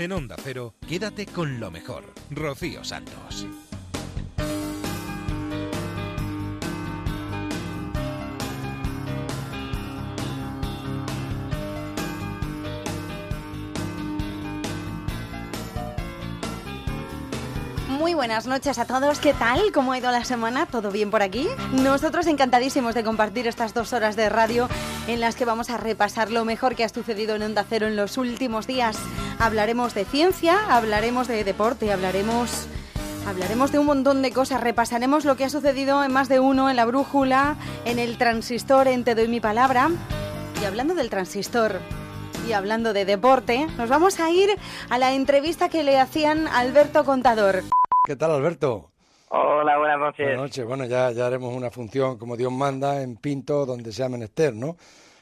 En Onda Cero, quédate con lo mejor. Rocío Santos. Muy buenas noches a todos. ¿Qué tal? ¿Cómo ha ido la semana? ¿Todo bien por aquí? Nosotros encantadísimos de compartir estas dos horas de radio en las que vamos a repasar lo mejor que ha sucedido en Onda Cero en los últimos días. Hablaremos de ciencia, hablaremos de deporte, hablaremos Hablaremos de un montón de cosas, repasaremos lo que ha sucedido en más de uno, en la brújula, en el transistor, en Te doy mi palabra. Y hablando del transistor y hablando de deporte, nos vamos a ir a la entrevista que le hacían a Alberto Contador. ¿Qué tal, Alberto? Hola, buenas noches. Buenas noches. Bueno, ya, ya haremos una función como Dios manda en Pinto, donde sea menester, ¿no?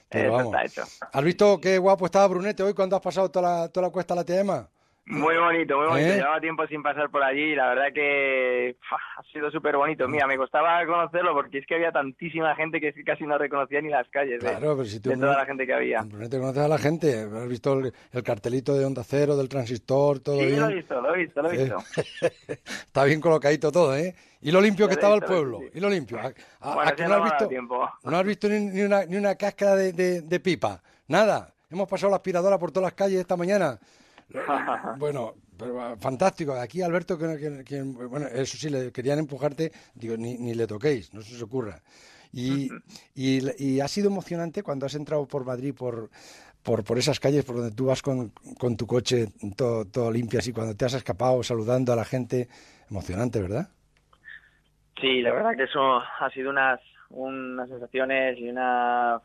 Pero vamos. Está hecho. ¿Has visto qué guapo estaba Brunete hoy cuando has pasado toda la, toda la cuesta a la TEMA? Muy bonito, muy bonito. ¿Eh? Llevaba tiempo sin pasar por allí y la verdad que ha sido súper bonito. Mira, me costaba conocerlo porque es que había tantísima gente que casi no reconocía ni las calles de, Claro, pero si tú de toda la gente que había. En Brunete conoces a la gente. ¿Has visto el, el cartelito de Onda Cero, del transistor, todo Sí, bien? lo he visto, lo he visto, lo he visto. Está bien colocadito todo, ¿eh? Y lo limpio que estaba el pueblo. sí. Y lo limpio. ¿A, a- Bueno, a que sí, no has no visto, no has visto ni, ni una, ni una cáscara de, de- de pipa? Nada. Hemos pasado la aspiradora por todas las calles esta mañana. Bueno, pero, ah, fantástico. Aquí Alberto, que, que- que- bueno, eso sí, le querían empujarte, digo, ni, ni le toquéis, no se os ocurra. Y, y, y ha sido emocionante cuando has entrado por Madrid, por, por, por esas calles por donde tú vas con, con tu coche todo, todo limpio, así, cuando te has escapado saludando a la gente. Emocionante, ¿verdad? Sí, la verdad que eso ha sido unas, unas sensaciones y una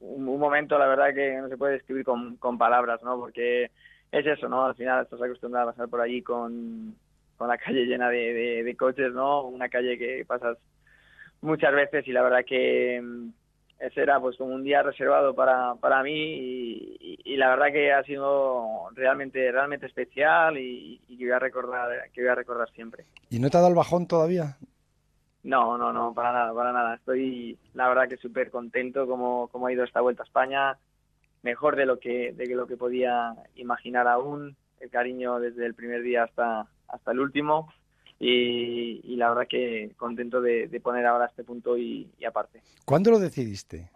un, un momento, la verdad que no se puede describir con, con palabras, ¿no? Porque es eso, ¿no? Al final estás acostumbrado a pasar por allí con, con la calle llena de, de, de coches, ¿no? Una calle que pasas muchas veces y la verdad que mm, ese era pues como un día reservado para, para mí y, y- y la verdad que ha sido realmente realmente especial y, y que voy a recordar que voy a recordar siempre. ¿Y no te ha dado el bajón todavía? No, no, no, para nada, para nada. Estoy, la verdad, que súper contento como, como ha ido esta vuelta a España. Mejor de lo que, de lo que podía imaginar aún. El cariño desde el primer día hasta, hasta el último. Y, y la verdad que contento de, de poner ahora este punto y, y aparte. ¿Cuándo lo decidiste?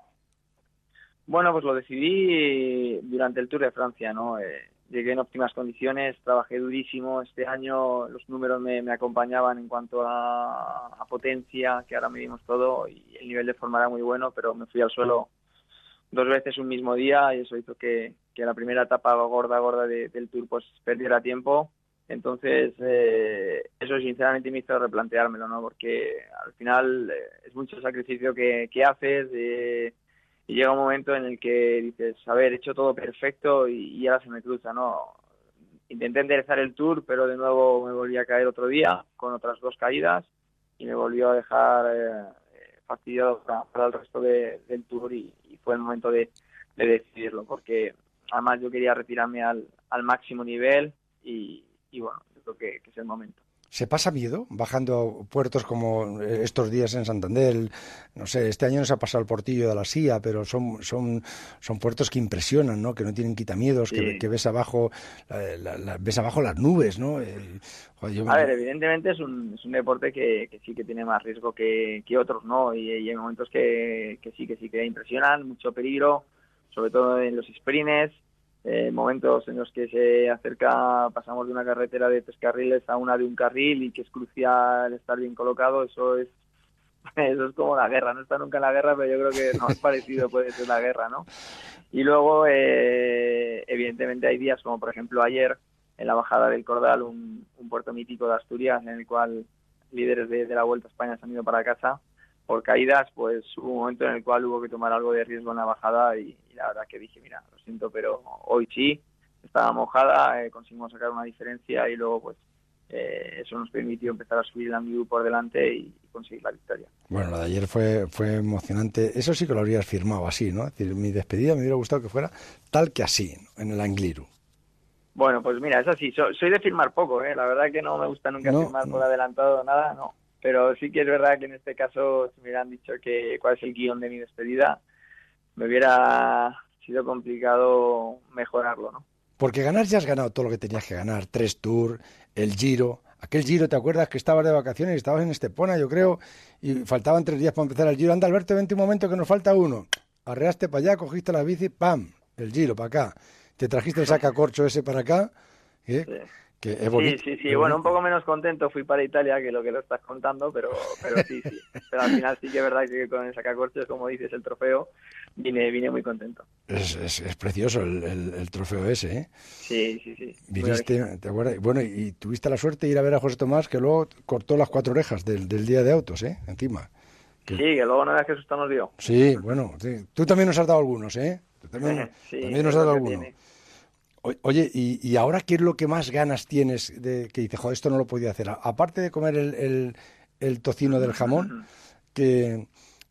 Bueno, pues lo decidí durante el Tour de Francia, ¿no? Eh, llegué en óptimas condiciones, trabajé durísimo. Este año los números me, me acompañaban en cuanto a, a potencia, que ahora medimos todo, y el nivel de forma era muy bueno, pero me fui al suelo dos veces un mismo día y eso hizo que, que la primera etapa gorda, gorda de- del Tour pues perdiera tiempo. Entonces, eh, eso sinceramente me hizo replanteármelo, ¿no? Porque al final eh, es mucho sacrificio que, que haces, eh, y llega un momento en el que dices, a ver, he hecho todo perfecto y, y ahora se me cruza, ¿no? Intenté enderezar el tour, pero de nuevo me volví a caer otro día con otras dos caídas y me volvió a dejar eh, fastidiado para, el resto de- del tour y, y fue el momento de, de decidirlo, porque además yo quería retirarme al, al máximo nivel y, y bueno, yo creo que, que es el momento. ¿Se pasa miedo bajando puertos como eh, estos días en Santander? No sé, este año no se ha pasado el portillo de la Sía, pero son, son, son puertos que impresionan, ¿no? Que no tienen quitamiedos, Sí. que ves abajo la- la- la- ves abajo las nubes, ¿no? Joder, yo- A ver, evidentemente es un, es un deporte que, que sí que tiene más riesgo que, que otros, ¿no? Y, y hay momentos que, que sí, que sí que impresionan, mucho peligro, sobre todo en los sprints, eh, momentos en los que se acerca, pasamos de una carretera de tres carriles a una de un carril y que es crucial estar bien colocado, eso es eso es como la guerra, no está nunca en la guerra, pero yo creo que no es parecido puede ser la guerra, ¿no? Y luego, eh, evidentemente hay días como por ejemplo ayer, en la bajada del Cordal, un, un puerto mítico de Asturias, en el cual líderes de, de la Vuelta a España se han ido para casa por caídas, pues hubo un momento en el cual hubo que tomar algo de riesgo en la bajada y, y la verdad que dije, mira, lo siento, pero hoy sí, estaba mojada, eh, conseguimos sacar una diferencia y luego pues eh, eso nos permitió empezar a subir el Ambigu por delante y, y conseguir la victoria. Bueno, lo de ayer fue, fue emocionante. Eso sí que lo habrías firmado así, ¿no? Es decir, mi despedida me hubiera gustado que fuera tal que así, en el Angliru. Bueno, pues mira, es así. So- soy de firmar poco, ¿eh? La verdad que no me gusta nunca No, firmar no. por adelantado nada, no. Pero sí que es verdad que en este caso, si me hubieran dicho que cuál es el guion de mi despedida, me hubiera sido complicado mejorarlo, ¿no? Porque ganar ya has ganado todo lo que tenías que ganar. Tres Tours, el Giro. Aquel Giro, ¿te acuerdas que estabas de vacaciones y estabas en Estepona, yo creo, y faltaban tres días para empezar el Giro? Anda, Alberto, vente un momento que nos falta uno. Arreaste para allá, cogiste la bici, ¡pam! El Giro para acá. Te trajiste el sacacorcho ese para acá. ¿eh? sí, sí, sí. Bueno, un poco menos contento fui para Italia que lo que lo estás contando, pero, pero sí, sí. Pero al final sí que es verdad que con el sacacorchos, como dices, el trofeo, vine, vine muy contento. Es, es, precioso el, el, trofeo ese, ¿eh? Sí, sí, sí. Viniste, ¿te acuerdas? Bueno, y tuviste la suerte de ir a ver a José Tomás, que luego cortó las cuatro orejas del, del día de autos, ¿eh? Encima. Sí, que luego no veas que susto nos dio. Sí, bueno, tú también nos has dado algunos, ¿eh? Tú también, también nos has dado algunos. Oye, y, ahora qué es lo que más ganas tienes de que dices, joder, esto no lo podía hacer? Aparte de comer el, el, tocino del jamón, que...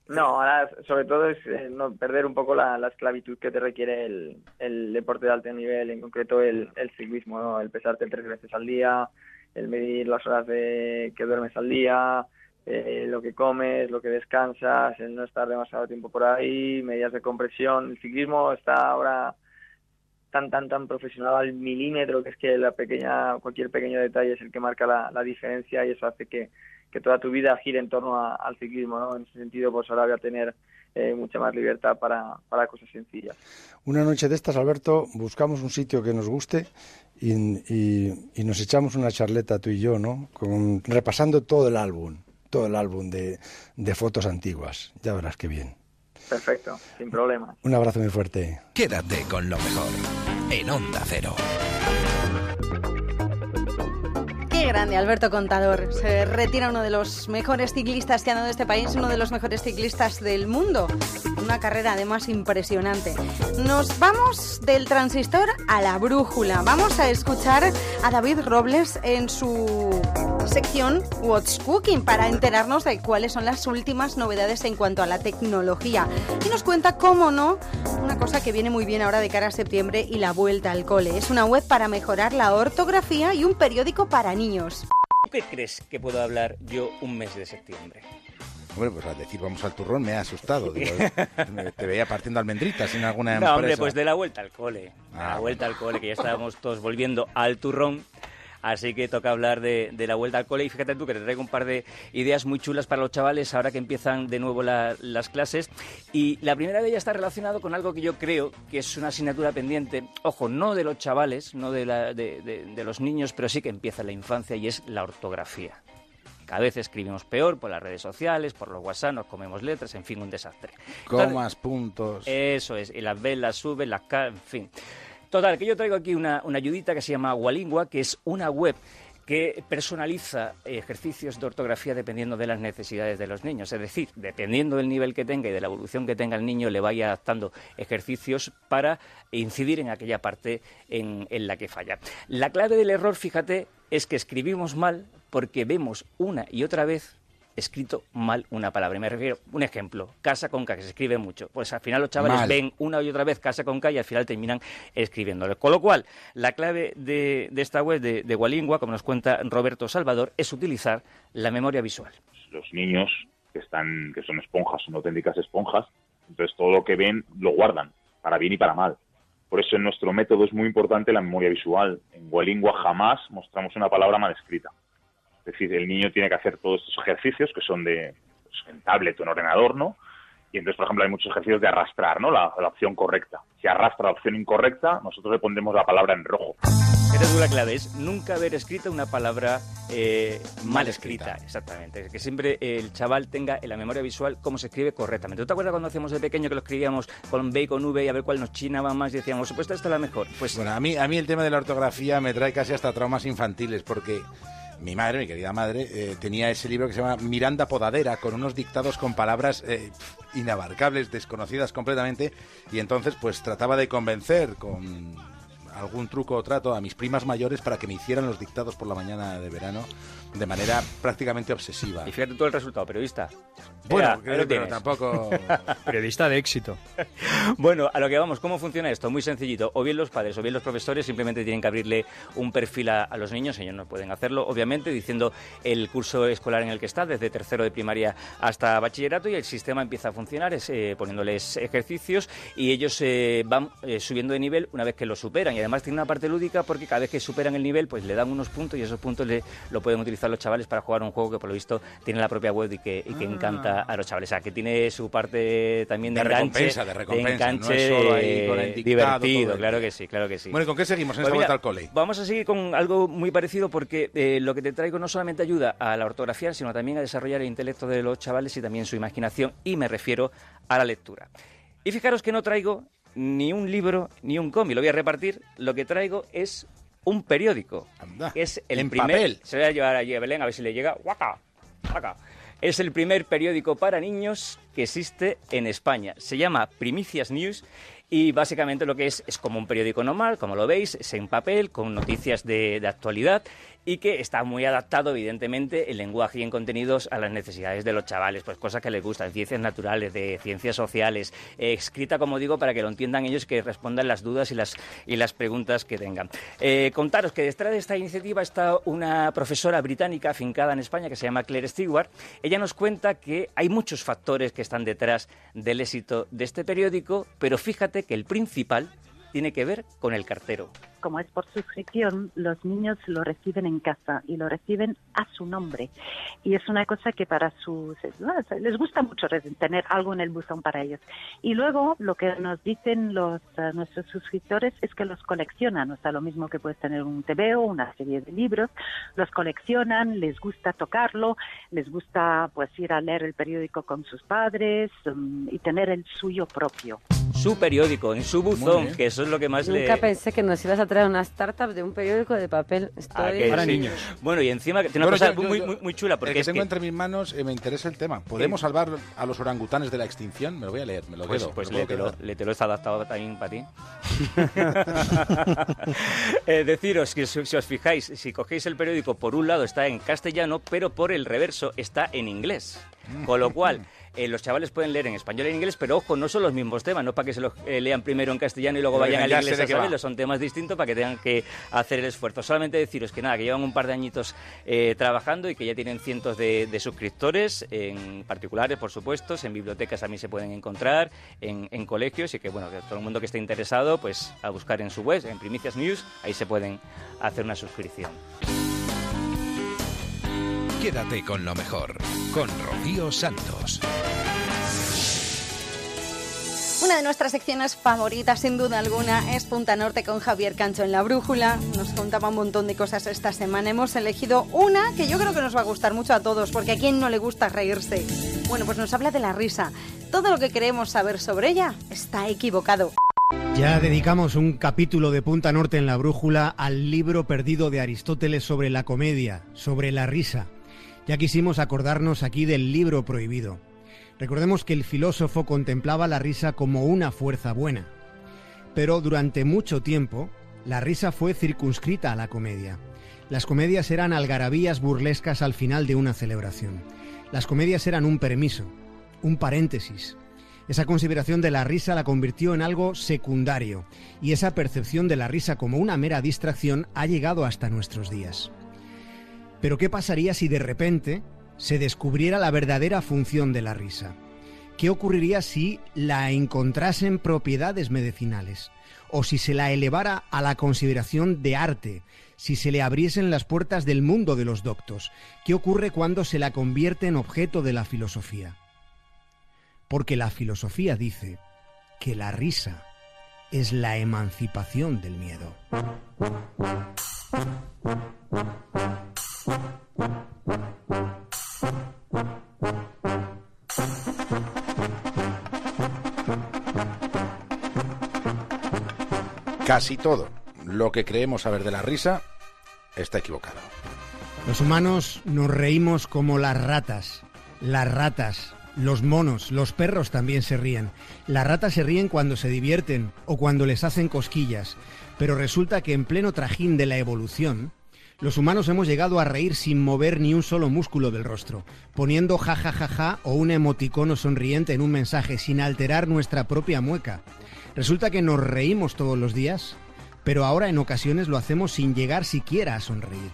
No, ahora sobre todo es eh, no perder un poco la, esclavitud que te requiere el, el, deporte de alto nivel, en concreto el, el ciclismo, el pesarte tres veces al día, el medir las horas de que duermes al día, eh, lo que comes, lo que descansas, el no estar demasiado tiempo por ahí, medidas de compresión. El ciclismo está ahora tan tan tan profesional al milímetro que es que la pequeña cualquier pequeño detalle es el que marca la, diferencia y eso hace que, toda tu vida gire en torno al ciclismo ¿no? en ese sentido pues ahora voy a tener eh, mucha más libertad para, para cosas sencillas una noche de estas Alberto buscamos un sitio que nos guste y, y, nos echamos una charleta tú y yo no Con, repasando todo el álbum todo el álbum de, de fotos antiguas ya verás qué bien Perfecto, sin problema. Un abrazo muy fuerte. Quédate con lo mejor en Onda Cero. Qué grande, Alberto Contador. Se retira uno de los mejores ciclistas que ha dado este país, uno de los mejores ciclistas del mundo. Una carrera además impresionante. Nos vamos del transistor a la brújula. Vamos a escuchar a David Robles en su sección What's Cooking para enterarnos de cuáles son las últimas novedades en cuanto a la tecnología. Y nos cuenta, cómo no, una cosa que viene muy bien ahora de cara a septiembre y la vuelta al cole. Es una web para mejorar la ortografía y un periódico para niños. ¿Qué crees que puedo hablar yo un mes de septiembre? Bueno, pues al decir vamos al turrón me ha asustado. te veía partiendo almendritas en alguna No, hombre, pues de la vuelta al cole. la ah, vuelta al cole, que ya estábamos todos volviendo al turrón. Así que toca hablar de, la vuelta al cole y fíjate tú que te traigo un par de ideas muy chulas para los chavales ahora que empiezan de nuevo las clases. Y la primera de ellas está relacionada con algo que yo creo que es una asignatura pendiente, ojo, no de los chavales, no de, de los niños, pero sí que empieza la infancia y es la ortografía. Cada vez escribimos peor por las redes sociales, por los WhatsApp, nos comemos letras, en fin, un desastre. Comas, puntos. Eso es, y las B, las sube, las K, en fin. Total, que yo traigo aquí una, ayudita que se llama Walingua, que es una web que personaliza ejercicios de ortografía dependiendo de las necesidades de los niños. Es decir, dependiendo del nivel que tenga y de la evolución que tenga el niño, le vaya adaptando ejercicios para incidir en aquella parte en, en la que falla. La clave del error, fíjate, es que escribimos mal porque vemos una y otra vez escrito mal una palabra. Y me refiero, un ejemplo, casa con K, que se escribe mucho. Pues al final los chavales ven una y otra vez casa con K y al final terminan escribiéndolo. Con lo cual, la clave de, esta web de, de Walingua, como nos cuenta Roberto Salvador, es utilizar la memoria visual. Los niños que, están, que son esponjas, son auténticas esponjas, entonces todo lo que ven lo guardan, para bien y para mal. Por eso en nuestro método es muy importante la memoria visual. En Walingua jamás mostramos una palabra mal escrita. Es decir, el niño tiene que hacer todos estos ejercicios que son de pues, en tablet o en ordenador, ¿no? Y entonces, por ejemplo, hay muchos ejercicios de arrastrar, ¿no? La, opción correcta. Si arrastra la opción incorrecta, nosotros le pondremos la palabra en rojo. Esa es la clave, es nunca haber escrito una palabra eh, mal, escrita. Exactamente. Que siempre el chaval tenga en la memoria visual cómo se escribe correctamente. ¿Tú te acuerdas cuando hacíamos de pequeño que lo escribíamos con B y con V y a ver cuál nos chinaba más y decíamos, pues esta es la mejor? Pues... Bueno, a mí, a mí el tema de la ortografía me trae casi hasta traumas infantiles porque mi madre, mi querida madre, eh, tenía ese libro que se llama Miranda Podadera, con unos dictados con palabras eh, inabarcables, desconocidas completamente, y entonces pues trataba de convencer con algún truco o trato a mis primas mayores para que me hicieran los dictados por la mañana de verano de manera prácticamente obsesiva. Y fíjate todo el resultado, periodista. Bueno, pero tampoco... periodista de éxito. bueno, a lo que vamos, ¿cómo funciona esto? Muy sencillito. O bien los padres o bien los profesores simplemente tienen que abrirle un perfil a, los niños, ellos no pueden hacerlo, obviamente, diciendo el curso escolar en el que está, desde tercero de primaria hasta bachillerato, y el sistema empieza a funcionar es, eh, poniéndoles ejercicios y ellos eh, van eh, subiendo de nivel una vez que lo superan. Y además tiene una parte lúdica porque cada vez que superan el nivel, pues le dan unos puntos y esos puntos le, lo pueden utilizar los chavales para jugar un juego que por lo visto tiene la propia web y que, y que Ah. encanta a los chavales. O sea, que tiene su parte también de, De enganche, recompensa, de recompensa, no enganche es solo ahí con el dictado, divertido, claro que sí, claro que sí. Bueno, ¿y con qué seguimos en Pues esta mira, vuelta al cole? Vamos a seguir con algo muy parecido porque eh, lo que te traigo no solamente ayuda a la ortografía, sino también a desarrollar el intelecto de los chavales y también su imaginación, y me refiero a la lectura. Y fijaros que no traigo ni un libro ni un cómic, lo voy a repartir, lo que traigo es un periódico. Anda, es el en primer, papel. Se lo voy a llevar allí a Belén a ver si le llega. ¡Guaca! ¡Guaca! Es el primer periódico para niños que existe en España. Se llama Primicias News y básicamente lo que es es como un periódico normal, como lo veis, es en papel, con noticias de, de actualidad y que está muy adaptado, evidentemente, en lenguaje y en contenidos a las necesidades de los chavales, pues cosas que les gustan, ciencias naturales, de ciencias sociales, eh, escrita, como digo, para que lo entiendan ellos que respondan las dudas y las, y las preguntas que tengan. Eh, contaros que detrás de esta iniciativa está una profesora británica afincada en España que se llama Claire Stewart. Ella nos cuenta que hay muchos factores que están detrás del éxito de este periódico, pero fíjate que el principal tiene que ver con el cartero. como es por suscripción, los niños lo reciben en casa y lo reciben a su nombre. Y es una cosa que para sus... Les gusta mucho tener algo en el buzón para ellos. Y luego lo que nos dicen los eh, nuestros suscriptores es que los coleccionan. O sea, lo mismo que puedes tener un TVO, una serie de libros, los coleccionan, les gusta tocarlo, les gusta pues ir a leer el periódico con sus padres mm, y tener el suyo propio. Su periódico, en su buzón, que eso es lo que más le... Nunca pensé que nos ibas a traer una startup de un periódico de papel. Estoy... que sí. Bueno, y encima que tiene una Bueno, cosa yo- muy, yo- muy, muy chula, porque el que es tengo que... entre mis manos eh, me interesa el tema. ¿Podemos salvar a los orangutanes de la extinción? Me lo voy a leer, me lo Pues, quedo. pues lo quedar. léetelo, está adaptado también para ti. Eh, deciros que si, si os fijáis, si cogéis el periódico, por un lado está en castellano, pero por el reverso está en inglés. Con lo cual, eh, los chavales pueden leer en español y en inglés, pero ojo, no son los mismos temas, no para que se los eh, lean primero en castellano y luego Pero vayan al inglés a saberlo, son temas distintos para que tengan que hacer el esfuerzo. Solamente deciros que nada, que llevan un par de añitos eh, trabajando y que ya tienen cientos de, de suscriptores, en particulares, por supuesto, en bibliotecas también se pueden encontrar, en, en colegios y que bueno, que todo el mundo que esté interesado, pues a buscar en su web, en Primicias News, ahí se pueden hacer una suscripción. Quédate con lo mejor, con Rocío Santos. Una de nuestras secciones favoritas, sin duda alguna, es Punta Norte con Javier Cancho en la Brújula. Nos contaba un montón de cosas esta semana. Hemos elegido una que yo creo que nos va a gustar mucho a todos, porque a quién no le gusta reírse. Bueno, pues nos habla de la risa. Todo lo que queremos saber sobre ella está equivocado. Ya dedicamos un capítulo de Punta Norte en la Brújula al libro perdido de Aristóteles sobre la comedia, sobre la risa. Ya quisimos acordarnos aquí del libro prohibido. Recordemos que el filósofo contemplaba la risa como una fuerza buena. Pero durante mucho tiempo, la risa fue circunscrita a la comedia. Las comedias eran algarabías burlescas al final de una celebración. Las comedias eran un permiso, un paréntesis. Esa consideración de la risa la convirtió en algo secundario, y esa percepción de la risa como una mera distracción ha llegado hasta nuestros días. Pero ¿qué pasaría si de repente se descubriera la verdadera función de la risa? ¿Qué ocurriría si la encontrasen propiedades medicinales? ¿O si se la elevara a la consideración de arte? ¿Si se le abriesen las puertas del mundo de los doctos? ¿Qué ocurre cuando se la convierte en objeto de la filosofía? Porque la filosofía dice que la risa es la emancipación del miedo. Casi todo lo que creemos saber de la risa está equivocado. Los humanos nos reímos como las ratas. Las ratas, los monos, los perros también se ríen. Las ratas se ríen cuando se divierten o cuando les hacen cosquillas. Pero resulta que en pleno trajín de la evolución, los humanos hemos llegado a reír sin mover ni un solo músculo del rostro, poniendo ja ja ja ja o un emoticono sonriente en un mensaje sin alterar nuestra propia mueca. Resulta que nos reímos todos los días, pero ahora en ocasiones lo hacemos sin llegar siquiera a sonreír.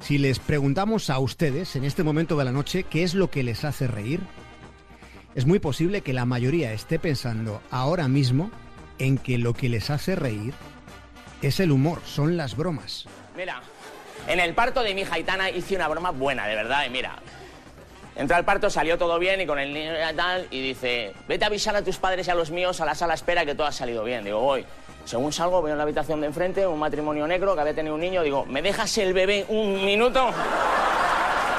Si les preguntamos a ustedes en este momento de la noche qué es lo que les hace reír, es muy posible que la mayoría esté pensando ahora mismo en que lo que les hace reír es el humor, son las bromas. En el parto de mi hija Aitana hice una broma buena, de verdad, y mira. Entró al parto, salió todo bien y con el niño y tal, y dice, vete a avisar a tus padres y a los míos a la sala espera que todo ha salido bien. Digo, voy. Según salgo, veo en la habitación de enfrente un matrimonio negro que había tenido un niño. Digo, ¿me dejas el bebé un minuto?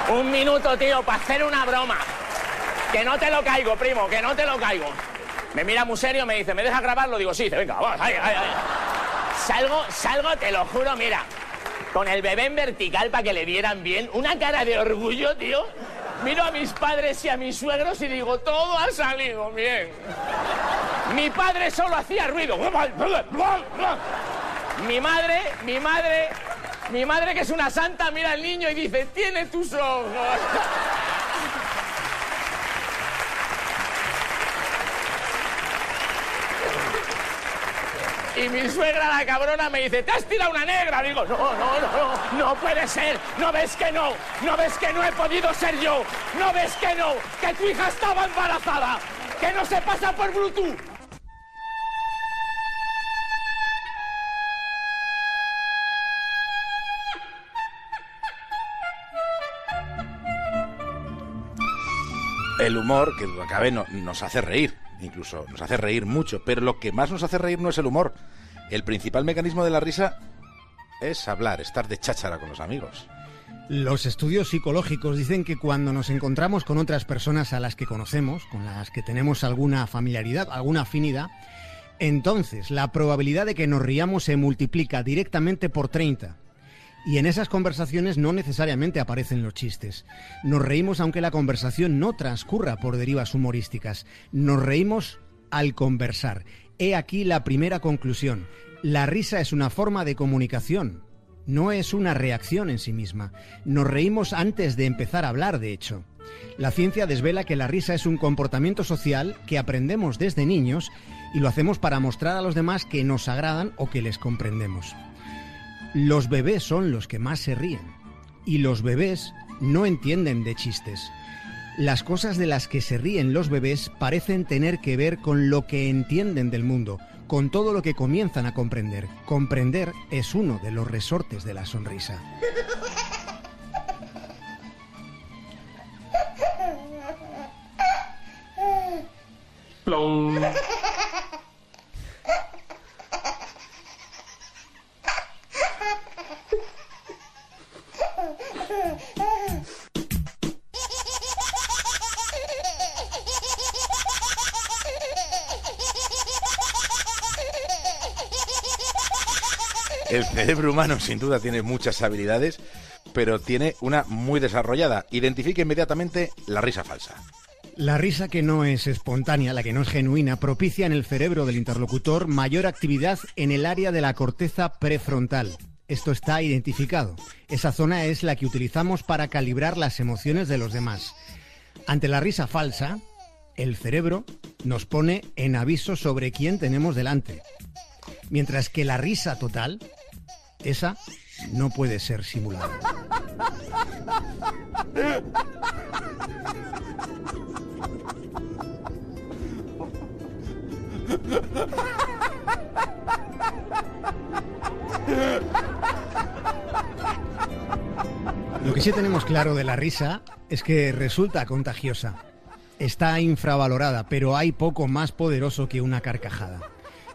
Un minuto, tío, para hacer una broma. Que no te lo caigo, primo, que no te lo caigo. Me mira muy serio, me dice, ¿me dejas grabarlo? Digo, sí, dice, venga, vamos, ay, ay, ay. Salgo, salgo, te lo juro, mira, con el bebé en vertical para que le vieran bien, una cara de orgullo, tío. Miro a mis padres y a mis suegros y digo, todo ha salido bien. Mi padre solo hacía ruido. Mi madre, mi madre, mi madre que es una santa, mira al niño y dice, tiene tus ojos. Y mi suegra, la cabrona, me dice, ¿te has tirado una negra? Digo, no, no, no, no, no puede ser. ¿No ves que no? ¿No ves que no he podido ser yo? ¿No ves que no? Que tu hija estaba embarazada. Que no se pasa por Bluetooth. El humor, que acabe, no- nos hace reír, incluso nos hace reír mucho, pero lo que más nos hace reír no es el humor. El principal mecanismo de la risa es hablar, estar de cháchara con los amigos. Los estudios psicológicos dicen que cuando nos encontramos con otras personas a las que conocemos, con las que tenemos alguna familiaridad, alguna afinidad, entonces la probabilidad de que nos riamos se multiplica directamente por 30. Y en esas conversaciones no necesariamente aparecen los chistes. Nos reímos aunque la conversación no transcurra por derivas humorísticas. Nos reímos al conversar. He aquí la primera conclusión. La risa es una forma de comunicación, no es una reacción en sí misma. Nos reímos antes de empezar a hablar, de hecho. La ciencia desvela que la risa es un comportamiento social que aprendemos desde niños y lo hacemos para mostrar a los demás que nos agradan o que les comprendemos. Los bebés son los que más se ríen y los bebés no entienden de chistes. Las cosas de las que se ríen los bebés parecen tener que ver con lo que entienden del mundo, con todo lo que comienzan a comprender. Comprender es uno de los resortes de la sonrisa. El cerebro humano sin duda tiene muchas habilidades, pero tiene una muy desarrollada. Identifica inmediatamente la risa falsa. La risa que no es espontánea, la que no es genuina, propicia en el cerebro del interlocutor mayor actividad en el área de la corteza prefrontal. Esto está identificado. Esa zona es la que utilizamos para calibrar las emociones de los demás. Ante la risa falsa, el cerebro nos pone en aviso sobre quién tenemos delante. Mientras que la risa total, esa no puede ser simulada. Lo que sí tenemos claro de la risa es que resulta contagiosa. Está infravalorada, pero hay poco más poderoso que una carcajada.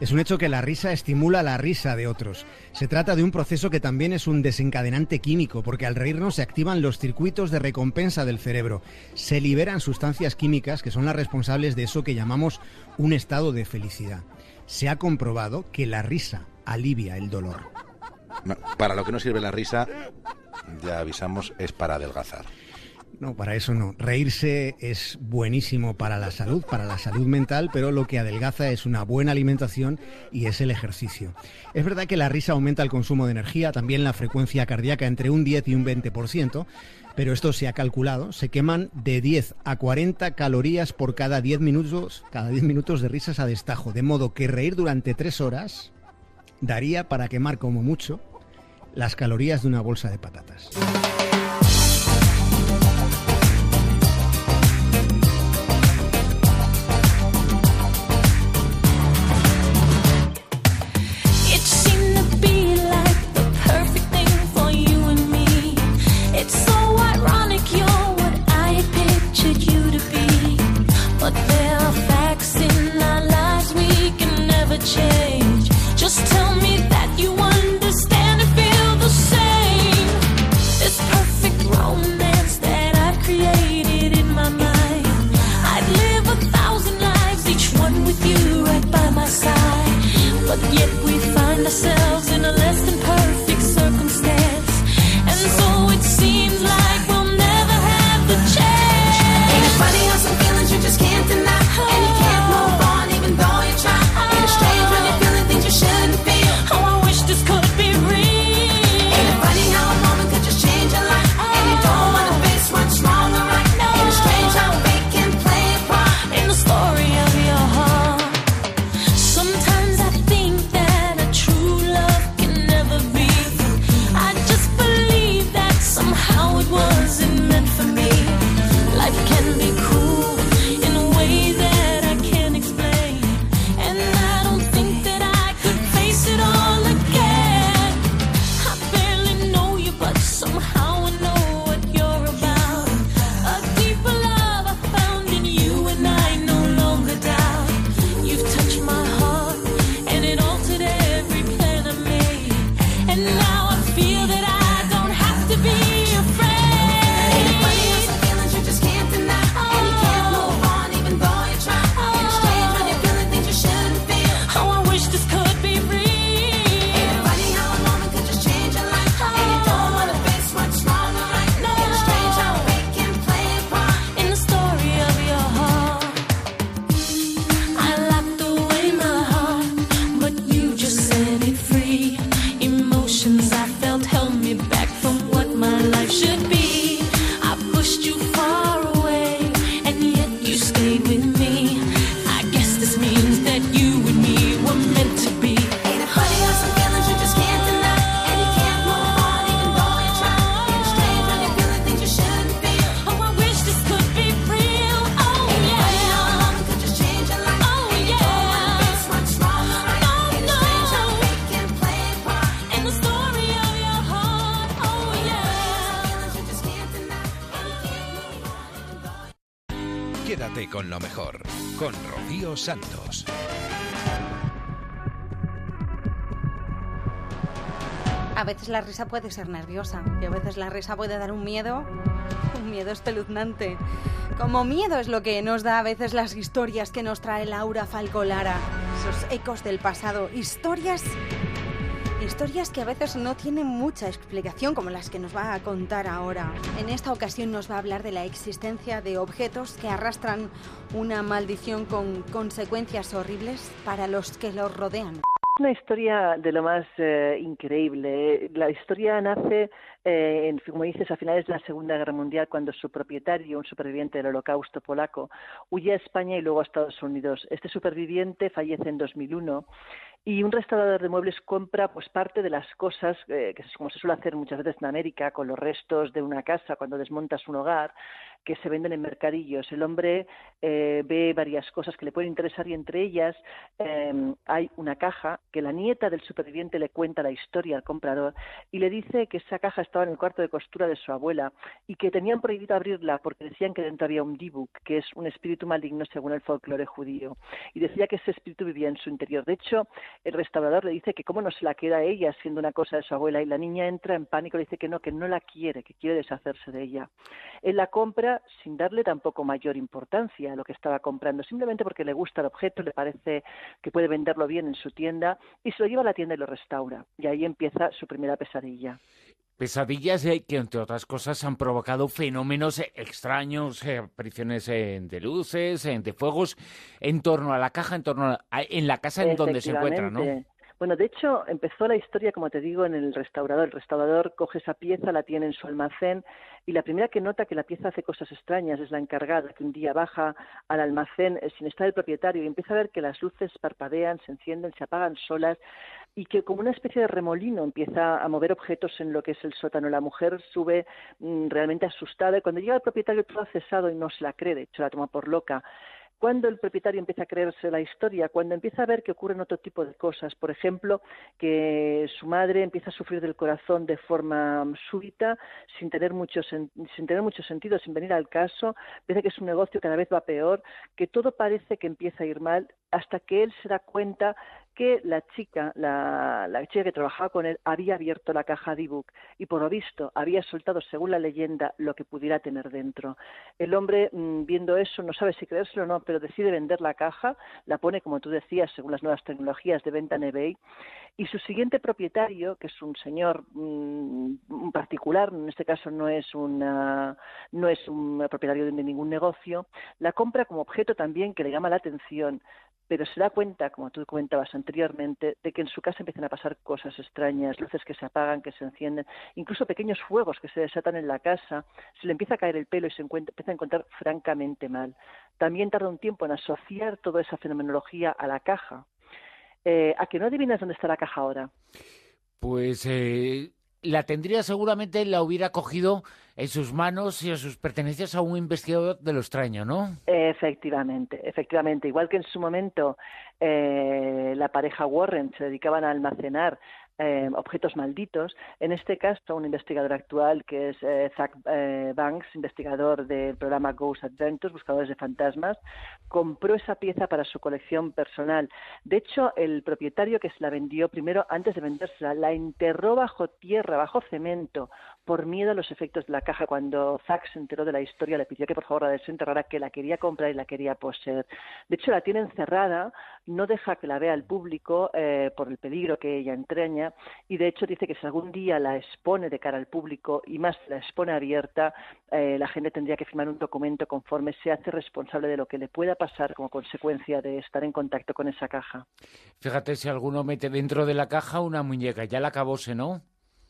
Es un hecho que la risa estimula la risa de otros. Se trata de un proceso que también es un desencadenante químico, porque al reírnos se activan los circuitos de recompensa del cerebro. Se liberan sustancias químicas que son las responsables de eso que llamamos un estado de felicidad. Se ha comprobado que la risa alivia el dolor. Para lo que no sirve la risa, ya avisamos, es para adelgazar. No, para eso no. Reírse es buenísimo para la salud, para la salud mental, pero lo que adelgaza es una buena alimentación y es el ejercicio. Es verdad que la risa aumenta el consumo de energía, también la frecuencia cardíaca entre un 10 y un 20%, pero esto se ha calculado, se queman de 10 a 40 calorías por cada 10 minutos, cada 10 minutos de risas a destajo, de modo que reír durante 3 horas daría para quemar como mucho las calorías de una bolsa de patatas. Risa puede ser nerviosa y a veces la risa puede dar un miedo, un miedo espeluznante. Como miedo es lo que nos da a veces las historias que nos trae Laura Falcolara, esos ecos del pasado, historias Historias que a veces no tienen mucha explicación como las que nos va a contar ahora. En esta ocasión nos va a hablar de la existencia de objetos que arrastran una maldición con consecuencias horribles para los que los rodean una historia de lo más eh, increíble. La historia nace, eh, como dices, a finales de la Segunda Guerra Mundial, cuando su propietario, un superviviente del Holocausto polaco, huye a España y luego a Estados Unidos. Este superviviente fallece en 2001 y un restaurador de muebles compra pues parte de las cosas eh, que como se suele hacer muchas veces en América con los restos de una casa cuando desmontas un hogar que se venden en mercadillos. El hombre eh, ve varias cosas que le pueden interesar y entre ellas em, hay una caja que la nieta del superviviente le cuenta la historia al comprador y le dice que esa caja estaba en el cuarto de costura de su abuela y que tenían prohibido abrirla porque decían que dentro había un dibuk, que es un espíritu maligno según el folclore judío. Y decía que ese espíritu vivía en su interior. De hecho, el restaurador le dice que cómo no se la queda a ella siendo una cosa de su abuela y la niña entra en pánico y le dice que no, que no la quiere, que quiere deshacerse de ella. Él la compra sin darle tampoco mayor importancia a lo que estaba comprando, simplemente porque le gusta el objeto, le parece que puede venderlo bien en su tienda y se lo lleva a la tienda y lo restaura. Y ahí empieza su primera pesadilla. Pesadillas eh, que, entre otras cosas, han provocado fenómenos eh, extraños, eh, apariciones de luces, de fuegos, en torno a la caja, en torno a, en la casa en donde se encuentra, ¿no? Bueno, de hecho, empezó la historia, como te digo, en el restaurador. El restaurador coge esa pieza, la tiene en su almacén y la primera que nota que la pieza hace cosas extrañas es la encargada, que un día baja al almacén sin estar el propietario y empieza a ver que las luces parpadean, se encienden, se apagan solas y que como una especie de remolino empieza a mover objetos en lo que es el sótano. La mujer sube mm, realmente asustada y cuando llega el propietario todo ha cesado y no se la cree, de hecho la toma por loca. Cuando el propietario empieza a creerse la historia, cuando empieza a ver que ocurren otro tipo de cosas, por ejemplo, que su madre empieza a sufrir del corazón de forma súbita, sin tener mucho, sin tener mucho sentido, sin venir al caso, ve que es un negocio cada vez va peor, que todo parece que empieza a ir mal, hasta que él se da cuenta que la chica, la, chica que trabajaba con él, había abierto la caja de ebook y por lo visto había soltado, según la leyenda, lo que pudiera tener dentro. El hombre, mm, viendo eso, no sabe si creérselo o no, pero decide vender la caja, la pone, como tú decías, según las nuevas tecnologías de venta en eBay, y su siguiente propietario, que es un señor mm, particular, en este caso no es, una, no es un propietario de ningún negocio, la compra como objeto también que le llama la atención pero se da cuenta, como tú comentabas anteriormente, de que en su casa empiezan a pasar cosas extrañas, luces que se apagan, que se encienden, incluso pequeños fuegos que se desatan en la casa, se le empieza a caer el pelo y se empieza a encontrar francamente mal. También tarda un tiempo en asociar toda esa fenomenología a la caja. Eh, ¿A que no adivinas dónde está la caja ahora? Pues eh, la tendría seguramente, la hubiera cogido en sus manos y a sus pertenencias a un investigador de lo extraño, ¿no? Efectivamente, efectivamente. Igual que en su momento eh, la pareja Warren se dedicaban a almacenar eh, objetos malditos. En este caso, un investigador actual que es eh, Zach eh, Banks, investigador del programa Ghost Adventures, Buscadores de Fantasmas, compró esa pieza para su colección personal. De hecho, el propietario que se la vendió primero, antes de vendérsela, la enterró bajo tierra, bajo cemento, por miedo a los efectos de la caja. Cuando Zach se enteró de la historia, le pidió que por favor la desenterrara, que la quería comprar y la quería poseer. De hecho, la tiene encerrada, no deja que la vea el público por el peligro que ella entraña y de hecho dice que si algún día la expone de cara al público y más la expone abierta, eh, la gente tendría que firmar un documento conforme se hace responsable de lo que le pueda pasar como consecuencia de estar en contacto con esa caja. Fíjate si alguno mete dentro de la caja una muñeca, ya la acabóse, ¿no?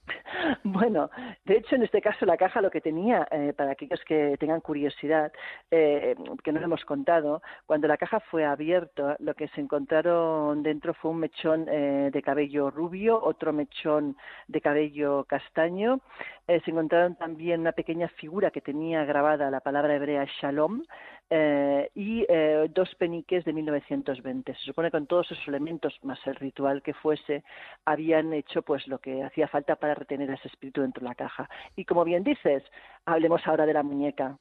Bueno, de hecho, en este caso la caja lo que tenía, eh, para aquellos que tengan curiosidad, eh, que no lo hemos contado, cuando la caja fue abierta, lo que se encontraron dentro fue un mechón eh, de cabello rubio, otro mechón de cabello castaño, se encontraron también una pequeña figura que tenía grabada la palabra hebrea Shalom, eh, y eh, dos peniques de 1920. Se supone que con todos esos elementos, más el ritual que fuese, habían hecho pues lo que hacía falta para retener ese espíritu dentro de la caja. Y como bien dices, hablemos ahora de la muñeca.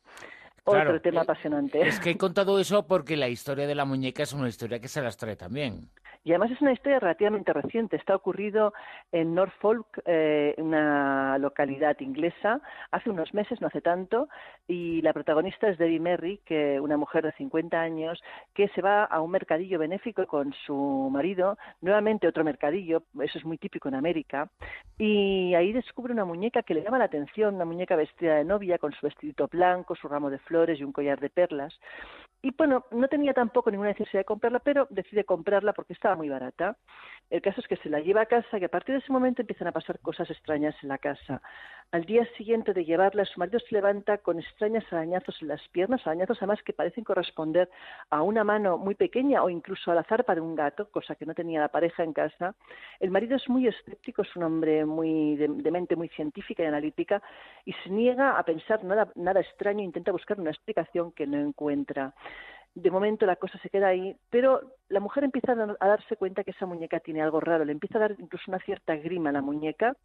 otro tema apasionante. Es que he contado eso porque la historia de la muñeca es una historia que se las trae también. Y además es una historia relativamente reciente. Está ocurrido en Norfolk, eh, una localidad inglesa, hace unos meses, no hace tanto, y la protagonista es Debbie Merry, que una mujer de 50 años que se va a un mercadillo benéfico con su marido, nuevamente otro mercadillo, eso es muy típico en América, y ahí descubre una muñeca que le llama la atención, una muñeca vestida de novia con su vestidito blanco, su ramo de flores y un collar de perlas. Y bueno, no tenía tampoco ninguna necesidad de comprarla, pero decide comprarla porque estaba muy barata. El caso es que se la lleva a casa y a partir de ese momento empiezan a pasar cosas extrañas en la casa. Al día siguiente de llevarla, su marido se levanta con extraños arañazos en las piernas, arañazos además que parecen corresponder a una mano muy pequeña o incluso a la zarpa de un gato, cosa que no tenía la pareja en casa. El marido es muy escéptico, es un hombre muy de, mente muy científica y analítica y se niega a pensar nada, nada extraño, intenta buscar una explicación que no encuentra de momento la cosa se queda ahí, pero la mujer empieza a darse cuenta que esa muñeca tiene algo raro, le empieza a dar incluso una cierta grima a la muñeca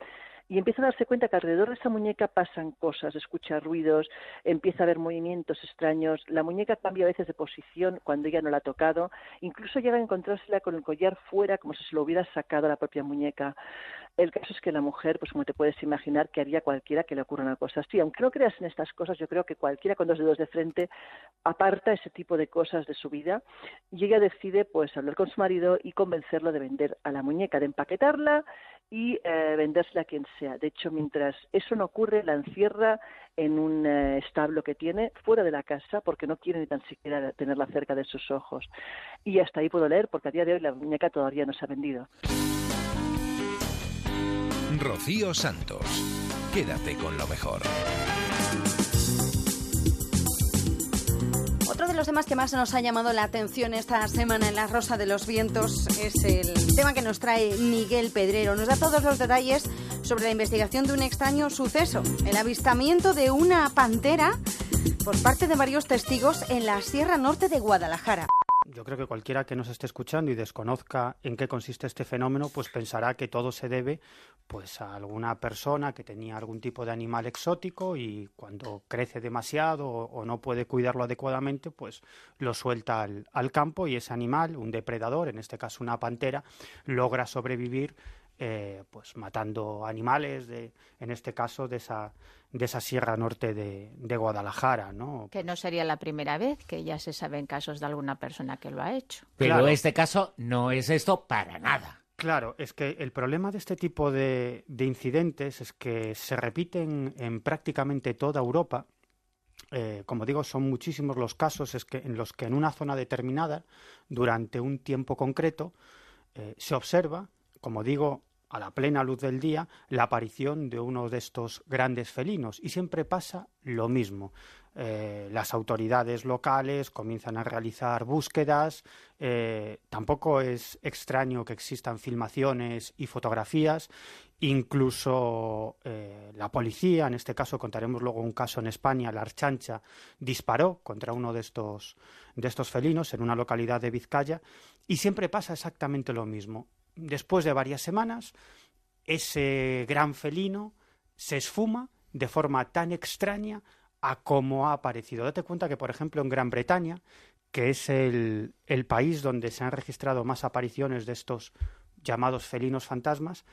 y empieza a darse cuenta que alrededor de esa muñeca pasan cosas, escucha ruidos, empieza a ver movimientos extraños, la muñeca cambia a veces de posición cuando ella no la ha tocado, incluso llega a encontrársela con el collar fuera como si se lo hubiera sacado a la propia muñeca. El caso es que la mujer, pues como te puedes imaginar, que haría cualquiera que le ocurra una cosa así. Aunque no creas en estas cosas, yo creo que cualquiera con dos dedos de frente aparta ese tipo de cosas de su vida y ella decide pues hablar con su marido y convencerlo de vender a la muñeca, de empaquetarla y eh, vendérsela a quien sea. De hecho, mientras eso no ocurre, la encierra en un eh, establo que tiene fuera de la casa porque no quiere ni tan siquiera tenerla cerca de sus ojos. Y hasta ahí puedo leer porque a día de hoy la muñeca todavía no se ha vendido. Rocío Santos. Quédate con lo mejor. De los temas que más nos ha llamado la atención esta semana en La Rosa de los Vientos es el tema que nos trae Miguel Pedrero. Nos da todos los detalles sobre la investigación de un extraño suceso, el avistamiento de una pantera por parte de varios testigos en la Sierra Norte de Guadalajara. Yo creo que cualquiera que nos esté escuchando y desconozca en qué consiste este fenómeno, pues pensará que todo se debe pues a alguna persona que tenía algún tipo de animal exótico y cuando crece demasiado o, no puede cuidarlo adecuadamente, pues lo suelta al, al campo y ese animal, un depredador, en este caso una pantera, logra sobrevivir eh, pues matando animales, de, en este caso de esa, de esa sierra norte de, de, Guadalajara. ¿no? Que no sería la primera vez que ya se saben casos de alguna persona que lo ha hecho. Pero este caso no es esto para nada. Claro, es que el problema de este tipo de, de incidentes es que se repiten en prácticamente toda Europa. Eh, como digo, son muchísimos los casos es que en los que en una zona determinada, durante un tiempo concreto, eh, se observa como digo, a la plena luz del día, la aparición de uno de estos grandes felinos. Y siempre pasa lo mismo. Eh, las autoridades locales comienzan a realizar búsquedas. Eh, tampoco es extraño que existan filmaciones y fotografías. Incluso eh, la policía, en este caso contaremos luego un caso en España, la Archancha, disparó contra uno de estos, de estos felinos en una localidad de Vizcaya. Y siempre pasa exactamente lo mismo después de varias semanas, ese gran felino se esfuma de forma tan extraña a como ha aparecido. Date cuenta que, por ejemplo, en Gran Bretaña, que es el, el país donde se han registrado más apariciones de estos llamados felinos fantasmas,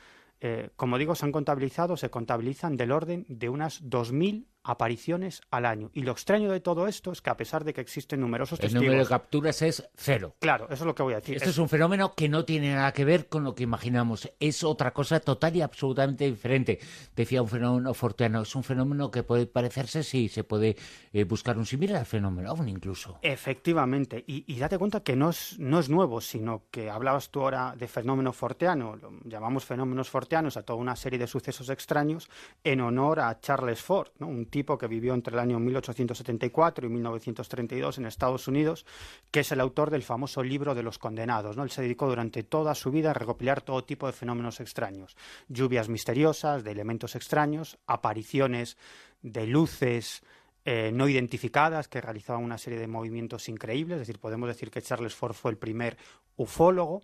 eh, como digo, se han contabilizado, se contabilizan del orden de unas 2.000 apariciones al año. Y lo extraño de todo esto es que a pesar de que existen numerosos testigos... El número de capturas es cero. Claro, eso es lo que voy a decir. Esto es... un fenómeno que no tiene nada que ver con lo que imaginamos. Es otra cosa total y absolutamente diferente. Decía un fenómeno forteano. Es un fenómeno que puede parecerse, sí, se puede eh, buscar un similar al fenómeno aún incluso. Efectivamente. Y, y, date cuenta que no es, no es nuevo, sino que hablabas tú ahora de fenómeno forteano. Lo llamamos fenómenos forteanos a toda una serie de sucesos extraños en honor a Charles Ford, ¿no? un tipo que vivió entre el año 1874 y 1932 en Estados Unidos, que es el autor del famoso libro de los condenados. ¿no? Él se dedicó durante toda su vida a recopilar todo tipo de fenómenos extraños, lluvias misteriosas, de elementos extraños, apariciones de luces eh, no identificadas que realizaban una serie de movimientos increíbles, es decir, podemos decir que Charles Ford fue el primer ufólogo,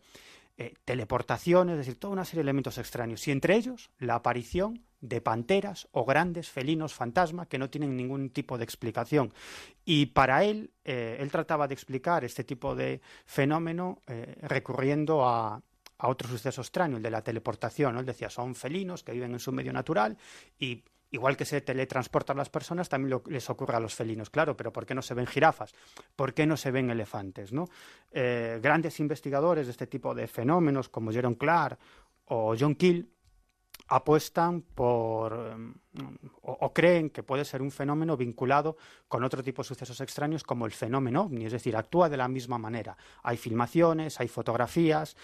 eh, teleportaciones, es decir, toda una serie de elementos extraños, y entre ellos la aparición de panteras o grandes felinos fantasma que no tienen ningún tipo de explicación. Y para él, eh, él trataba de explicar este tipo de fenómeno eh, recurriendo a, a otro suceso extraño, el de la teleportación. Él decía, son felinos que viven en su medio natural y igual que se teletransportan las personas, también les ocurre a los felinos, claro, pero ¿por qué no se ven jirafas? ¿Por qué no se ven elefantes? Eh, grandes investigadores de este tipo de fenómenos, como Jerome Clark o John Keel, apuestan por o, o, creen que puede ser un fenómeno vinculado con otro tipo de sucesos extraños como el fenómeno ovni, es decir, actúa de la misma manera. Hay filmaciones, hay fotografías,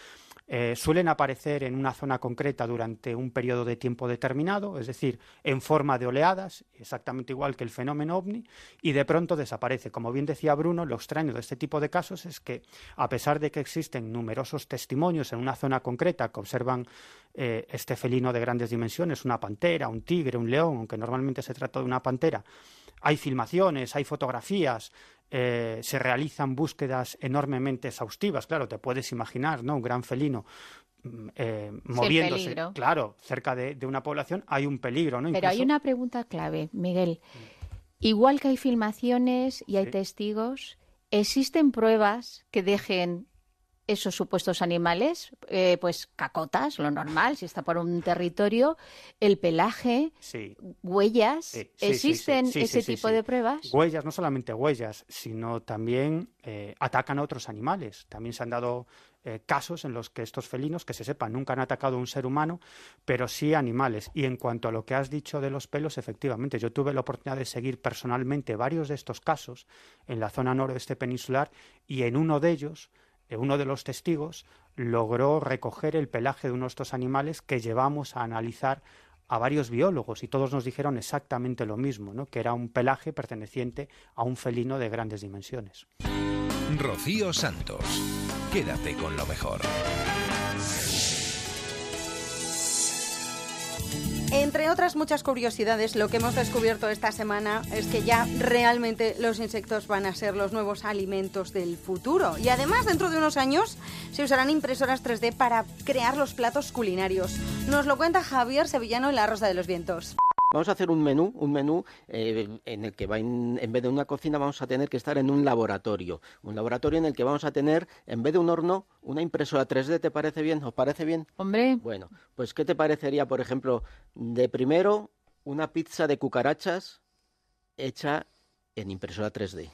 eh, suelen aparecer en una zona concreta durante un periodo de tiempo determinado, es decir, en forma de oleadas, exactamente igual que el fenómeno ovni, y de pronto desaparece. Como bien decía Bruno, lo extraño de este tipo de casos es que, a pesar de que existen numerosos testimonios en una zona concreta que observan eh, este felino de grandes dimensiones, una pantera, un tigre, un león, aunque normalmente se trata de una pantera, hay filmaciones, hay fotografías, eh, se realizan búsquedas enormemente exhaustivas. Claro, te puedes imaginar, ¿no? Un gran felino mm, eh, moviéndose, claro, cerca de, de, una población, hay un peligro, ¿no? Pero Incluso- hay una pregunta clave, Miguel. Igual que hay filmaciones y hay testigos, ¿existen pruebas que dejen esos supuestos animales? Eh, pues cacotas, lo normal, si está por un territorio, el pelaje, Sí. huellas. Sí, sí, sí, ¿Existen ese tipo de pruebas? Huellas, no solamente huellas, sino también eh, atacan a otros animales. También se han dado eh, casos en los que estos felinos, que se sepa, nunca han atacado a un ser humano, pero sí animales. Y en cuanto a lo que has dicho de los pelos, efectivamente, yo tuve la oportunidad de seguir personalmente varios de estos casos en la zona noroeste peninsular y en uno de ellos, uno de los testigos, logró recoger el pelaje de uno de estos animales que llevamos a analizar a varios biólogos y todos nos dijeron exactamente lo mismo, ¿no? que era un pelaje perteneciente a un felino de grandes dimensiones. Rocío Santos. Quédate con lo mejor. Entre otras muchas curiosidades, lo que hemos descubierto esta semana es que ya realmente los insectos van a ser los nuevos alimentos del futuro. Y además, dentro de unos años, se usarán impresoras 3D para crear los platos culinarios. Nos lo cuenta Javier Sevillano en La Rosa de los Vientos. Vamos a hacer un menú, un menú eh, en el que va en, en vez de una cocina vamos a tener que estar en un laboratorio, un laboratorio en el que vamos a tener en vez de un horno una impresora 3D. ¿Te parece bien? ¿Os parece bien? Hombre. Bueno, pues ¿qué te parecería, por ejemplo, de primero una pizza de cucarachas hecha en impresora 3D?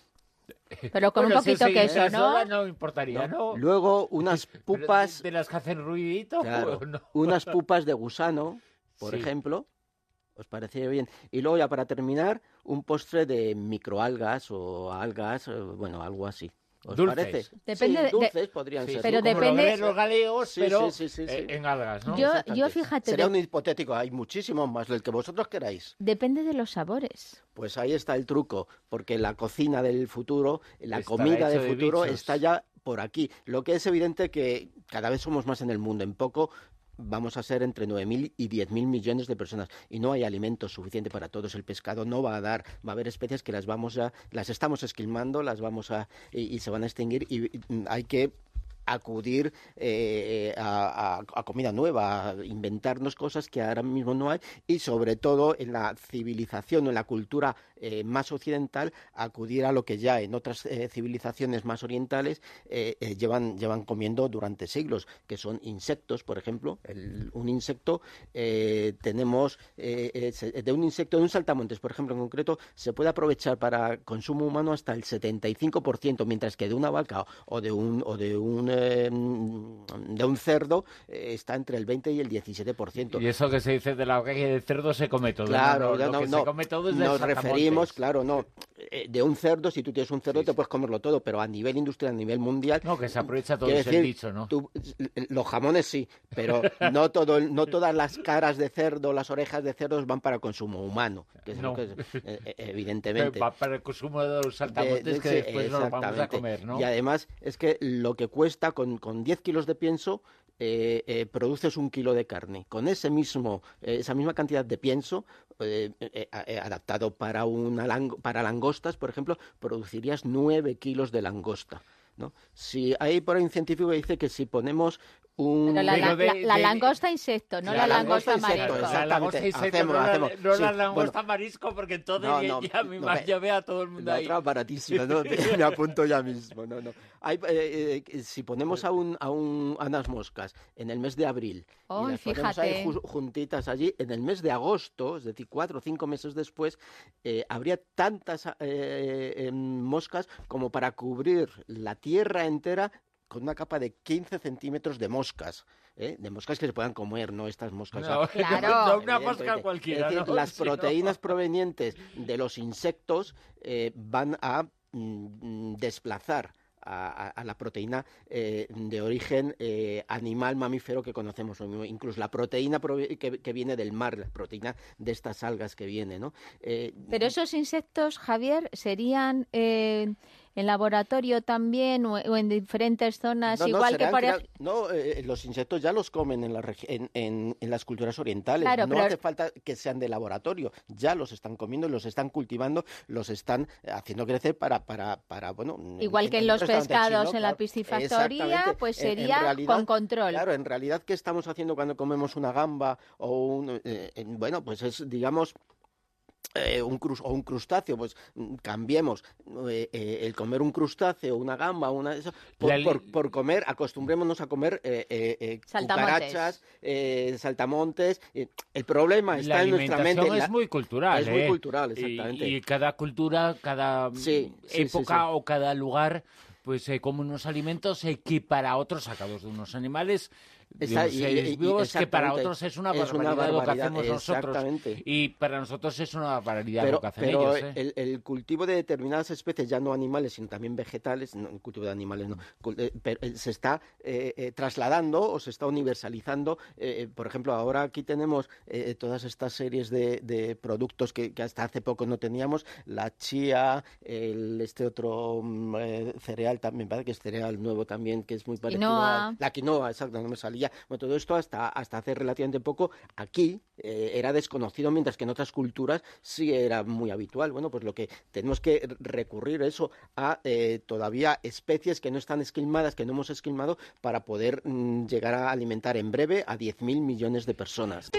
Pero con Bueno, un sí, poquito sí, queso, eso ¿no? no importaría, ¿no? Luego unas pupas, ¿De las que hacen ruidito? claro, ¿o no? unas pupas de gusano, por Sí. ejemplo. ¿Os parecería bien? Y luego ya para terminar, un postre de microalgas o algas, eh, bueno, algo así. ¿Os Dulces. parece? Depende Sí, de- dulces podrían Sí, ser. Pero depende- Lo de los galeos, Sí, pero sí, sí, sí, eh, sí. en algas, ¿no? Yo, yo fíjate, Sería de- un hipotético, hay muchísimos más, el que vosotros queráis. depende de los sabores. Pues ahí está el truco, porque la cocina del futuro, la Estará comida del de futuro bichos. está ya por aquí. Lo que es evidente que cada vez somos más en el mundo. En poco vamos a ser entre 9.000 y 10.000 millones de personas. Y no hay alimento suficiente para todos. El pescado no va a dar, va a haber especies que las vamos a, las estamos esquilmando, las vamos a y, se van a extinguir. Y hay que acudir eh, a, a- comida nueva, a inventarnos cosas que ahora mismo no hay y sobre todo en la civilización o en la cultura eh, más occidental acudir a lo que ya en otras eh, civilizaciones más orientales eh, llevan, llevan comiendo durante siglos, que son insectos, por ejemplo. El- un insecto, tenemos de un insecto, de un saltamontes, por ejemplo, en concreto, se puede aprovechar para consumo humano hasta el 75%, mientras que de una vaca o de un, o de un, eh, de un cerdo eh, está entre el 20 y el 17%. Y eso que se dice de la y del cerdo se come todo. Claro, no, no, lo no, que no. se come todo es Nos referimos, claro, no. eh, De un cerdo, si tú tienes un cerdo, te puedes comerlo todo, pero a nivel industrial, a nivel mundial. No, que se aprovecha todo quiero es el decir, dicho, ¿no? tú- los jamones sí, pero no, todo, no todas las caras de cerdo, las orejas de cerdos van para consumo humano, que es lo No. que es, evidentemente. Va para el consumo de los saltamontes De- de- que después nos vamos a comer, ¿no? Y además es que lo que cuesta con, con 10 kilos de pienso, eh, eh, produces un kilo de carne. Con ese mismo, eh, esa misma cantidad de pienso, adaptado para, una para langostas, por ejemplo, producirías 9 kilos de langosta. ¿no? Si hay por ahí un científico que dice que si ponemos un... Pero la, Pero la- de- la- la de- langosta insecto, no La la, langosta marisco. exacto. La langosta insecto, hacemos, no, la- hacemos. no Sí, la bueno. langosta marisco, porque entonces No, no, ya, me no, ima- ve- ya ve a todo el mundo ahí. otra baratísima, ¿no? me apunto ya mismo. No, no. Hay, eh, eh, si ponemos a, un, a, un, a unas moscas en el mes de abril y las ponemos ahí juntitas allí, en el mes de agosto, es decir, cuatro o cinco meses después, eh, habría tantas eh, em, moscas como para cubrir la tierra entera con una capa de 15 centímetros de moscas. ¿eh? De moscas que se puedan comer, no estas moscas. No, Claro. no una mosca cualquiera, Es decir, ¿no? las proteínas provenientes de los insectos eh, van a mm, desplazar a, a- la proteína eh, de origen eh, animal mamífero que conocemos hoy mismo. incluso la proteína que, que viene del mar, la proteína de estas algas que viene, ¿no? Eh, Pero esos insectos, Javier, serían eh, en laboratorio también o, o en diferentes zonas, no, no, igual que por crea- ej- no, eh, los insectos ya los comen en, la en, en- en las culturas orientales. Claro, no pero- hace falta que sean de laboratorio. Ya los están comiendo, los están cultivando, los están eh, haciendo crecer para, para, para bueno. Igual que en los pescados chino, en la piscifactoría, pues sería realidad- con control. Claro, en realidad, ¿qué estamos haciendo cuando comemos una gamba o un. eh, eh, bueno, pues es, digamos. Eh, un crus- o un crustáceo, pues mm, cambiemos eh, eh, el comer un crustáceo, una gamba, una eso, por, La por- por comer, acostumbrémonos a comer eh, eh, eh, Saltamontes. cucarachas, eh, saltamontes. eh, el problema está la en nuestra mente. es muy cultural. Es muy cultural, Y- exactamente. Y, cada cultura, cada Sí, sí, sí, época sí. o cada lugar, pues eh, come unos alimentos que para otros sacados de unos animales Unos y- y- y- vivos que para otros es una Es una barbaridad, lo que hacemos nosotros exactamente. y para nosotros es una barbaridad pero, lo que hacen pero ellos. ¿eh? el, el cultivo de determinadas especies, ya no animales, sino también vegetales, no, el cultivo de animales no, eh, pero, eh, se está eh, eh, trasladando o se está universalizando. por ejemplo, ahora aquí tenemos eh, todas estas series de, de productos que, que hasta hace poco no teníamos, la chía, el, este otro mm, eh, cereal también, parece que es cereal nuevo también, que es muy parecido Quinoa. a la quinoa, exacto, no me salía. Bueno, todo esto hasta, hasta hace relativamente poco aquí eh, era desconocido, mientras que en otras culturas sí era muy habitual. Bueno, pues lo que tenemos que recurrir eso a eh, todavía especies que no están esquilmadas, que no hemos esquilmado, para poder mm, llegar a alimentar en breve a 10.000 millones de personas.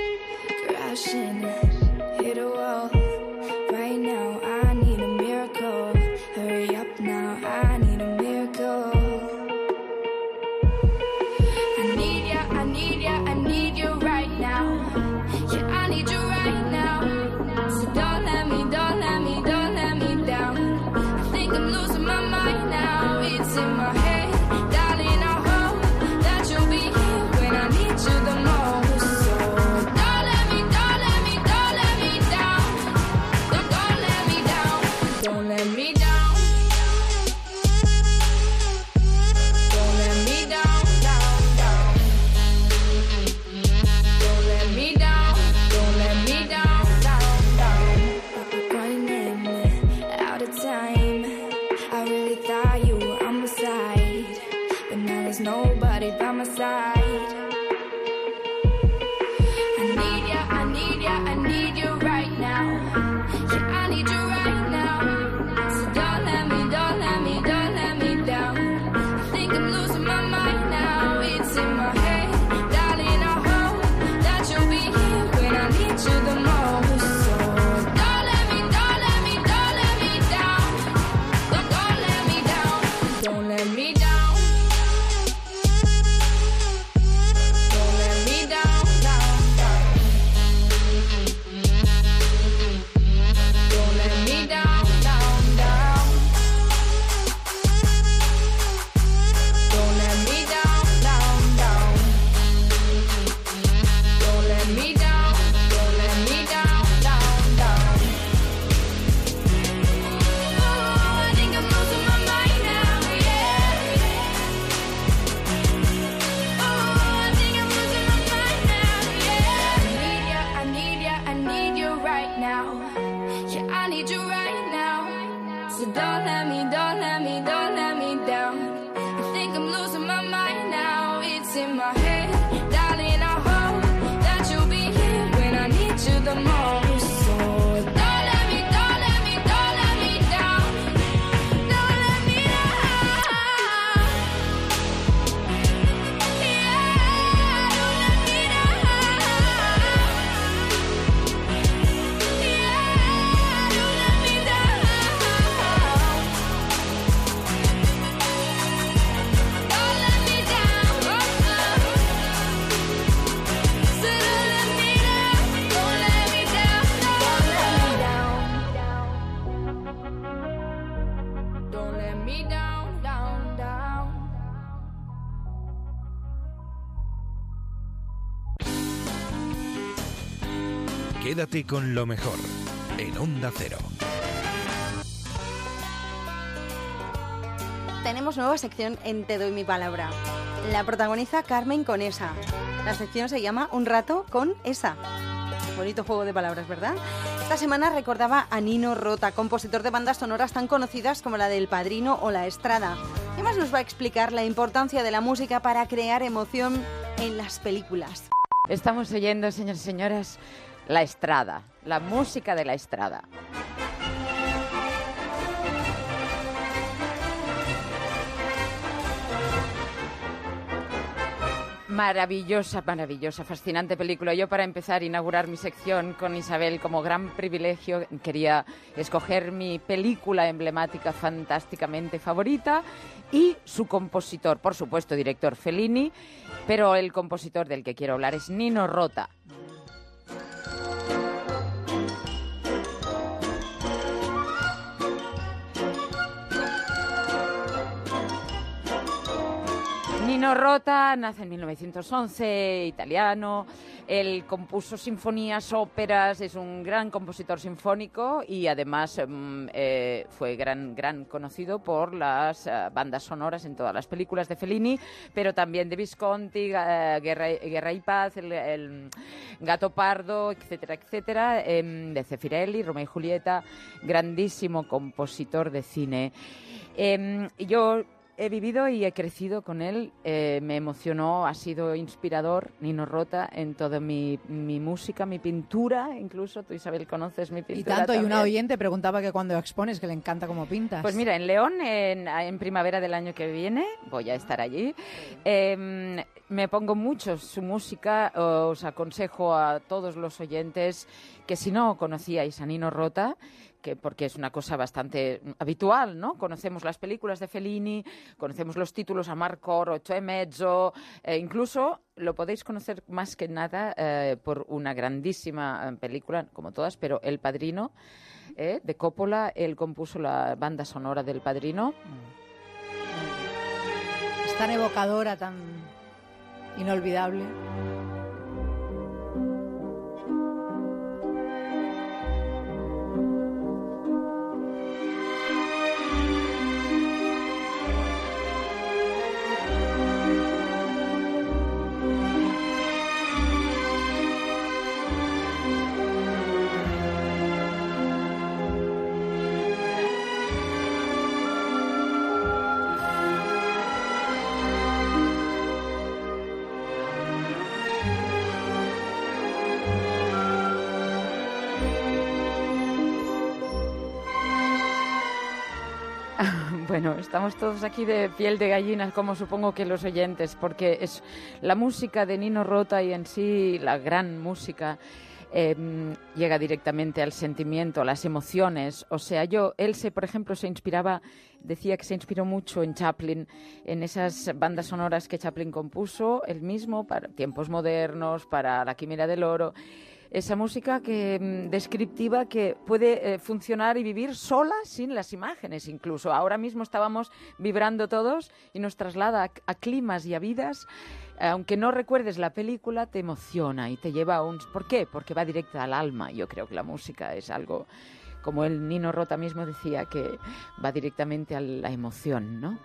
Quédate con lo mejor en Onda Cero. Tenemos nueva sección en Te doy mi palabra. La protagoniza Carmen Conesa. La sección se llama Un rato con esa. Bonito juego de palabras, ¿verdad? Esta semana recordaba a Nino Rota, compositor de bandas sonoras tan conocidas como la del Padrino o La Estrada. Además nos va a explicar la importancia de la música para crear emoción en las películas. Estamos oyendo, señores y señoras, la estrada, la música de la estrada. Maravillosa, maravillosa, fascinante película. Yo para empezar inaugurar mi sección con Isabel como gran privilegio quería escoger mi película emblemática fantásticamente favorita y su compositor, por supuesto, director Fellini, pero el compositor del que quiero hablar es Nino Rota. Nino Rota nace en 1911, italiano. Él compuso sinfonías, óperas, es un gran compositor sinfónico y además mm, eh, fue gran, gran conocido por las eh, bandas sonoras en todas las películas de Fellini, pero también de Visconti, eh, Guerra, Guerra y Paz, el, el Gato Pardo, etcétera, etcétera, em, de Cefirelli, Romeo y Julieta, grandísimo compositor de cine. Em, yo he vivido y he crecido con él. eh, me emocionó, ha sido inspirador, Nino Rota, en toda mi, mi música, mi pintura, incluso. Tú, Isabel, conoces mi Y pintura. tanto, y una también. oyente preguntaba que cuando expones, que le encanta cómo pintas. Pues mira, en León, en, en primavera del año que viene, voy a estar allí. Eh, me pongo mucho su música. Os aconsejo a todos los oyentes que si no conocíais a Nino Rota, que porque es una cosa bastante habitual, ¿no? Conocemos las películas de Fellini, conocemos los títulos a Marcor, Ocho e Mezzo, eh, incluso lo podéis conocer más que nada eh, por una grandísima eh, película, como todas, pero El Padrino, de Coppola, él compuso la banda sonora del Padrino. Es tan evocadora, tan inolvidable. Bueno, estamos todos aquí de piel de gallina, como supongo que los oyentes, porque es la música de Nino Rota y en sí la gran música eh, llega directamente al sentimiento, a las emociones. O sea, yo, él se, por ejemplo, se inspiraba, decía que se inspiró mucho en Chaplin, en esas bandas sonoras que Chaplin compuso, él mismo, para tiempos modernos, para La Quimera del Oro esa música que mm, descriptiva que puede eh, funcionar y vivir sola sin las imágenes incluso. Ahora mismo estábamos vibrando todos y nos traslada a, a climas y a vidas. Aunque no recuerdes la película, te emociona y te lleva a un... ¿Por qué? Porque va directa al alma. Yo creo que la música es algo, como el Nino Rota mismo decía, que va directamente a la emoción, ¿no?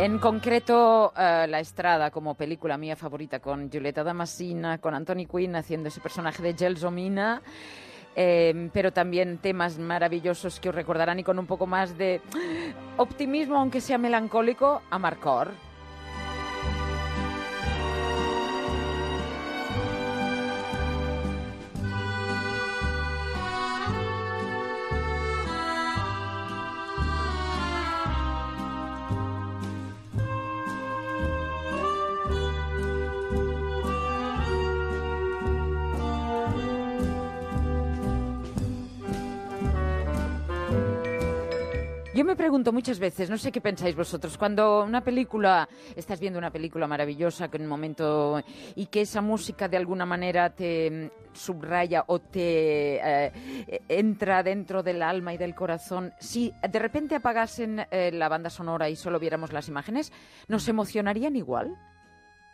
En concreto, eh, La Estrada como película mía favorita con Giulietta Damasina, con Anthony Quinn haciendo ese personaje de Gelsomina, eh, pero también temas maravillosos que os recordarán y con un poco más de optimismo, aunque sea melancólico, a Marcor. Pregunto muchas veces, no sé qué pensáis vosotros, cuando una película, estás viendo una película maravillosa, que en un momento, y que esa música de alguna manera te mm, subraya o te eh, entra dentro del alma y del corazón, si de repente apagasen eh, la banda sonora y solo viéramos las imágenes, ¿nos emocionarían igual?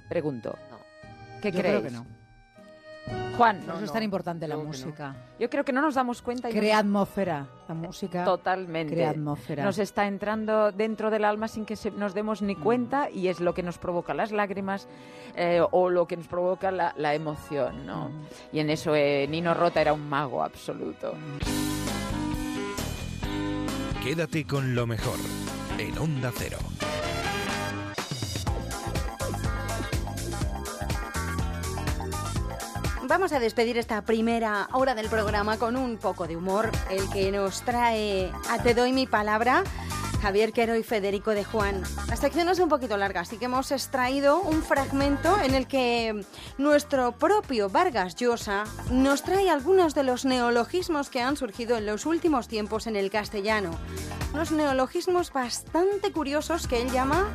Pregunto. ¿Qué Yo creéis? creo que no. Juan, eso es tan importante la música. Yo creo que no nos damos cuenta. y Crea nos- atmósfera. La música Totalmente. crea atmósfera. Nos está entrando dentro del alma sin que se- nos demos Mm. ni cuenta y es lo que nos provoca las lágrimas eh, o lo que nos provoca la, la emoción, ¿no? Mm. Y en eso eh, Nino Rota era un mago absoluto. Quédate con lo mejor en Onda Cero. Vamos a despedir esta primera hora del programa con un poco de humor, el que nos trae a Te doy mi palabra. Javier Quero y Federico de Juan. La sección es un poquito larga, así que hemos extraído un fragmento en el que nuestro propio Vargas Llosa nos trae algunos de los neologismos que han surgido en los últimos tiempos en el castellano. Unos neologismos bastante curiosos que él llama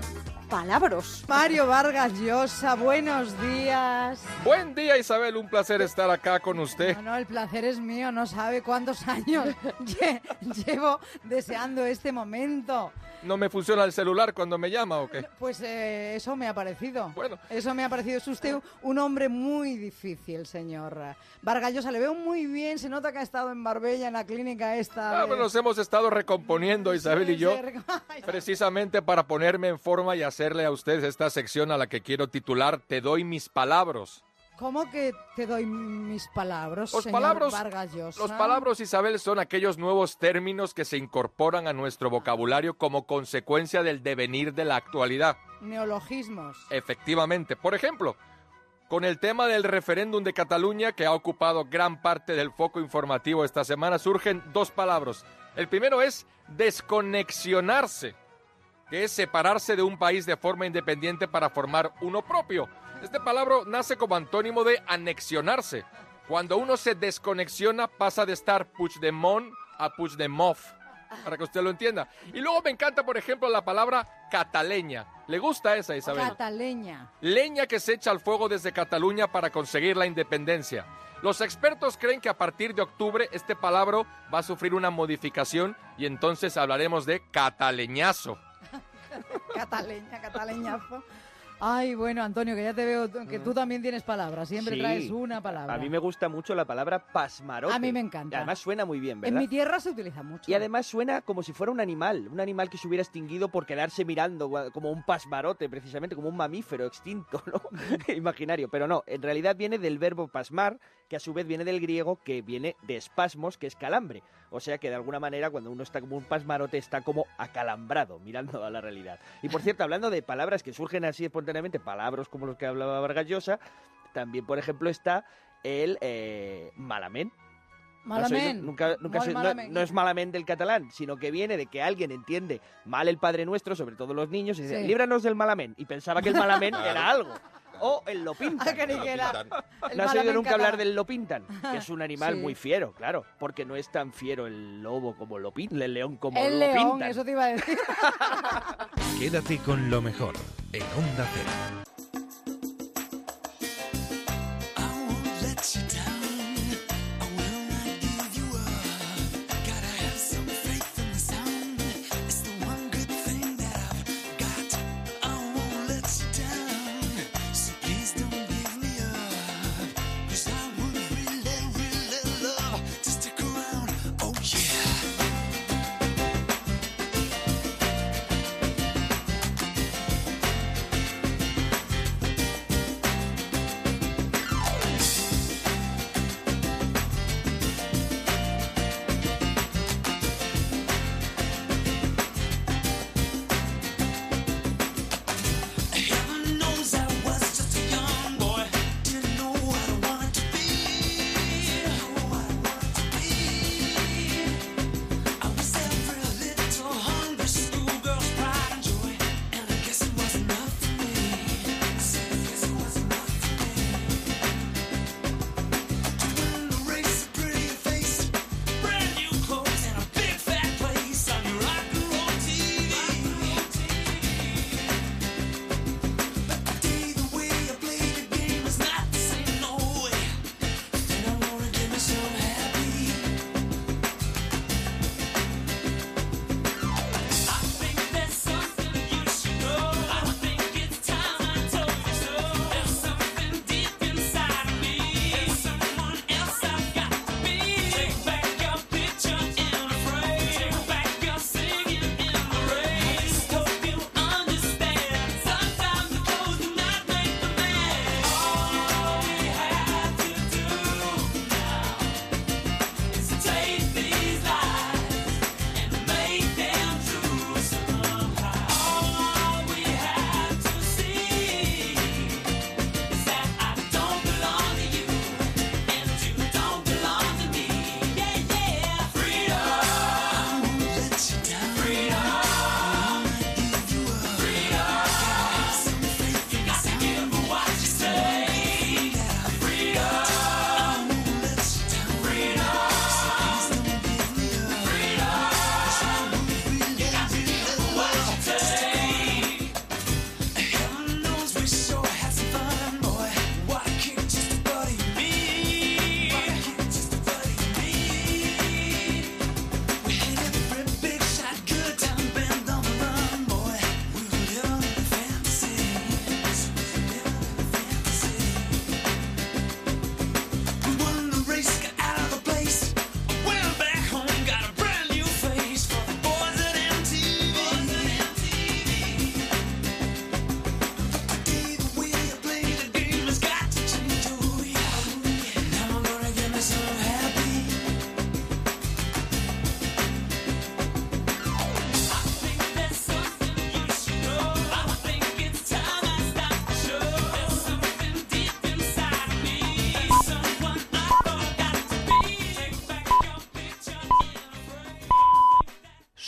palabros. Mario Vargas Llosa, buenos días. Buen día Isabel, un placer estar acá con usted. No, no, el placer es mío, no sabe cuántos años lle- llevo deseando este momento. ¿No me funciona el celular cuando me llama o qué? Pues eh, eso me ha parecido. Bueno. Eso me ha parecido. Es usted un hombre muy difícil, señor. Vargas Llosa, le veo muy bien, se nota que ha estado en Marbella, en la clínica esta. Ah, de- nos hemos estado recomponiendo Isabel y yo, Sí, precisamente para ponerme en forma y hacerle a ustedes esta sección a la que quiero titular Te doy mis palabras. ¿Cómo que te doy mis palabras, Los señor palabras, Vargas Llosa? los palabras, Isabel, son aquellos nuevos términos que se incorporan a nuestro vocabulario como consecuencia del devenir de la actualidad. Neologismos. Efectivamente. Por ejemplo, con el tema del referéndum de Cataluña, que ha ocupado gran parte del foco informativo esta semana, surgen dos palabras. El primero es desconexionarse, que es separarse de un país de forma independiente para formar uno propio. Este palabra nace como antónimo de anexionarse. Cuando uno se desconexiona, pasa de estar Puigdemont a Puigdemont, para que usted lo entienda. Y luego me encanta, por ejemplo, la palabra cataleña. ¿Le gusta esa, Isabel? Cataleña. Leña que se echa al fuego desde Cataluña para conseguir la independencia. Los expertos creen que a partir de octubre este palabra va a sufrir una modificación y entonces hablaremos de cataleñazo. Cataleña, cataleñazo. Ay, bueno, Antonio, que ya te veo que tú también tienes palabras. Siempre Sí. traes una palabra. A mí me gusta mucho la palabra pasmarote. A mí me encanta. Además suena muy bien, En ¿verdad? mi tierra se utiliza mucho. Y además suena como si fuera un animal, un animal que se hubiera extinguido por quedarse mirando, como un pasmarote, precisamente, como un mamífero extinto, ¿no? Imaginario. Pero no, en realidad viene del verbo pasmar, que a su vez viene del griego, que viene de espasmos, que es calambre. O sea que de alguna manera, cuando uno está como un pasmarote, está como acalambrado, mirando a la realidad. Y por cierto, hablando de palabras que surgen así espontáneamente, palabras como los que hablaba Vargas Llosa, también, por ejemplo, está el eh, malamén. ¿No. Nunca, nunca no- es malamente del catalán, sino que viene de que alguien entiende mal el Padre Nuestro, sobre todo los niños, y dice, Sí. líbranos del malamén. Y pensaba que el malamén era algo. O el lo pintan. Ah, que ni que era el ¿No has oído nunca hablar del lo pintan? Que es un animal Sí. muy fiero, claro. Porque no es tan fiero el lobo como lo pintan, el león como El lo león, pintan. eso te iba a decir. Quédate con lo mejor en Onda Cero.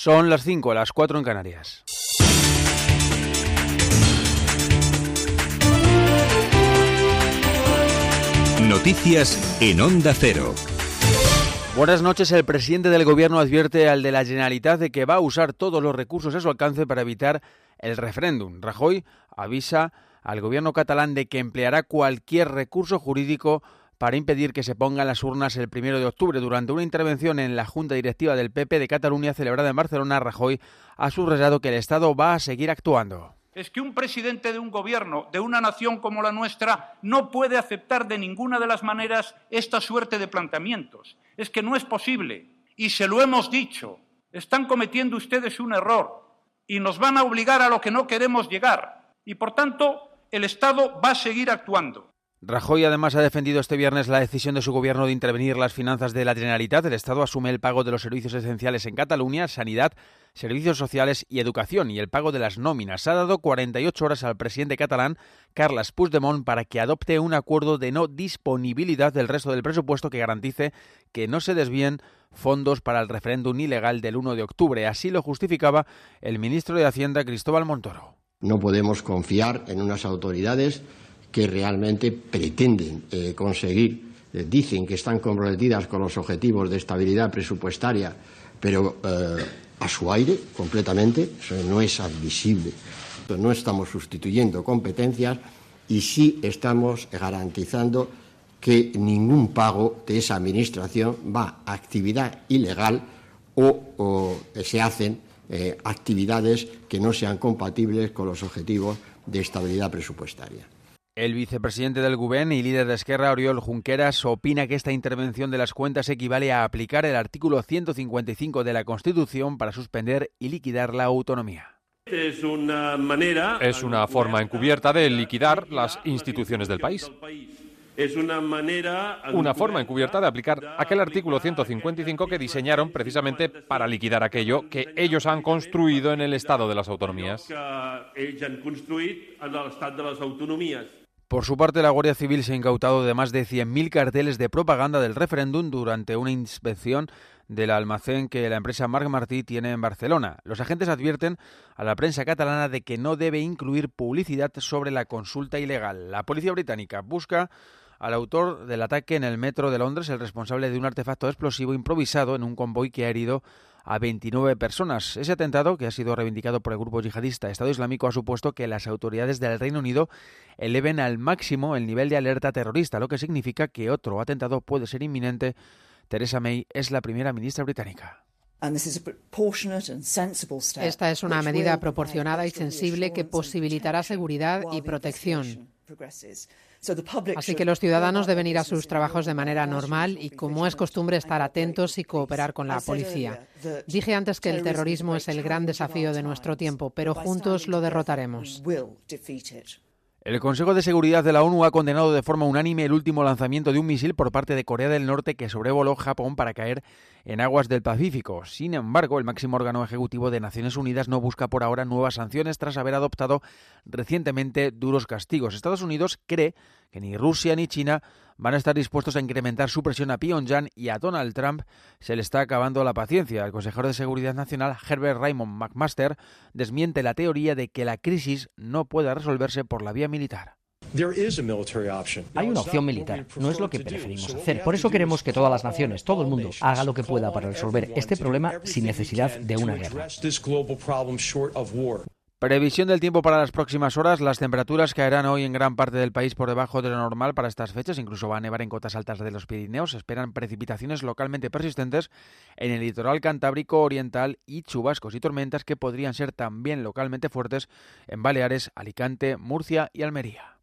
Son las 5, las 4 en Canarias. Noticias en Onda Cero. Buenas noches. El presidente del Gobierno advierte al de la Generalitat de que va a usar todos los recursos a su alcance para evitar el referéndum. Rajoy avisa al Gobierno catalán de que empleará cualquier recurso jurídico para impedir que se pongan las urnas el primero de octubre. Durante una intervención en la Junta Directiva del PP de Cataluña celebrada en Barcelona, Rajoy ha subrayado que el Estado va a seguir actuando. Es que un presidente de un gobierno, de una nación como la nuestra, no puede aceptar de ninguna de las maneras esta suerte de planteamientos. Es que no es posible. Y se lo hemos dicho. Están cometiendo ustedes un error y nos van a obligar a lo que no queremos llegar. Y por tanto, el Estado va a seguir actuando. Rajoy además ha defendido este viernes la decisión de su gobierno de intervenir las finanzas de la Generalitat. El Estado asume el pago de los servicios esenciales en Cataluña, sanidad, servicios sociales y educación y el pago de las nóminas. Ha dado 48 horas al presidente catalán, Carles Puigdemont, para que adopte un acuerdo de no disponibilidad del resto del presupuesto que garantice que no se desvíen fondos para el referéndum ilegal del 1 de octubre. Así lo justificaba el ministro de Hacienda, Cristóbal Montoro. No podemos confiar en unas autoridades que realmente pretenden eh, conseguir, eh, dicen que están comprometidas con los objetivos de estabilidad presupuestaria, pero eh, a su aire completamente, eso no es admisible. No estamos sustituyendo competencias y sí estamos garantizando que ningún pago de esa administración va a actividad ilegal o, o se hacen eh, actividades que no sean compatibles con los objetivos de estabilidad presupuestaria. El vicepresidente del Gobierno y líder de Esquerra, Oriol Junqueras, opina que esta intervención de las cuentas equivale a aplicar el artículo 155 de la Constitución para suspender y liquidar la autonomía. Es una manera. Es una forma encubierta de liquidar las instituciones del país. Es una manera. Una forma encubierta de aplicar aquel artículo 155 que diseñaron precisamente para liquidar aquello que ellos han construido en el Estado de las Autonomías. Por su parte, la Guardia Civil se ha incautado de más de 100.000 carteles de propaganda del referéndum durante una inspección del almacén que la empresa Marc Martí tiene en Barcelona. Los agentes advierten a la prensa catalana de que no debe incluir publicidad sobre la consulta ilegal. La policía británica busca al autor del ataque en el metro de Londres, el responsable de un artefacto explosivo improvisado en un convoy que ha herido a 29 personas. Ese atentado, que ha sido reivindicado por el grupo yihadista Estado Islámico, ha supuesto que las autoridades del Reino Unido eleven al máximo el nivel de alerta terrorista, lo que significa que otro atentado puede ser inminente. Theresa May es la primera ministra británica. Esta es una medida proporcionada y sensible que posibilitará seguridad y protección. Así que los ciudadanos deben ir a sus trabajos de manera normal y, como es costumbre, estar atentos y cooperar con la policía. Dije antes que el terrorismo es el gran desafío de nuestro tiempo, pero juntos lo derrotaremos. El Consejo de Seguridad de la ONU ha condenado de forma unánime el último lanzamiento de un misil por parte de Corea del Norte que sobrevoló Japón para caer en aguas del Pacífico. Sin embargo, el máximo órgano ejecutivo de Naciones Unidas no busca por ahora nuevas sanciones tras haber adoptado recientemente duros castigos. Estados Unidos cree que ni Rusia ni China van a estar dispuestos a incrementar su presión a Pyongyang y a Donald Trump se le está acabando la paciencia. El consejero de Seguridad Nacional, Herbert Raymond McMaster, desmiente la teoría de que la crisis no pueda resolverse por la vía militar. Hay una opción militar, no es lo que preferimos hacer. Por eso queremos que todas las naciones, todo el mundo, haga lo que pueda para resolver este problema sin necesidad de una guerra. Previsión del tiempo para las próximas horas. Las temperaturas caerán hoy en gran parte del país por debajo de lo normal para estas fechas. Incluso va a nevar en cotas altas de los Pirineos. Se esperan precipitaciones localmente persistentes en el litoral cantábrico oriental y chubascos y tormentas que podrían ser también localmente fuertes en Baleares, Alicante, Murcia y Almería.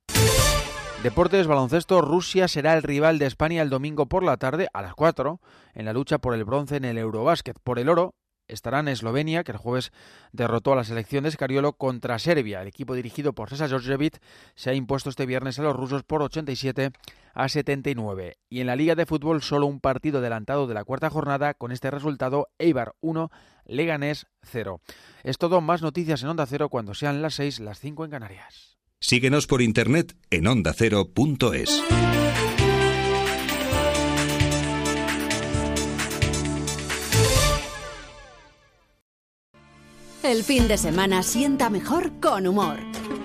Deportes baloncesto, Rusia será el rival de España el domingo por la tarde a las 4 en la lucha por el bronce en el Eurobásquet. Por el oro estarán Eslovenia, que el jueves derrotó a la selección de Escariolo contra Serbia. El equipo dirigido por César Georgievich se ha impuesto este viernes a los rusos por 87 a 79. Y en la Liga de Fútbol solo un partido adelantado de la cuarta jornada con este resultado Eibar 1, Leganés 0. Es todo, más noticias en Onda Cero cuando sean las 6, las 5 en Canarias. Síguenos por internet en ondacero.es. El fin de semana sienta mejor con humor.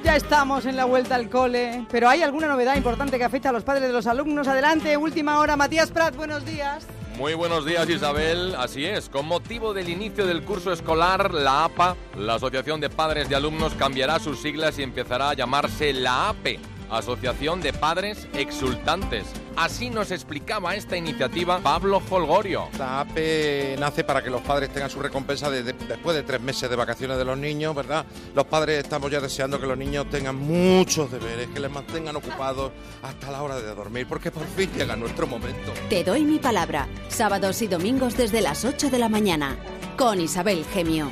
Ya estamos en la vuelta al cole, pero hay alguna novedad importante que afecta a los padres de los alumnos. Adelante, última hora. Matías Prat, buenos días. Muy buenos días Isabel, así es, con motivo del inicio del curso escolar, la APA, la Asociación de Padres de Alumnos, cambiará sus siglas y empezará a llamarse la APE, Asociación de Padres Exultantes. Así nos explicaba esta iniciativa Pablo Folgorio. La APE nace para que los padres tengan su recompensa de- de- después de tres meses de vacaciones de los niños, ¿verdad? Los padres estamos ya deseando que los niños tengan muchos deberes, que les mantengan ocupados hasta la hora de dormir, porque por fin llega nuestro momento. Te doy mi palabra. Sábados y domingos desde las 8 de la mañana. Con Isabel Gemio.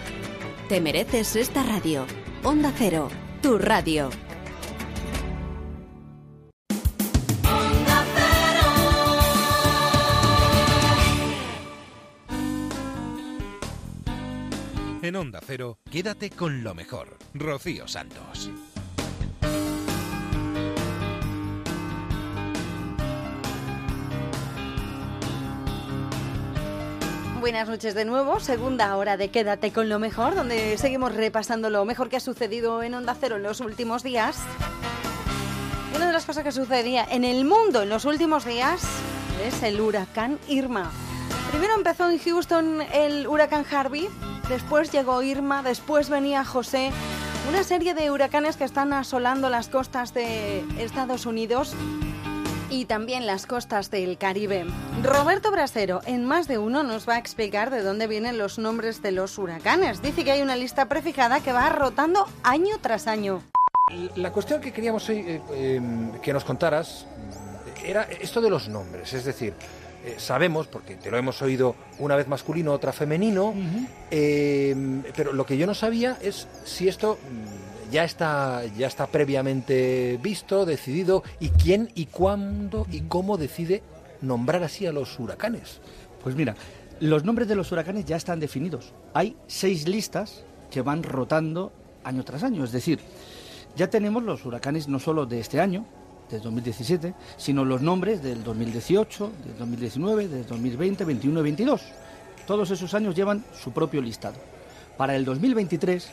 Te mereces esta radio. Onda Cero, tu radio. En Onda Cero, quédate con lo mejor. Rocío Santos. Buenas noches de nuevo, segunda hora de Quédate con lo mejor, donde seguimos repasando lo mejor que ha sucedido en Onda Cero en los últimos días. Una de las cosas que sucedía en el mundo en los últimos días es el huracán Irma. Primero empezó en Houston el huracán Harvey, después llegó Irma, después venía José, una serie de huracanes que están asolando las costas de Estados Unidos y también las costas del Caribe. Roberto Brasero, en más de uno, nos va a explicar de dónde vienen los nombres de los huracanes. Dice que hay una lista prefijada que va rotando año tras año. La cuestión que queríamos eh, eh, que nos contaras era esto de los nombres, es decir, eh, sabemos, porque te lo hemos oído una vez masculino, otra femenino, eh, pero lo que yo no sabía es si esto mm, ya está, ya está previamente visto, decidido, y quién y cuándo y cómo decide nombrar así a los huracanes. Pues mira, los nombres de los huracanes ya están definidos. Hay seis listas que van rotando año tras año. Es decir, ya tenemos los huracanes no solo de este año, del 2017, sino los nombres del 2018, del 2019, del 2020, 21 y 22. Todos esos años llevan su propio listado. Para el 2023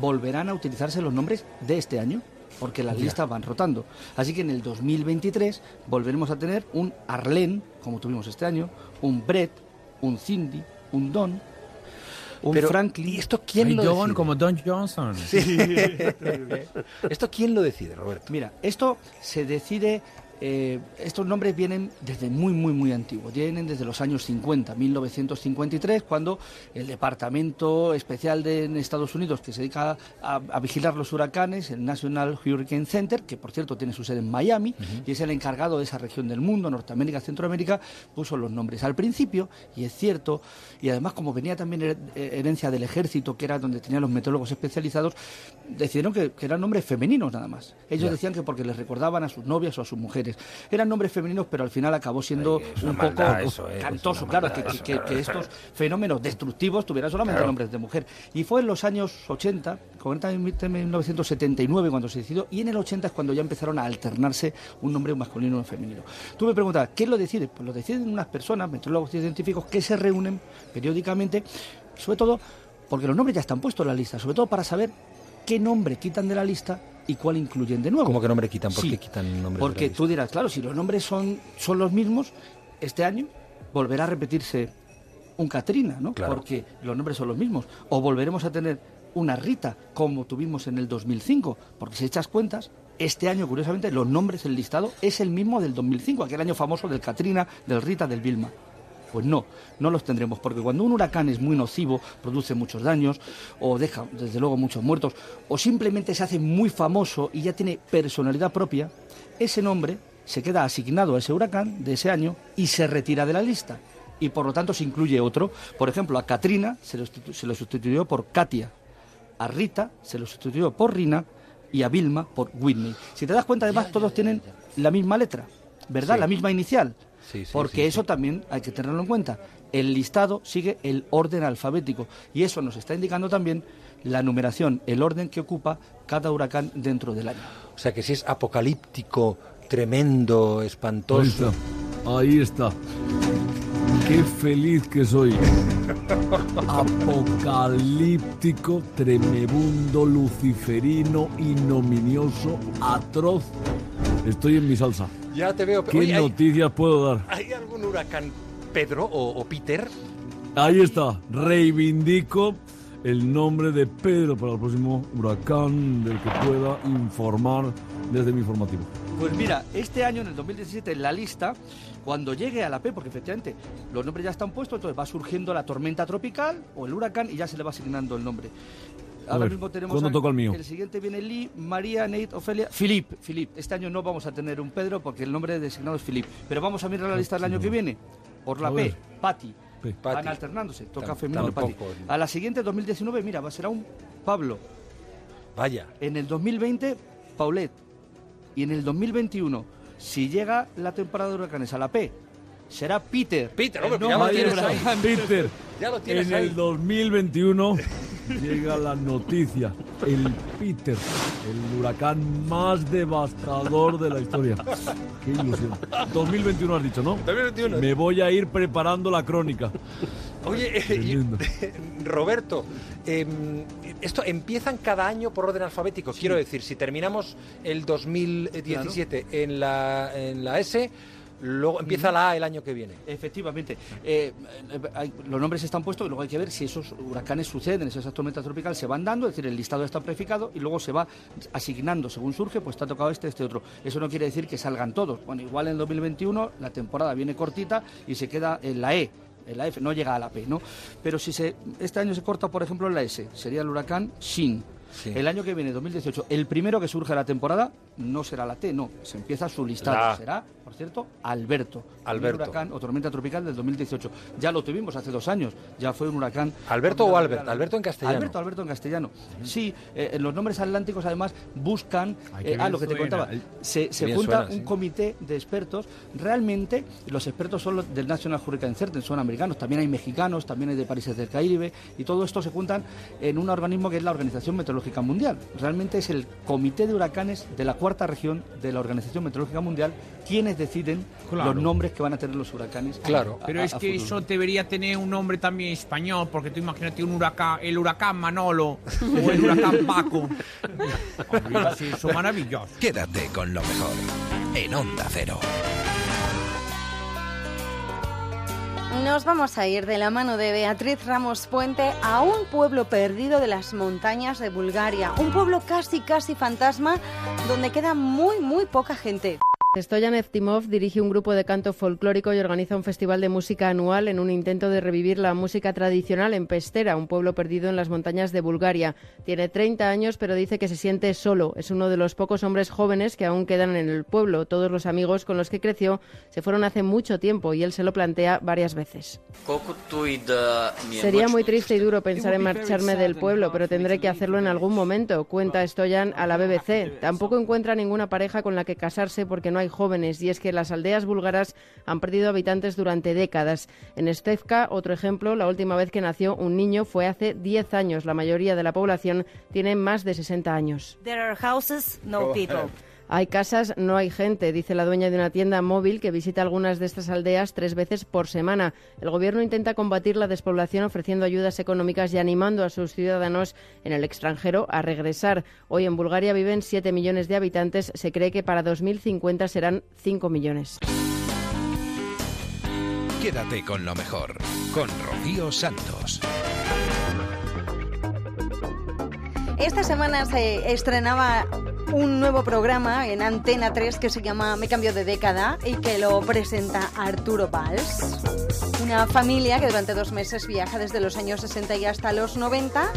volverán a utilizarse los nombres de este año, porque las Ya. listas van rotando. Así que en el 2023 volveremos a tener un Arlen, como tuvimos este año, un Brett, un Cindy, un Don, un Pero, Franklin. ¿y esto quién lo Don decide? como Don Johnson. ¿Esto quién lo decide, Roberto? Mira, esto se decide, eh, estos nombres vienen desde muy, muy, muy antiguos, vienen desde los años 50, 1953, cuando el Departamento Especial de en Estados Unidos que se dedica a, a vigilar los huracanes, el National Hurricane Center, que por cierto tiene su sede en Miami, y es el encargado de esa región del mundo, Norteamérica, Centroamérica, puso los nombres al principio, y es cierto, y además como venía también her- eh, herencia del ejército, que era donde tenían los meteorólogos especializados, decidieron que, que eran nombres femeninos nada más. Ellos decían que porque les recordaban a sus novias o a sus mujeres. Eran nombres femeninos, pero al final acabó siendo un poco eso, eh, cantoso, claro, que, eso. que- que estos fenómenos destructivos tuvieran solamente Claro. nombres de mujer. Y fue en los años 80, concretamente en 1979 cuando se decidió, y en el 80 es cuando ya empezaron a alternarse un nombre masculino y un femenino. Tú me preguntas, ¿quién lo decide? Pues lo deciden unas personas, meteorólogos y científicos, que se reúnen periódicamente, sobre todo porque los nombres ya están puestos en la lista, sobre todo para saber qué nombre quitan de la lista y cuál incluyen de nuevo. ¿Cómo que nombre quitan? ¿Por Sí, qué quitan nombres? Porque tú dirás, claro, si los nombres son, son los mismos, este año volverá a repetirse un Katrina, ¿no? Claro. Porque los nombres son los mismos. O volveremos a tener una Rita, como tuvimos en el 2005. Porque si echas cuentas, este año, curiosamente, los nombres, el listado, es el mismo del 2005, aquel año famoso del Katrina, del Rita, del Vilma. Pues no, no los tendremos, porque cuando un huracán es muy nocivo, produce muchos daños, o deja, desde luego, muchos muertos, o simplemente se hace muy famoso y ya tiene personalidad propia, ese nombre se queda asignado a ese huracán de ese año y se retira de la lista. Y por lo tanto se incluye otro. Por ejemplo, a Katrina se lo, sustitu- se lo sustituyó por Katia, a Rita se lo sustituyó por Rina y a Vilma por Whitney. Si te das cuenta, además, todos tienen la misma letra, ¿verdad? Sí. La misma inicial. Sí, sí, porque sí, eso también hay que tenerlo en cuenta. El listado sigue el orden alfabético y eso nos está indicando también la numeración, el orden que ocupa cada huracán dentro del año. O sea, que si es apocalíptico, tremendo, espantoso. Ahí está. Qué feliz que soy. Apocalíptico, tremebundo, luciferino, ignominioso, atroz. Estoy en mi salsa. Ya te veo. ¿Qué Oye, ¿hay- noticias puedo dar? ¿Hay algún huracán Pedro o, o Peter? Ahí está, reivindico el nombre de Pedro para el próximo huracán del que pueda informar desde mi informativo. Pues mira, este año, en el 2017, en la lista, cuando llegue a la P, porque efectivamente los nombres ya están puestos, entonces va surgiendo la tormenta tropical o el huracán y ya se le va asignando el nombre. Ahora ver, mismo tenemos ¿cuándo toca el mío? El siguiente viene Lee, María, Nate, Ofelia, Filip. Filip. Este año no vamos a tener un Pedro porque el nombre designado es Filip. Pero vamos a mirar la lista del año que viene. Por la A P, ver. Patti. P. Van alternándose. Toca Tam- femenino Patti. tampoco. A la siguiente, 2019, mira, va a ser un Pablo. Vaya. En el 2020, Paulette. Y en el 2021, si llega la temporada de huracanes a la P, será Peter. Peter, hombre, ya nombre lo del tienes ahí. huracán. Peter, Ya lo tienes en ahí. el 2021 llega la noticia. El Peter, el huracán más devastador de la historia. Qué ilusión. 2021 has dicho, ¿no? 2021. Me voy a ir preparando la crónica. Oye, eh, Tremendo. Roberto, em, esto empiezan cada año por orden alfabético. Quiero decir, si terminamos el 2017 en, la, en la S, luego empieza la A el año que viene. Efectivamente. Eh, hay- los nombres están puestos y luego hay que ver si esos huracanes suceden, esas tormentas tropicales se van dando, es decir, el listado está prefijado y luego se va asignando según surge, pues te ha tocado este, este otro. Eso no quiere decir que salgan todos. Bueno, igual en el 2021 la temporada viene cortita y se queda en la E. En la F, no llega a la P, ¿no? Pero si se, este año se corta, por ejemplo, en la S, sería el huracán Shin. El año que viene, 2018, el primero que surge la temporada no será la T, no, se empieza su listado. La. Será, por cierto, Alberto. Alberto. Un huracán o tormenta tropical del 2018. Ya lo tuvimos hace dos años, ya fue un huracán. ¿Alberto o Albert? Alberto en castellano. Alberto, Alberto en castellano. Sí, eh, en los nombres atlánticos además buscan. Ay, eh, ah, lo que te contaba. Se, junta suena, un sí. comité de expertos. Realmente, los expertos son los del National Hurricane Center, son americanos. También hay mexicanos, también hay de países del Caribe. Y todo esto se juntan en un organismo que es la Organización Meteorológica Mundial. Realmente es el comité de huracanes de la cuarta región de la Organización Meteorológica Mundial quienes deciden Claro. los nombres que van a tener los huracanes. a- Pero a- es a que futuro. eso debería tener un nombre también español, porque tú imagínate un huracán, el huracán Manolo o el huracán Paco. Hombre, sí, son maravillosos. Quédate con lo mejor en Onda Cero. Nos vamos a ir de la mano de Beatriz Ramos Puente a un pueblo perdido de las montañas de Bulgaria. Un pueblo casi, casi fantasma donde queda muy, muy poca gente. Stoyan Eftimov dirige un grupo de canto folclórico y organiza un festival de música anual en un intento de revivir la música tradicional en Pestera, un pueblo perdido en las montañas de Bulgaria. Tiene 30 años, pero dice que se siente solo. Es uno de los pocos hombres jóvenes que aún quedan en el pueblo. Todos los amigos con los que creció se fueron hace mucho tiempo y él se lo plantea varias veces. Sería muy triste y duro pensar en marcharme del pueblo, pero tendré que hacerlo en algún momento, cuenta Stoyan a la BBC. Tampoco encuentra ninguna pareja con la que casarse porque no hay jóvenes, y es que las aldeas búlgaras han perdido habitantes durante décadas. En Stevka, otro ejemplo, la última vez que nació un niño fue hace 10 años. La mayoría de la población tiene más de 60 años. There are houses, no people. Hay casas, no hay gente, dice la dueña de una tienda móvil que visita algunas de estas aldeas tres veces por semana. El gobierno intenta combatir la despoblación ofreciendo ayudas económicas y animando a sus ciudadanos en el extranjero a regresar. Hoy en Bulgaria viven 7 millones de habitantes. Se cree que para 2050 serán 5 millones. Quédate con lo mejor con Rocío Santos. Esta semana se estrenaba un nuevo programa en Antena 3 que se llama Me cambio de década y que lo presenta Arturo Valls. Una familia que durante dos meses viaja desde los años 60 y hasta los 90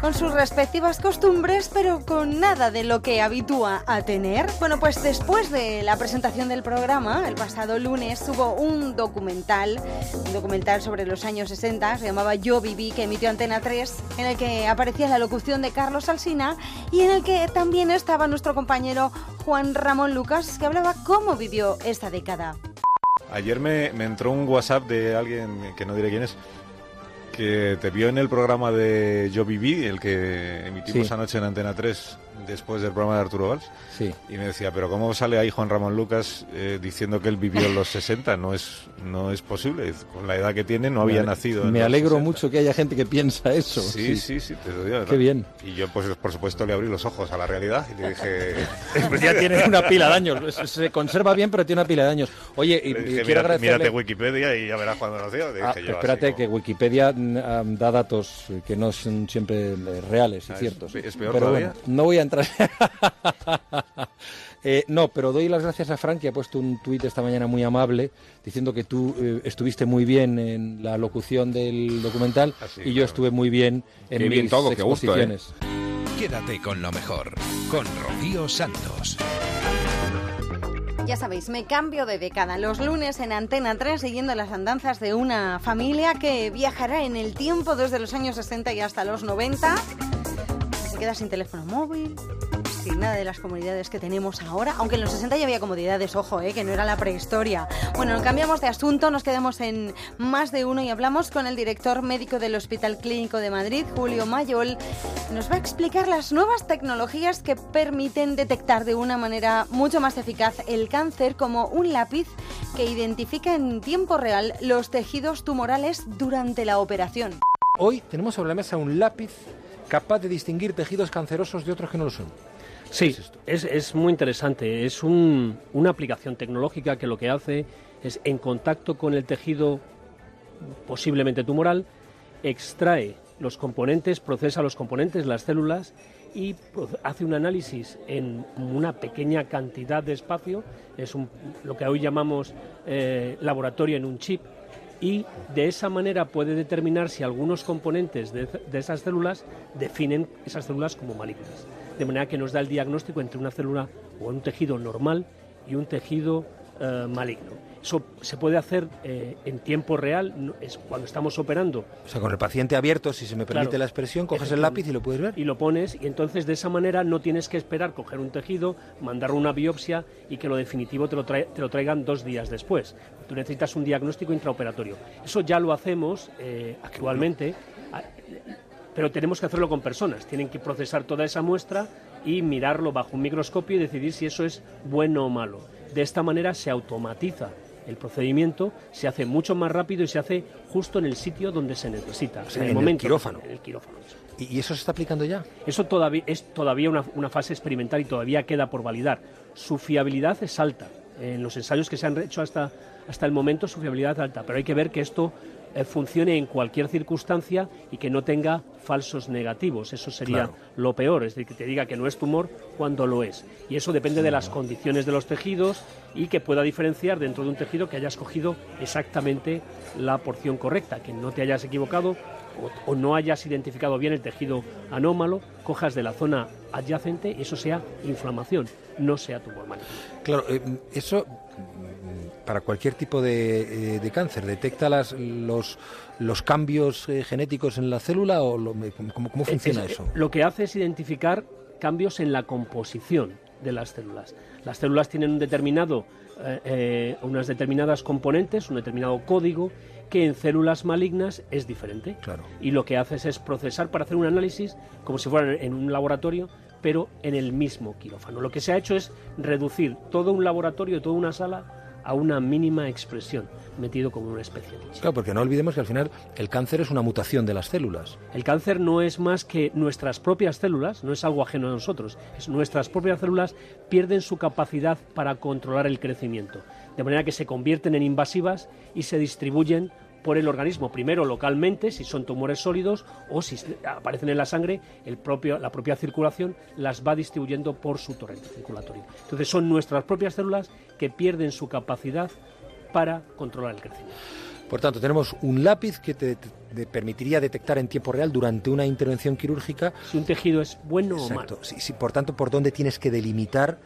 con sus respectivas costumbres, pero con nada de lo que habitúa a tener. Bueno, pues después de la presentación del programa, el pasado lunes hubo un documental, un documental sobre los años 60, se llamaba Yo viví, que emitió Antena 3, en el que aparecía la locución de Carlos Alsina y en el que también estaba nuestro compañero Juan Ramón Lucas, que hablaba cómo vivió esta década. Ayer me, me entró un WhatsApp de alguien que no diré quién es, que te vio en el programa de Yo Viví, el que emitimos Sí. anoche en Antena 3, después del programa de Arturo Valls. Sí. Y me decía, pero ¿cómo sale ahí Juan Ramón Lucas eh, diciendo que él vivió en los 60? No es, no es posible. Con la edad que tiene no había Me ale- nacido. en Me los alegro 60. mucho que haya gente que piensa eso. Sí, sí, sí, te lo digo. Qué bien. Y yo, pues, por supuesto, le abrí los ojos a la realidad y le dije... Pues ya tiene una pila de años. Se- Se conserva bien, pero tiene una pila de años. Oye, y, dije, quiero "Mírate- agradecerle... mírate Wikipedia y ya verás cuando nació. Ah, espérate, así que Wikipedia ah, da datos que no son siempre reales y Ah, es- ciertos. es peor pero todavía. bueno, no voy a entrar. Eh, no, pero doy las gracias a Frank, que ha puesto un tuit esta mañana muy amable diciendo que tú eh, estuviste muy bien en la locución del documental y yo estuve muy bien en Qué mis bien todo, qué gusto, ¿eh? exposiciones. Quédate con lo mejor, con Rocío Santos. Ya sabéis, me cambio de década. Los lunes en Antena 3, siguiendo las andanzas de una familia que viajará en el tiempo desde los años 60 y hasta los 90. Se queda sin teléfono móvil, sin nada de las comodidades que tenemos ahora. Aunque en los 60 ya había comodidades, ojo, eh, que no era la prehistoria. Bueno, cambiamos de asunto, nos quedamos en más de uno y hablamos con el director médico del Hospital Clínico de Madrid, Julio Mayol. Nos va a explicar las nuevas tecnologías que permiten detectar de una manera mucho más eficaz el cáncer como un lápiz que identifica en tiempo real los tejidos tumorales durante la operación. Hoy tenemos sobre la mesa un lápiz capaz de distinguir tejidos cancerosos de otros que no lo son. Sí, es, es muy interesante. Es un- una aplicación tecnológica que lo que hace es, en contacto con el tejido posiblemente tumoral, extrae los componentes, procesa los componentes, las células, y hace un análisis en una pequeña cantidad de espacio, es un- lo que hoy llamamos eh, laboratorio en un chip, y de esa manera puede determinar si algunos componentes de, esas células definen esas células como malignas. De manera que nos da el diagnóstico entre una célula o un tejido normal y un tejido eh, maligno. Eso se puede hacer eh, en tiempo real, es cuando estamos operando. O sea, con el paciente abierto, si se me permite Claro. la expresión, coges el lápiz y lo puedes ver. Y lo pones, y entonces de esa manera no tienes que esperar coger un tejido, mandar una biopsia y que lo definitivo te lo, trae- te lo traigan dos días después. Tú necesitas un diagnóstico intraoperatorio. Eso ya lo hacemos eh, actualmente, a- pero tenemos que hacerlo con personas. Tienen que procesar toda esa muestra y mirarlo bajo un microscopio y decidir si eso es bueno o malo. De esta manera se automatiza el procedimiento, se hace mucho más rápido y se hace justo en el sitio donde se necesita, O sea, en el en el momento. quirófano. En el quirófano. eso. ¿Y y eso se está aplicando ya? Eso todavía es todavía una, una fase experimental y todavía queda por validar. Su fiabilidad es alta. En los ensayos que se han hecho hasta, hasta el momento su fiabilidad es alta, pero hay que ver que esto eh, funcione en cualquier circunstancia y que no tenga falsos negativos. Eso sería Claro. lo peor, es decir, que te diga que no es tumor cuando lo es. Y eso depende de las condiciones de los tejidos y que pueda diferenciar dentro de un tejido que hayas cogido exactamente la porción correcta, que no te hayas equivocado o, o no hayas identificado bien el tejido anómalo, cojas de la zona adyacente y eso sea inflamación, no sea tumor maligno. Claro, eh, eso para cualquier tipo de, eh, de cáncer, ¿detecta las, los, los cambios eh, genéticos en la célula o lo- cómo, cómo funciona Es- eso? Lo que hace es identificar cambios en la composición de las células. Las células tienen un determinado, eh, eh, unas determinadas componentes, un determinado código que en células malignas es diferente. Claro. Y lo que haces es procesar para hacer un análisis como si fuera en un laboratorio, pero en el mismo quirófano. Lo que se ha hecho es reducir todo un laboratorio, toda una sala, a una mínima expresión, metido como una especie de chip. Claro, porque no olvidemos que al final el cáncer es una mutación de las células. El cáncer no es más que nuestras propias células, no es algo ajeno a nosotros, es nuestras propias células pierden su capacidad para controlar el crecimiento, de manera que se convierten en invasivas y se distribuyen por el organismo, primero localmente, si son tumores sólidos, o si aparecen en la sangre, el propio, la propia circulación las va distribuyendo por su torrente circulatorio. Entonces son nuestras propias células que pierden su capacidad para controlar el crecimiento. Por tanto, tenemos un lápiz que te, te permitiría detectar en tiempo real durante una intervención quirúrgica si un tejido es bueno o malo. Sí, sí, por tanto, por dónde tienes que delimitar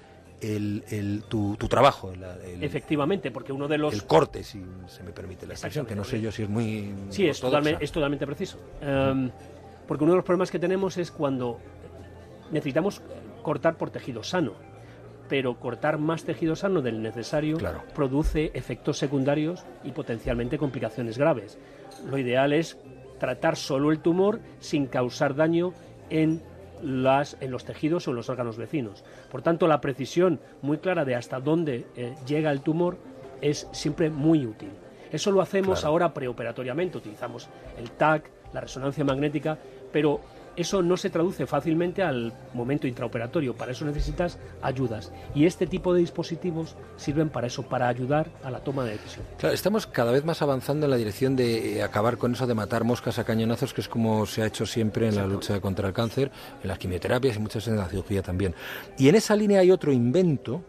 el, el- tu, tu trabajo, el, Efectivamente, porque uno de los... el corte, si se me permite la expresión, que no sé yo si es muy Sí, es totalmente, es totalmente preciso. Em, porque uno de los problemas que tenemos es cuando necesitamos cortar por tejido sano, pero cortar más tejido sano del necesario produce efectos secundarios y potencialmente complicaciones graves. Lo ideal es tratar solo el tumor sin causar daño en las, en los tejidos o en los órganos vecinos. Por tanto, la precisión muy clara de hasta dónde eh, llega el tumor es siempre muy útil. Eso lo hacemos ahora preoperatoriamente, utilizamos el TAC, la resonancia magnética, pero eso no se traduce fácilmente al momento intraoperatorio. Para eso necesitas ayudas. Y este tipo de dispositivos sirven para eso, para ayudar a la toma de decisión. Claro, estamos cada vez más avanzando en la dirección de eh, acabar con eso de matar moscas a cañonazos, que es como se ha hecho siempre en la lucha contra el cáncer, en las quimioterapias y muchas en la cirugía también. Y en esa línea hay otro invento.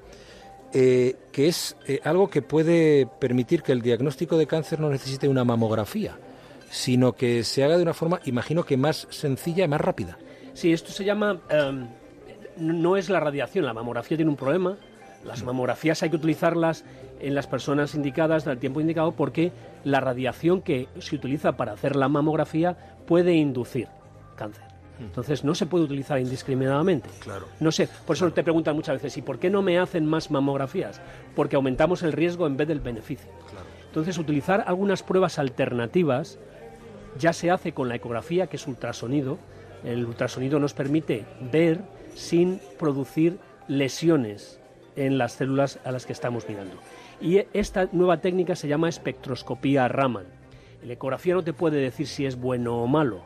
Eh, que es eh, algo que puede permitir que el diagnóstico de cáncer no necesite una mamografía sino que se haga de una forma, imagino que más sencilla y más rápida. Sí, esto se llama, em, no es la radiación, la mamografía tiene un problema, las mamografías hay que utilizarlas en las personas indicadas al tiempo indicado porque la radiación que se utiliza para hacer la mamografía puede inducir cáncer. Hmm. Entonces no se puede utilizar indiscriminadamente. Claro. No sé, por eso te preguntan muchas veces, ¿y por qué no me hacen más mamografías? Porque aumentamos el riesgo en vez del beneficio. Entonces utilizar algunas pruebas alternativas ya se hace con la ecografía, que es ultrasonido. El ultrasonido nos permite ver sin producir lesiones en las células a las que estamos mirando. Y esta nueva técnica se llama espectroscopía Raman. La ecografía no te puede decir si es bueno o malo,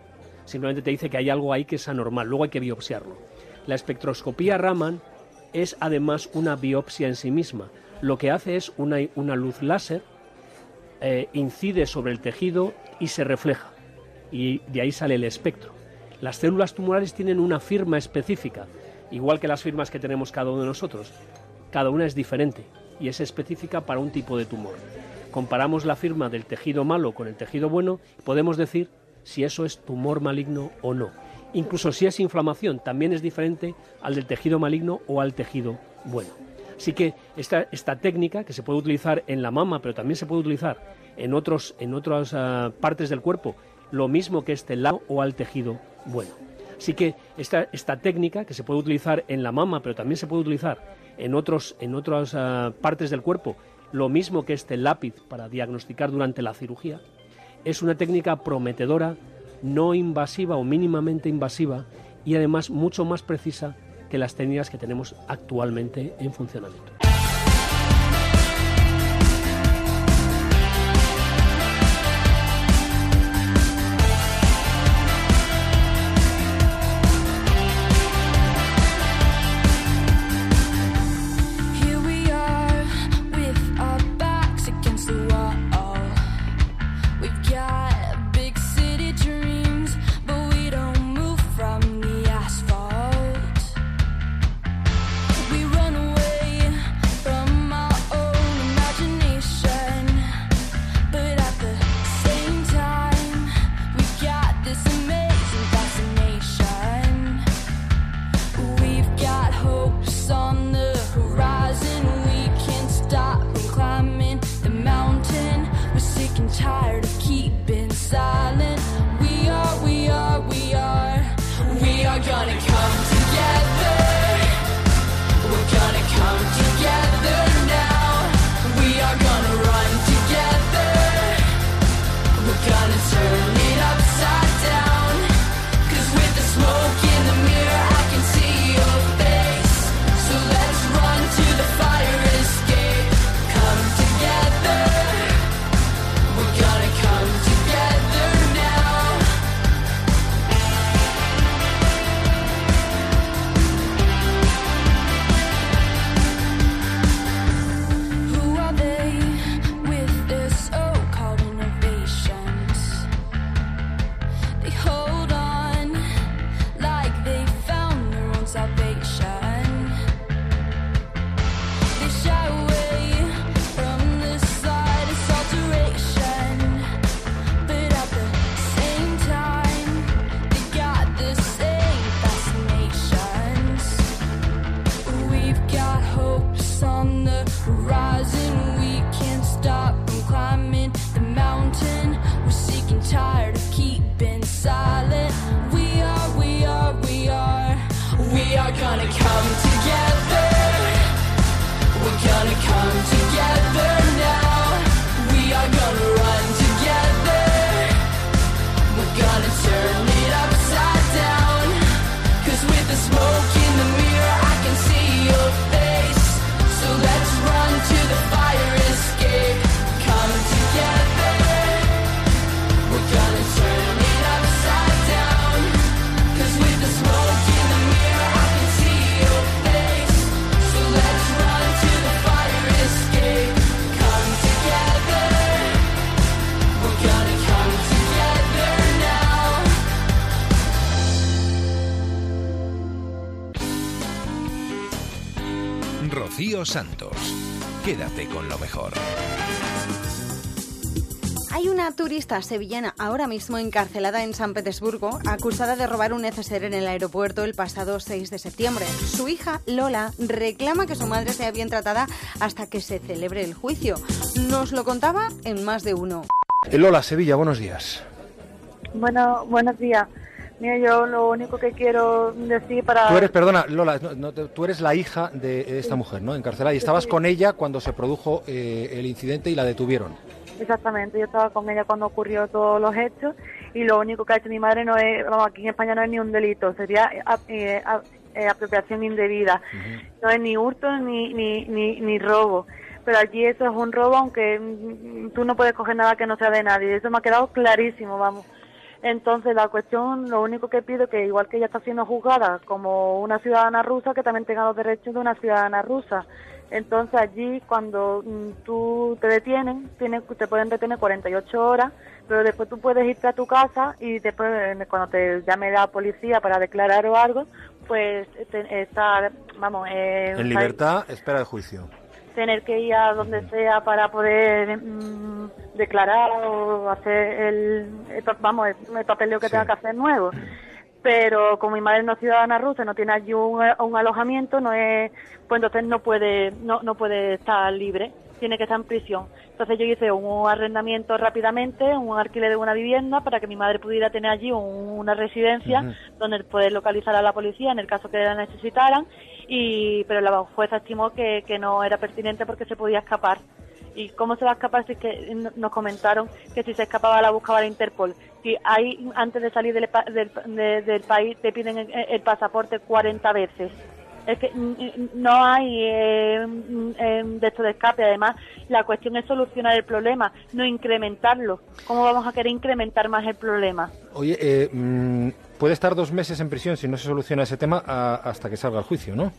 simplemente te dice que hay algo ahí que es anormal, luego hay que biopsiarlo. La espectroscopía Raman es además una biopsia en sí misma. Lo que hace es una, luz láser, eh, incide sobre el tejido y se refleja y de ahí sale el espectro. Las células tumorales tienen una firma específica, igual que las firmas que tenemos cada uno de nosotros. Cada una es diferente y es específica para un tipo de tumor. Comparamos la firma del tejido malo con el tejido bueno y podemos decir si eso es tumor maligno o no. Incluso si es inflamación, también es diferente al del tejido maligno o al tejido bueno. Así que esta, esta técnica, que se puede utilizar en la mama, pero también se puede utilizar en, otros, en otras ah, partes del cuerpo lo mismo que este lado o al tejido bueno. Así que esta, esta técnica, que se puede utilizar en la mama, pero también se puede utilizar en, otros, en otras ah, partes del cuerpo, lo mismo que este lápiz para diagnosticar durante la cirugía, es una técnica prometedora, no invasiva o mínimamente invasiva y además mucho más precisa que las técnicas que tenemos actualmente en funcionamiento. Santos. Quédate con lo mejor. Hay una turista sevillana ahora mismo encarcelada en San Petersburgo, acusada de robar un neceser en el aeropuerto el pasado 6 de septiembre. Su hija, Lola, reclama que su madre sea bien tratada hasta que se celebre el juicio. Nos lo contaba en más de uno. Lola, Sevilla, buenos días. Bueno, buenos días. Mira, yo lo único que quiero decir para... Tú eres, perdona, Lola, no, no, tú eres la hija de esta mujer, ¿no? Encarcelada. Y estabas con ella cuando se produjo eh, el incidente y la detuvieron. Exactamente, yo estaba con ella cuando ocurrió todos los hechos y lo único que ha hecho mi madre no es, vamos, aquí en España no es ni un delito, sería eh, eh, apropiación indebida, no es ni hurto ni, ni, ni, ni robo. Pero allí eso es un robo, aunque mm, tú no puedes coger nada que no sea de nadie. Eso me ha quedado clarísimo, vamos. Entonces, la cuestión, lo único que pido que igual que ella está siendo juzgada como una ciudadana rusa, que también tenga los derechos de una ciudadana rusa. Entonces, allí, cuando mm, tú te detienen, tienes, te pueden detener 48 horas, pero después tú puedes irte a tu casa y después, eh, cuando te llame la policía para declarar o algo, pues te- estar, vamos, eh, En libertad, espera el juicio. Tener que ir a donde sea para poder mm, declarar o hacer el, vamos el, el papeleo que tenga que hacer nuevo. Pero como mi madre no es ciudadana rusa no tiene allí un, un alojamiento no es pues entonces no puede no, no puede estar libre. Tiene que estar en prisión. Entonces yo hice un arrendamiento rápidamente un alquiler de una vivienda para que mi madre pudiera tener allí un- una residencia donde poder localizar a la policía en el caso que la necesitaran y pero la jueza estimó que, que no era pertinente porque se podía escapar. Y cómo se va a escapar si que nos comentaron que si se escapaba la buscaba la Interpol si ahí antes de salir del, del, de- del país te piden el, el pasaporte 40 veces es que no hay eh, eh, de esto de escape además la cuestión es solucionar el problema no incrementarlo cómo vamos a querer incrementar más el problema Oye, eh, mm, puede estar dos meses en prisión si no se soluciona ese tema a- hasta que salga el juicio, ¿no?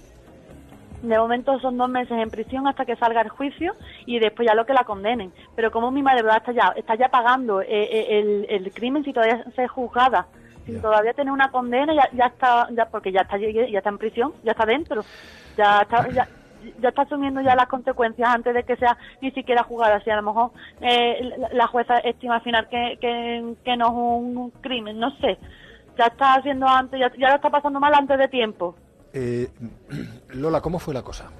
De momento son dos meses en prisión hasta que salga el juicio y después ya lo que la condenen. Pero como mi madre ¿verdad? está ya está ya pagando eh, eh, el, el crimen si todavía se es juzgada, sin todavía tener una condena, ya, ya está, ya porque ya está ya está en prisión, ya está dentro, ya está ya, ya está asumiendo ya las consecuencias antes de que sea ni siquiera juzgada. Si a lo mejor eh, la, jueza estima al final que, que, que no es un crimen, no sé. Ya está haciendo antes, ya, ya lo está pasando mal antes de tiempo. Eh, Lola, ¿cómo fue la cosa?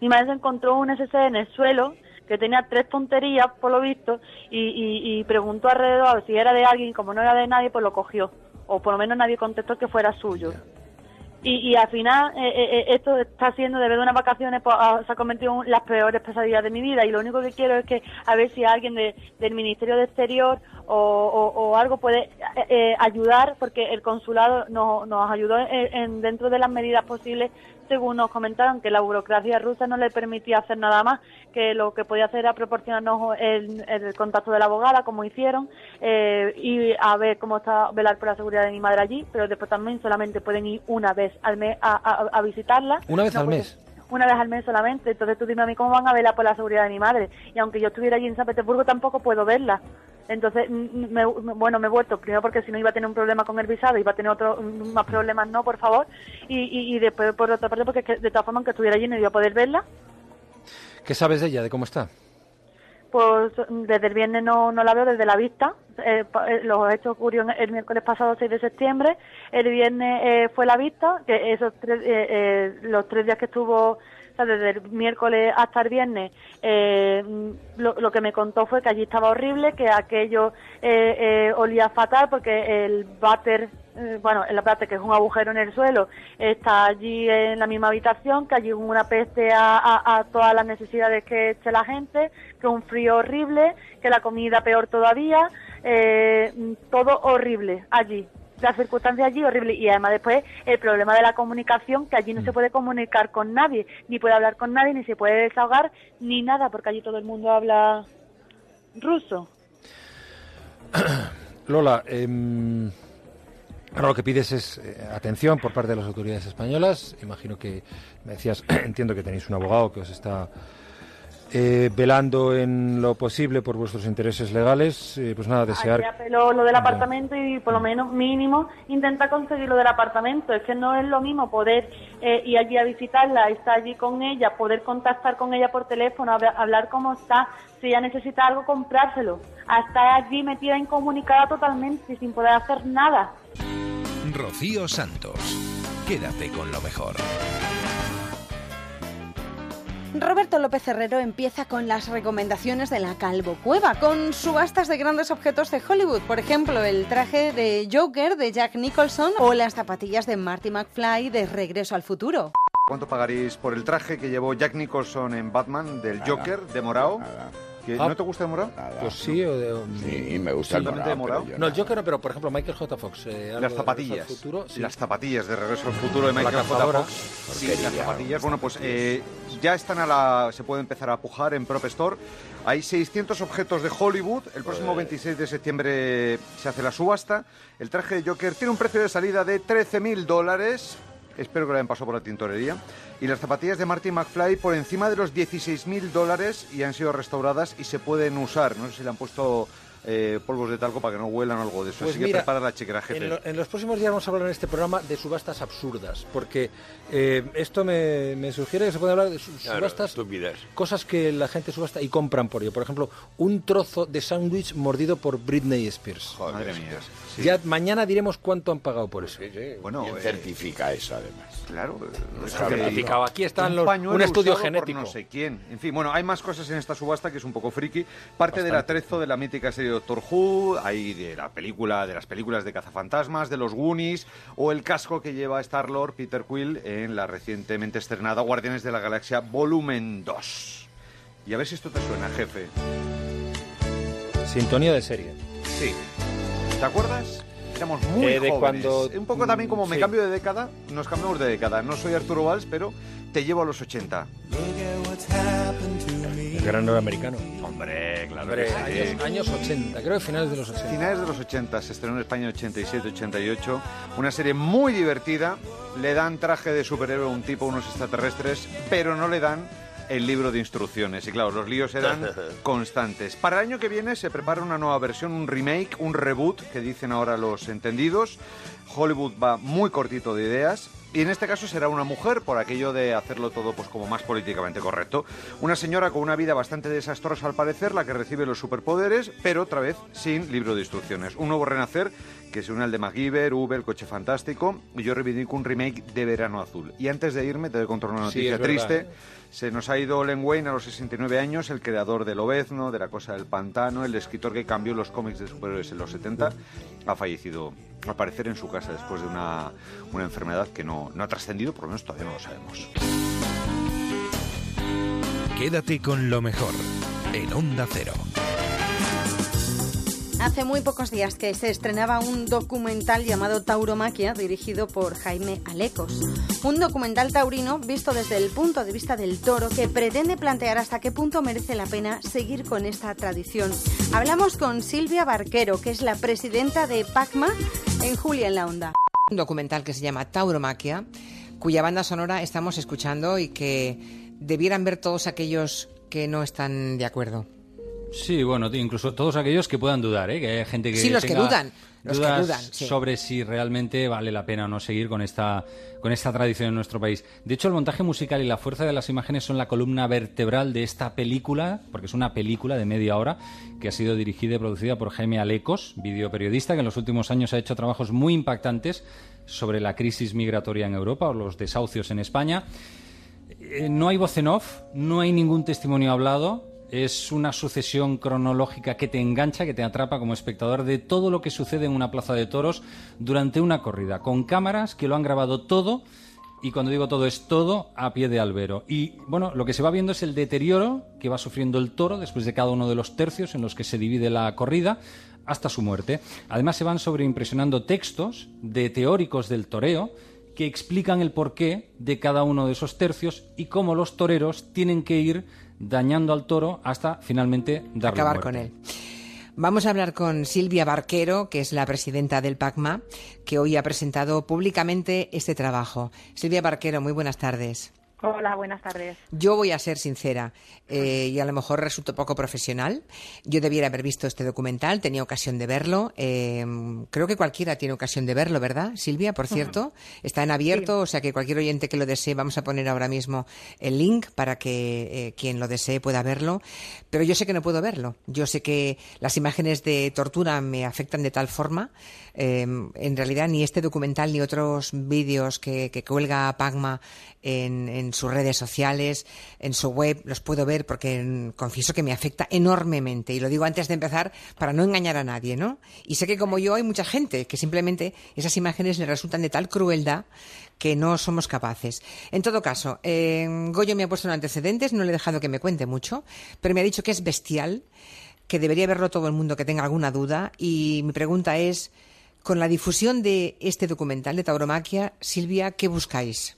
Mi madre encontró un SC en el suelo que tenía tres tonterías, por lo visto, y, y- y preguntó alrededor a ver si era de alguien, como no era de nadie, pues lo cogió. O por lo menos nadie contestó que fuera suyo. Y, y al final, eh, eh, eh, esto está siendo, de unas vacaciones, pues, ah, se ha convertido en las peores pesadillas de mi vida. Y lo único que quiero es que, a ver si alguien de- del Ministerio de Exterior o, o- o algo puede eh, ayudar, porque el consulado nos, nos ayudó en, en- dentro de las medidas posibles, según nos comentaron, que la burocracia rusa no le permitía hacer nada más, que lo que podía hacer era proporcionarnos el, el contacto de la abogada, como hicieron, eh, y a ver cómo está, velar por la seguridad de mi madre allí, pero después también solamente pueden ir una vez al mes a, a- a visitarla. Una vez No al mes. una vez al mes solamente. Entonces tú dime a mí cómo van a velar por la seguridad de mi madre. Y aunque yo estuviera allí en San Petersburgo, tampoco puedo verla. Entonces, me- bueno, me he vuelto, primero porque si no iba a tener un problema con el visado, iba a tener otro, mm, más problemas, no, por favor. Y, y, y después, por otra parte, porque es que, de todas formas, aunque estuviera allí, no iba a poder verla. ¿Qué sabes de ella, de cómo está? Pues desde el viernes no, no la veo, desde la vista. Eh, eh, los hechos ocurrieron el miércoles pasado, 6 de septiembre. El viernes eh, fue la vista, que esos tres, eh, eh, los tres días que estuvo, o sea, desde el miércoles hasta el viernes, eh, lo, que me contó fue que allí estaba horrible, que aquello eh, eh, olía fatal porque el váter eh, bueno, el váter que es un agujero en el suelo, está allí en la misma habitación, que allí hubo una peste a, todas las necesidades que eche la gente, que un frío horrible, que la comida peor todavía, eh, todo horrible allí. Las circunstancias allí horribles y además después el problema de la comunicación, que allí no se puede comunicar con nadie, ni puede hablar con nadie, ni se puede desahogar, ni nada, porque allí todo el mundo habla ruso. Lola, ahora lo que pides es eh, atención por parte de las autoridades españolas. Imagino que, me decías, entiendo que tenéis un abogado que os está eh, velando en lo posible por vuestros intereses legales, eh, pues nada, desear... Apeló lo del apartamento y por lo menos mínimo intenta conseguir lo del apartamento. Es que no es lo mismo poder eh, ir allí a visitarla, estar allí con ella, poder contactar con ella por teléfono, hab- hablar cómo está, si ella necesita algo, comprárselo. A estar allí metida incomunicada totalmente y sin poder hacer nada. Rocío Santos. Quédate con lo mejor. Roberto López Herrero empieza con las recomendaciones de la Calvo Cueva, con subastas de grandes objetos de Hollywood, por ejemplo, el traje de Joker de Jack Nicholson o las zapatillas de Marty McFly de Regreso al Futuro. ¿Cuánto pagaréis por el traje que llevó Jack Nicholson en Batman del Joker de morado? ¿Que Ah. ¿No te gusta el morado? Pues sí, o de, Sí, me gusta el morado, de pero yo No, Joker no, pero por ejemplo Michael J. Fox. eh, Las de zapatillas. Regreso al Futuro, sí. Las zapatillas de Regreso al Futuro de Michael J. Fox. Sí, las zapatillas. Bueno, pues eh, ya están a la... Se puede empezar a pujar en Prop Store. Hay 600 objetos de Hollywood. El próximo 26 de septiembre se hace la subasta. El traje de Joker tiene un precio de salida de 13.000 dólares. Espero que lo hayan pasado por la tintorería. Y las zapatillas de Marty McFly por encima de los 16.000 dólares y han sido restauradas y se pueden usar. No sé si le han puesto eh, polvos de talco para que no huelan o algo de eso. Pues Así que prepara la chequera, jefe. En, lo- en los próximos días vamos a hablar en este programa de subastas absurdas, porque eh, esto me, me sugiere que se puede hablar de su- Claro, subastas, estupidez. cosas que la gente subasta y compran por ello. Por ejemplo, un trozo de sándwich mordido por Britney Spears. Madre mía. Ya mañana diremos cuánto han pagado por eso. Bueno, ¿Quién eh, certifica eso, además? Claro, Está certificado. Aquí están un los- un estudio genético. no sé quién. En fin, bueno, hay más cosas en esta subasta que es un poco friki. Parte del atrezo de la mítica serie Doctor Who, hay de la película, de las películas de cazafantasmas, de los Goonies, o el casco que lleva Star Lord Peter Quill en la recientemente estrenada Guardianes de la Galaxia Volumen 2. Y a ver si esto te suena, jefe. Sintonía de serie. Sí. ¿Te acuerdas? Éramos muy Eh, de jóvenes. cuando- Un poco también como me sí. cambio de década, nos cambiamos de década. No soy Arturo Valls, pero te llevo a los 80. El gran norteamericano. Hombre, claro Hombre, que sí. años, años 80, creo que finales de los 80. Finales de los 80, se estrenó en España en 87-88. Una serie muy divertida. Le dan traje de superhéroe a un tipo, unos extraterrestres, pero no le dan el libro de instrucciones. Y claro, los líos eran constantes. Para el año que viene se prepara una nueva versión, un remake, un reboot, que dicen ahora los entendidos. Hollywood va muy cortito de ideas. Y en este caso será una mujer, por aquello de hacerlo todo pues como más políticamente correcto. Una señora con una vida bastante desastrosa al parecer, la que recibe los superpoderes, pero otra vez sin libro de instrucciones. Un nuevo renacer que se une al de MacGyver, V, el coche fantástico, y yo reivindico un remake de Verano Azul. Y antes de irme, te doy contra una Sí, noticia verdad. triste. Se nos ha ido Len Wayne a los 69 años, el creador del Obezno, de La Cosa del Pantano, el escritor que cambió los cómics de superhéroes en los 70, ha fallecido al parecer en su casa después de una, una enfermedad que no, no ha trascendido, por lo menos todavía no lo sabemos. Quédate con lo mejor en Onda Cero. Hace muy pocos días que se estrenaba un documental llamado Tauromaquia, dirigido por Jaime Alecos. Un documental taurino visto desde el punto de vista del toro que pretende plantear hasta qué punto merece la pena seguir con esta tradición. Hablamos con Silvia Barquero, que es la presidenta de PACMA en Julia en la Onda. Un documental que se llama Tauromaquia, cuya banda sonora estamos escuchando y que debieran ver todos aquellos que no están de acuerdo. Sí, bueno, incluso todos aquellos que puedan dudar, ¿eh? que hay gente que Sí, los que dudan, los que dudas dudan, sí. sobre si realmente vale la pena o no seguir con esta con esta tradición en nuestro país. De hecho, el montaje musical y la fuerza de las imágenes son la columna vertebral de esta película, porque es una película de media hora que ha sido dirigida y producida por Jaime Alecos, videoperiodista que en los últimos años ha hecho trabajos muy impactantes sobre la crisis migratoria en Europa o los desahucios en España. Eh, no hay voz en off, no hay ningún testimonio hablado. Es una sucesión cronológica que te engancha, que te atrapa como espectador de todo lo que sucede en una plaza de toros durante una corrida, con cámaras que lo han grabado todo y cuando digo todo es todo a pie de albero. Y bueno, lo que se va viendo es el deterioro que va sufriendo el toro después de cada uno de los tercios en los que se divide la corrida hasta su muerte. Además se van sobreimpresionando textos de teóricos del toreo que explican el porqué de cada uno de esos tercios y cómo los toreros tienen que ir dañando al toro hasta finalmente darle Acabar muerte. con él. Vamos a hablar con Silvia Barquero, que es la presidenta del PACMA, que hoy ha presentado públicamente este trabajo. Silvia Barquero, muy buenas tardes. Hola, buenas tardes. Yo voy a ser sincera eh, y a lo mejor resulto poco profesional. Yo debiera haber visto este documental, tenía ocasión de verlo. eh, creo que cualquiera tiene ocasión de verlo, ¿verdad, Silvia? Por cierto, está en abierto, o sea que cualquier oyente que lo desee, vamos a poner ahora mismo el link para que eh, quien lo desee pueda verlo. Pero yo sé que no puedo verlo. Yo sé que las imágenes de tortura me afectan de tal forma. eh, en realidad, ni este documental ni otros vídeos que, que cuelga Pagma en, en sus redes sociales, en su web, los puedo ver porque confieso que me afecta enormemente. Y lo digo antes de empezar para no engañar a nadie, ¿no? Y sé que como yo hay mucha gente que simplemente esas imágenes le resultan de tal crueldad que no somos capaces. En todo caso, eh, Goyo me ha puesto en antecedentes, no le he dejado que me cuente mucho, pero me ha dicho que es bestial, que debería verlo todo el mundo que tenga alguna duda. Y mi pregunta es, con la difusión de este documental de tauromaquia, Silvia, ¿qué buscáis?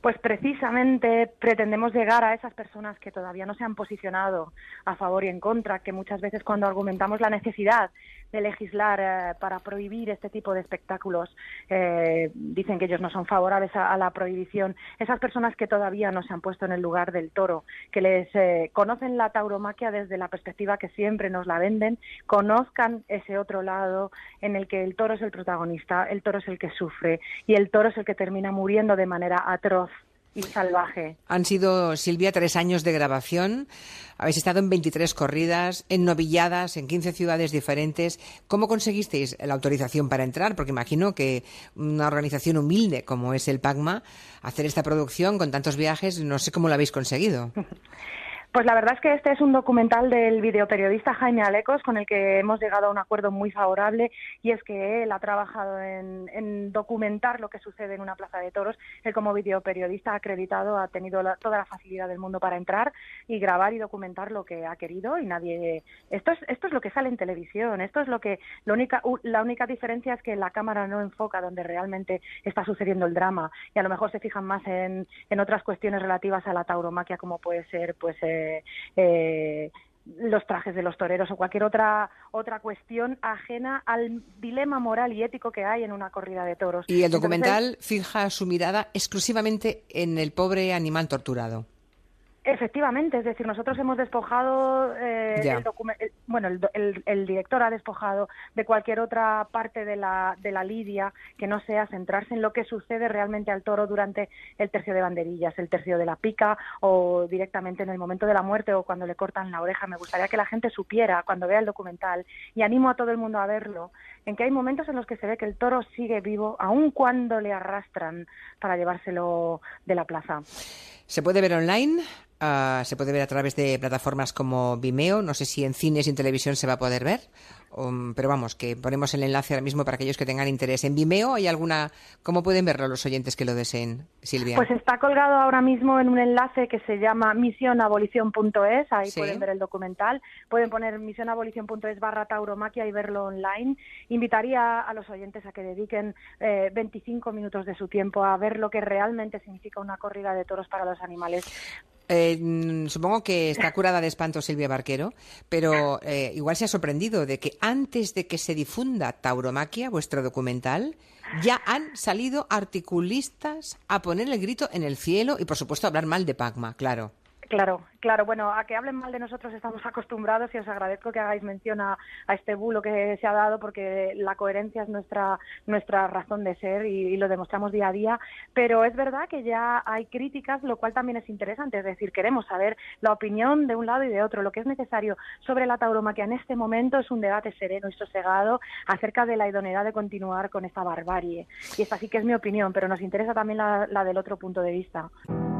Pues precisamente pretendemos llegar a esas personas que todavía no se han posicionado a favor y en contra, que muchas veces cuando argumentamos la necesidad de legislar eh, para prohibir este tipo de espectáculos eh, dicen que ellos no son favorables a, la prohibición. Esas personas que todavía no se han puesto en el lugar del toro, que les eh, conocen la tauromaquia desde la perspectiva que siempre nos la venden, conozcan ese otro lado en el que el toro es el protagonista, el toro es el que sufre y el toro es el que termina muriendo de manera atroz y salvaje. Han sido, Silvia, tres años de grabación. Habéis estado en 23 corridas, en novilladas, en 15 ciudades diferentes. ¿Cómo conseguisteis la autorización para entrar? Porque imagino que una organización humilde como es el PACMA, hacer esta producción con tantos viajes, no sé cómo lo habéis conseguido. Pues la verdad es que este es un documental del videoperiodista Jaime Alecos con el que hemos llegado a un acuerdo muy favorable y es que él ha trabajado en, en documentar lo que sucede en una plaza de toros. Él como videoperiodista acreditado ha tenido la, toda la facilidad del mundo para entrar y grabar y documentar lo que ha querido y nadie... Esto es, esto es lo que sale en televisión, esto es lo que... Lo única, la única diferencia es que la cámara no enfoca donde realmente está sucediendo el drama y a lo mejor se fijan más en, en otras cuestiones relativas a la tauromaquia como puede ser pues... Eh, eh, los trajes de los toreros o cualquier otra otra cuestión ajena al dilema moral y ético que hay en una corrida de toros. Y el documental Entonces, fija su mirada exclusivamente en el pobre animal torturado. Efectivamente, es decir, nosotros hemos despojado, eh, el el, bueno, el, el, el, director ha despojado de cualquier otra parte de la, de la lidia que no sea centrarse en lo que sucede realmente al toro durante el tercio de banderillas, el tercio de la pica o directamente en el momento de la muerte o cuando le cortan la oreja. Me gustaría que la gente supiera cuando vea el documental y animo a todo el mundo a verlo en que hay momentos en los que se ve que el toro sigue vivo aun cuando le arrastran para llevárselo de la plaza. Se puede ver online, uh, se puede ver a través de plataformas como Vimeo, no sé si en cines y en televisión se va a poder ver, um, pero vamos, que ponemos el enlace ahora mismo para aquellos que tengan interés. ¿En Vimeo hay alguna, cómo pueden verlo los oyentes que lo deseen, Silvia? Pues está colgado ahora mismo en un enlace que se llama misionabolición.es, ahí ¿Sí? pueden ver el documental, pueden poner misionabolición.es barra tauromaquia y verlo online. Invitaría a los oyentes a que dediquen eh, 25 minutos de su tiempo a ver lo que realmente significa una corrida de toros para los animales. Eh, supongo que está curada de espanto Silvia Barquero, pero eh, igual se ha sorprendido de que antes de que se difunda Tauromaquia, vuestro documental, ya han salido articulistas a poner el grito en el cielo y, por supuesto, hablar mal de Pagma, claro. Claro, claro. Bueno, a que hablen mal de nosotros estamos acostumbrados y os agradezco que hagáis mención a, este bulo que se ha dado porque la coherencia es nuestra nuestra razón de ser y, lo demostramos día a día. Pero es verdad que ya hay críticas, lo cual también es interesante. Es decir, queremos saber la opinión de un lado y de otro. Lo que es necesario sobre la tauromaquia en este momento es un debate sereno y sosegado acerca de la idoneidad de continuar con esta barbarie. Y esta sí que es mi opinión, pero nos interesa también la del otro punto de vista.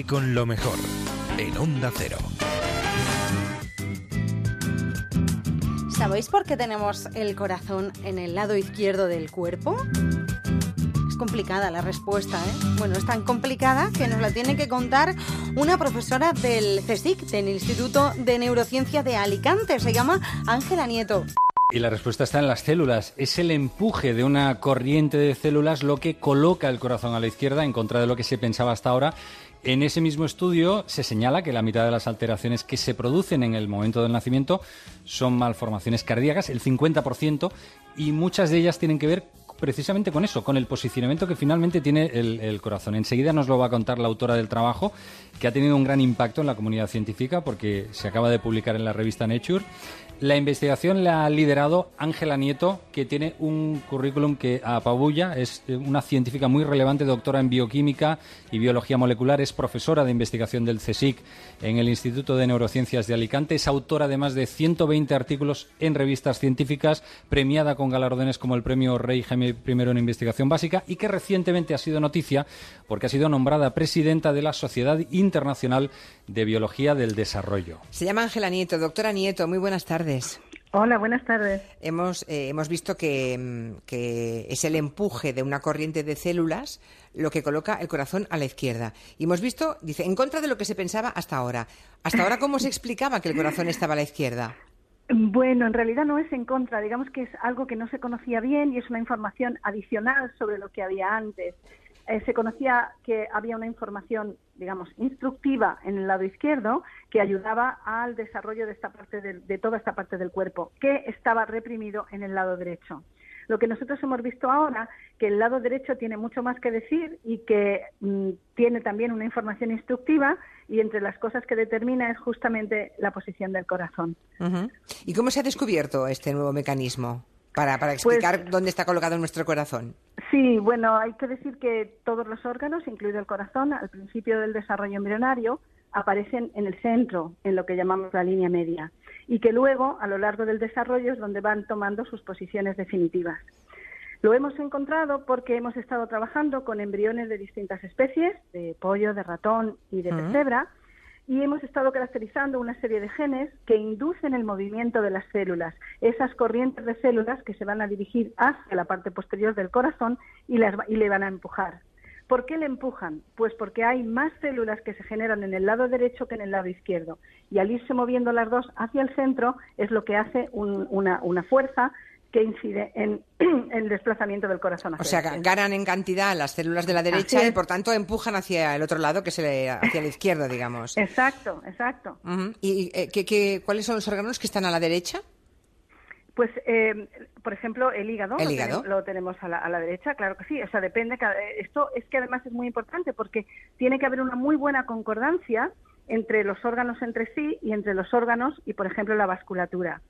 Quédate con lo mejor en Onda Cero. ¿Sabéis por qué tenemos el corazón en el lado izquierdo del cuerpo? Es complicada la respuesta, ¿eh? Bueno, es tan complicada que nos la tiene que contar una profesora del CSIC, del Instituto de Neurociencia de Alicante. Se llama Ángela Nieto. Y la respuesta está en las células. Es el empuje de una corriente de células lo que coloca el corazón a la izquierda en contra de lo que se pensaba hasta ahora. En ese mismo estudio se señala que la mitad de las alteraciones que se producen en el momento del nacimiento son malformaciones cardíacas, el 50%, y muchas de ellas tienen que ver precisamente con eso, con el posicionamiento que finalmente tiene el, el, corazón. Enseguida nos lo va a contar la autora del trabajo, que ha tenido un gran impacto en la comunidad científica porque se acaba de publicar en la revista Nature. La investigación la ha liderado Ángela Nieto, que tiene un currículum que apabulla. Es eh, una científica muy relevante, doctora en bioquímica y biología molecular. Es profesora de investigación del CSIC en el Instituto de Neurociencias de Alicante. Es autora de más de 120 artículos en revistas científicas, premiada con galardones como el premio Rey Jaime I en investigación básica y que recientemente ha sido noticia porque ha sido nombrada presidenta de la Sociedad Internacional de Biología del Desarrollo. Se llama Ángela Nieto. Doctora Nieto, muy buenas tardes. Hola, buenas tardes. Hemos, eh, hemos visto que, mm, que, es el empuje de una corriente de células lo que coloca el corazón a la izquierda. Y hemos visto, dice, en contra de lo que se pensaba hasta ahora. ¿Hasta ahora cómo se explicaba que el corazón estaba a la izquierda? Bueno, en realidad no es en contra, digamos que es algo que no se conocía bien y es una información adicional sobre lo que había antes. Eh, se conocía que había una información, digamos, instructiva en el lado izquierdo que ayudaba al desarrollo de esta parte de, toda esta parte del cuerpo, que estaba reprimido en el lado derecho. Lo que nosotros hemos visto ahora, que el lado derecho tiene mucho más que decir y que mm, tiene también una información instructiva y entre las cosas que determina es justamente la posición del corazón. ¿Y cómo se ha descubierto este nuevo mecanismo? Para, para explicar Pues- dónde está colocado nuestro corazón. Sí, bueno, hay que decir que todos los órganos, incluido el corazón, al principio del desarrollo embrionario, aparecen en el centro, en lo que llamamos la línea media, y que luego, a lo largo del desarrollo, es donde van tomando sus posiciones definitivas. Lo hemos encontrado porque hemos estado trabajando con embriones de distintas especies, de pollo, de ratón y de Ujú. pesebra, y hemos estado caracterizando una serie de genes que inducen el movimiento de las células, esas corrientes de células que se van a dirigir hacia la parte posterior del corazón y, las, y le van a empujar. ¿Por qué le empujan? Pues porque hay más células que se generan en el lado derecho que en el lado izquierdo. Y al irse moviendo las dos hacia el centro es lo que hace un- una, una fuerza que incide en el desplazamiento del corazón hacia O sea, ganan en cantidad las células de la derecha y por tanto empujan hacia el otro lado, que es el- hacia la izquierda, digamos. Exacto, exacto. ¿Y eh, ¿qué- qué- cuáles son los órganos que están a la derecha? Pues, eh, por ejemplo, el hígado, ¿El hígado? lo tenemos a la, a la derecha, claro que sí. O sea, depende. cada- Esto es que además es muy importante porque tiene que haber una muy buena concordancia entre los órganos entre sí y entre los órganos y, por ejemplo, la vasculatura.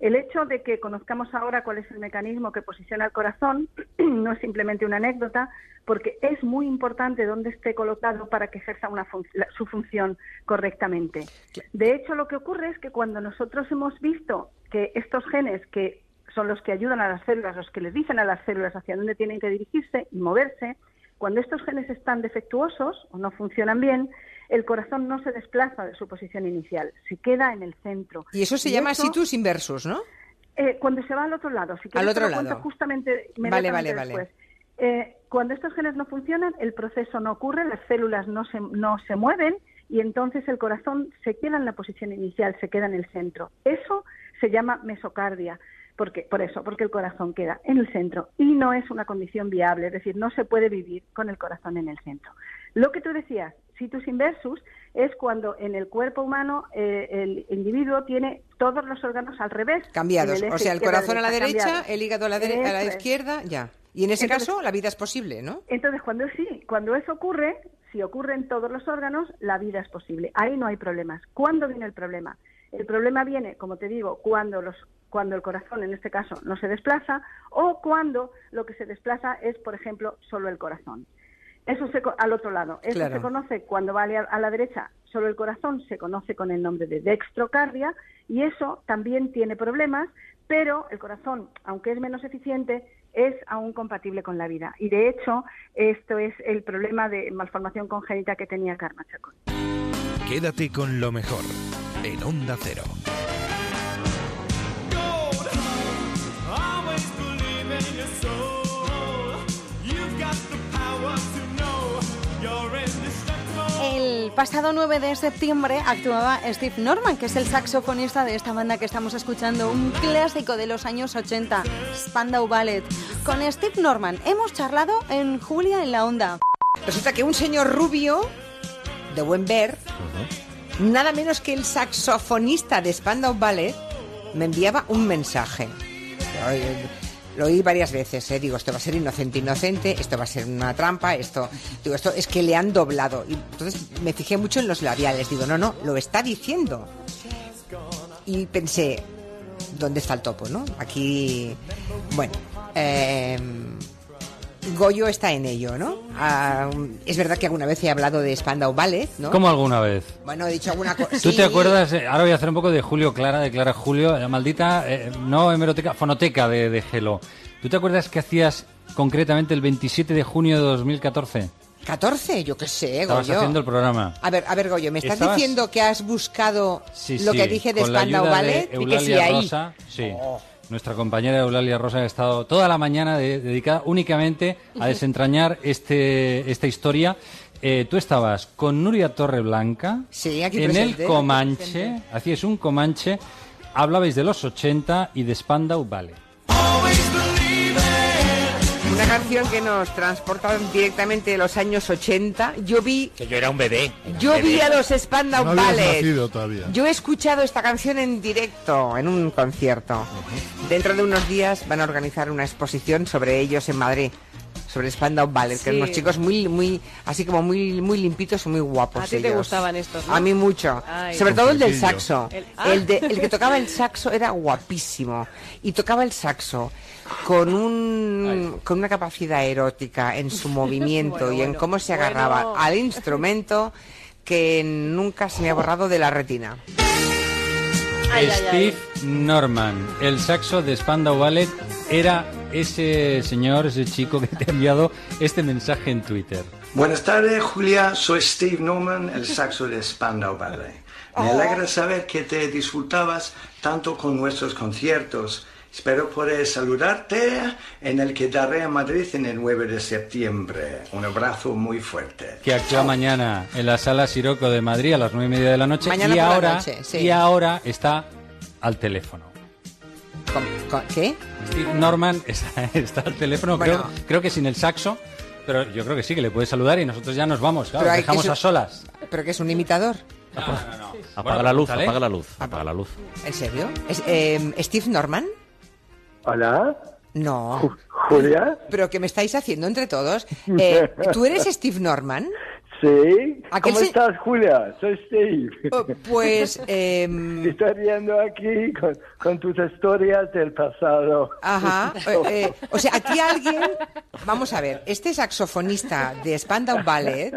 El hecho de que conozcamos ahora cuál es el mecanismo que posiciona el corazón no es simplemente una anécdota, porque es muy importante dónde esté colocado para que ejerza una la- su función correctamente. De hecho, lo que ocurre es que cuando nosotros hemos visto que estos genes que son los que ayudan a las células, los que les dicen a las células hacia dónde tienen que dirigirse y moverse, cuando estos genes están defectuosos o no funcionan bien, el corazón no se desplaza de su posición inicial, se queda en el centro. Y eso se llama eso- situs inversus, ¿no? eh, cuando se va al otro lado, si quieres Al otro te lo cuento lado. justamente vale, vale. después. Eh, cuando estos genes no funcionan, el proceso no ocurre, las células no se, no se mueven y entonces el corazón se queda en la posición inicial, se queda en el centro. Eso se llama mesocardia. Porque, por eso, porque el corazón queda en el centro y no es una condición viable, es decir, no se puede vivir con el corazón en el centro. Lo que tú decías, situs inversus, es cuando en el cuerpo humano eh, el individuo tiene todos los órganos al revés. Cambiados. O sea, el corazón a la derecha, el hígado a la, a la izquierda, ya. Y en ese Entonces- caso, la vida es posible, ¿no? Entonces, cuando sí, cuando eso ocurre, si ocurre en todos los órganos, la vida es posible. Ahí no hay problemas. ¿Cuándo viene el problema? El problema viene, como te digo, cuando los cuando el corazón, en este caso, no se desplaza o cuando lo que se desplaza es, por ejemplo, solo el corazón. Eso se, al otro lado. Eso Claro. se conoce cuando vale a, a la derecha solo el corazón, se conoce con el nombre de dextrocardia y eso también tiene problemas, pero el corazón, aunque es menos eficiente, es aún compatible con la vida. Y de hecho, esto es el problema de malformación congénita que tenía Karma Chacón. Quédate con lo mejor en Onda Cero. El pasado 9 de septiembre actuaba Steve Norman, que es el saxofonista de esta banda que estamos escuchando, un clásico de los años 80, Spandau Ballet. Con Steve Norman hemos charlado en Julia en la Onda. Resulta que un señor rubio, de buen ver, nada menos que el saxofonista de Spandau Ballet, me enviaba un mensaje. Lo oí varias veces, ¿eh? digo, esto va a ser inocente, inocente, esto va a ser una trampa, esto, digo, esto es que le han doblado. Y entonces me fijé mucho en los labiales, digo, no, no, lo está diciendo. Y pensé, ¿dónde está el topo, no? Aquí, bueno, eh, Goyo está en ello, ¿no? Ah, es verdad que alguna vez he hablado de Spandau Ballet, ¿no? ¿Cómo alguna vez? Bueno, he dicho alguna cosa. ¿Tú te acuerdas? eh, Ahora voy a hacer un poco de Julio Clara, de Clara Julio, la maldita, eh, no hemeroteca, fonoteca de, de Gelo. ¿Tú te acuerdas que hacías concretamente el 27 de junio de 2014? 14, yo qué sé, Estabas Goyo. haciendo el programa. A ver, a ver, Goyo, ¿me estás Estabas- diciendo que has buscado Sí, lo sí, que dije de Spandau Ballet? de Y que sí, ahí. Rosa, sí. Nuestra compañera Eulalia Rosa ha estado toda la mañana de- dedicada únicamente a desentrañar este, esta historia. Eh, tú estabas con Nuria Torreblanca Sí, aquí en presente, el aquí Comanche, presente. hacíais un Comanche, hablabais de los 80 y de Spandau Ballet. Una canción que nos transporta directamente de los años 80. Yo vi, Que yo era un bebé. yo vi a los Spandau No Ballet. nacido todavía. Yo he escuchado esta canción en directo, en un concierto. Dentro de unos días van a organizar una exposición sobre ellos en Madrid. Sobre Spandau Ballet, que son unos chicos muy, muy, así como muy, muy limpitos y muy guapos. A ti te gustaban estos, ¿no? A mí mucho. Ay. Sobre todo el del saxo. El- ah. El, de- el que tocaba el saxo era guapísimo. Y tocaba el saxo con un con una capacidad erótica en su movimiento Bueno, y en bueno, cómo se bueno. agarraba al instrumento que nunca se me ha borrado de la retina. Ay, ay, ay. Steve Norman, el saxo de Spandau Ballet, era ese señor, ese chico que te ha enviado este mensaje en Twitter. Buenas tardes, Julia. Soy Steve Norman, el saxo de Spandau Ballet. Me alegra saber que te disfrutabas tanto con nuestros conciertos. Espero poder saludarte en el que daré en Madrid en el 9 de septiembre. Un abrazo muy fuerte. que actúa mañana en la sala Siroco de Madrid a las nueve y media de la noche Mañana y por la noche, sí. y ahora está al teléfono. ¿Qué? Steve Norman está, está al teléfono, Bueno. creo, creo que sin el saxo, pero yo creo que sí que le puedes saludar y nosotros ya nos vamos, claro, Pero que dejamos su- a solas. ¿Pero que es un imitador? Apaga Bueno, la luz, apaga la luz, apaga la luz. ¿En serio? ¿Es, eh, ¿Steve Norman? Hola, No. Julia. ¿Pero qué me estáis haciendo entre todos? Eh, ¿Tú eres Steve Norman? Sí. ¿Cómo se- estás, Julia? Soy Steve. Pues, em, Estoy riendo aquí con, con tus historias del pasado. Ajá. eh, eh, o sea, aquí alguien. Vamos a ver, este saxofonista de Spandau Ballet,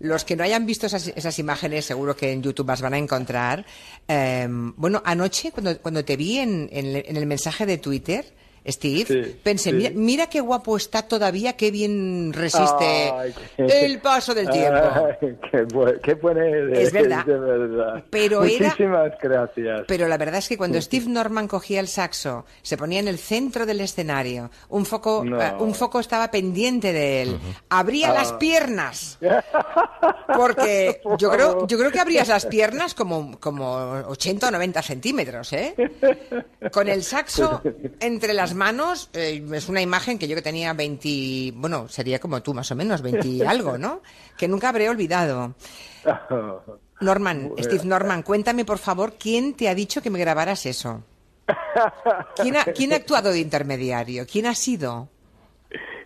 los que no hayan visto esas, esas imágenes, seguro que en YouTube las van a encontrar. eh, bueno, anoche, cuando, cuando te vi en, en el- en el mensaje de Twitter. Steve, Sí, pensé, sí. Mira, mira qué guapo está todavía, qué bien resiste Ay, qué- el paso del tiempo. Ay, qué, bu- qué buena idea. Es verdad. De verdad. Pero era- Muchísimas gracias. Pero la verdad es que cuando Steve Norman cogía el saxo, se ponía en el centro del escenario, un foco, No. eh, un foco estaba pendiente de él, abría Ah. las piernas, porque yo creo, yo creo que abrías las piernas como, como 80 o 90 centímetros, ¿eh? Con el saxo entre las manos, eh, es una imagen que yo que tenía 20, bueno, sería como tú más o menos, 20 y algo, ¿no? Que nunca habré olvidado. Norman. Steve Norman, cuéntame por favor, ¿quién te ha dicho que me grabaras eso? ¿Quién ha, quién ha actuado de intermediario? ¿Quién ha sido?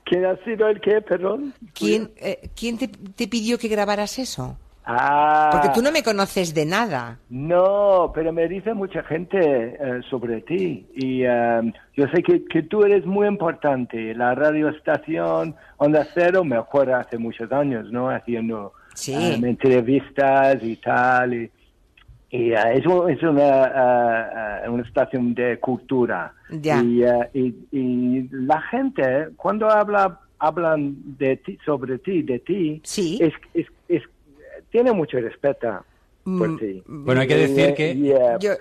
¿Quién ha sido el qué, perdón? ¿Quién, eh, ¿quién te, te pidió que grabaras eso? Ah. Porque tú no me conoces de nada. No, pero me dice mucha gente eh, sobre ti y eh, yo sé que, que tú eres muy importante. La radioestación Onda Cero me acuerdo hace muchos años, ¿no? Haciendo Sí. eh, entrevistas y tal. Y, Y eh, es, un- es una, eh, eh, una estación de cultura. Ya. Y, y- y la gente, cuando habla hablan de ti, sobre ti, de ti, es, es, es- tiene mucho respeto por ti. Bueno, hay que decir que- y, Yo-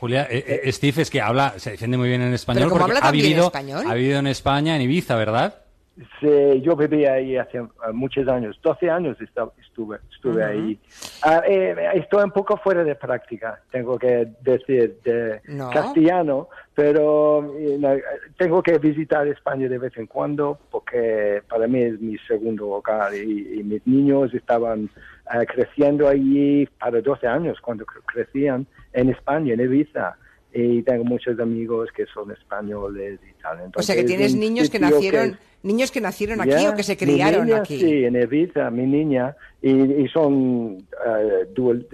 Julia, eh, eh, Steve es que habla, se defiende muy bien en español porque habla ha vivido, español. ha vivido en España, en Ibiza, ¿verdad? Sí, yo viví ahí hace eh, muchos años, 12 años estuve, estuve Ujú. ahí. Ah, eh, estoy un poco fuera de práctica, tengo que decir, de No. castellano, pero eh, eh, tengo que visitar España de vez en cuando porque para mí es mi segundo hogar y, y mis niños estaban eh, creciendo allí para 12 años cuando cre- crecían en España, en Ibiza. Y tengo muchos amigos que son españoles y tal. O sea que Entonces, tienes niños que nacieron, niños que nacieron aquí ya, o que se mi criaron niña, aquí. Sí, en Ibiza, mi niña, y, y son eh, dual-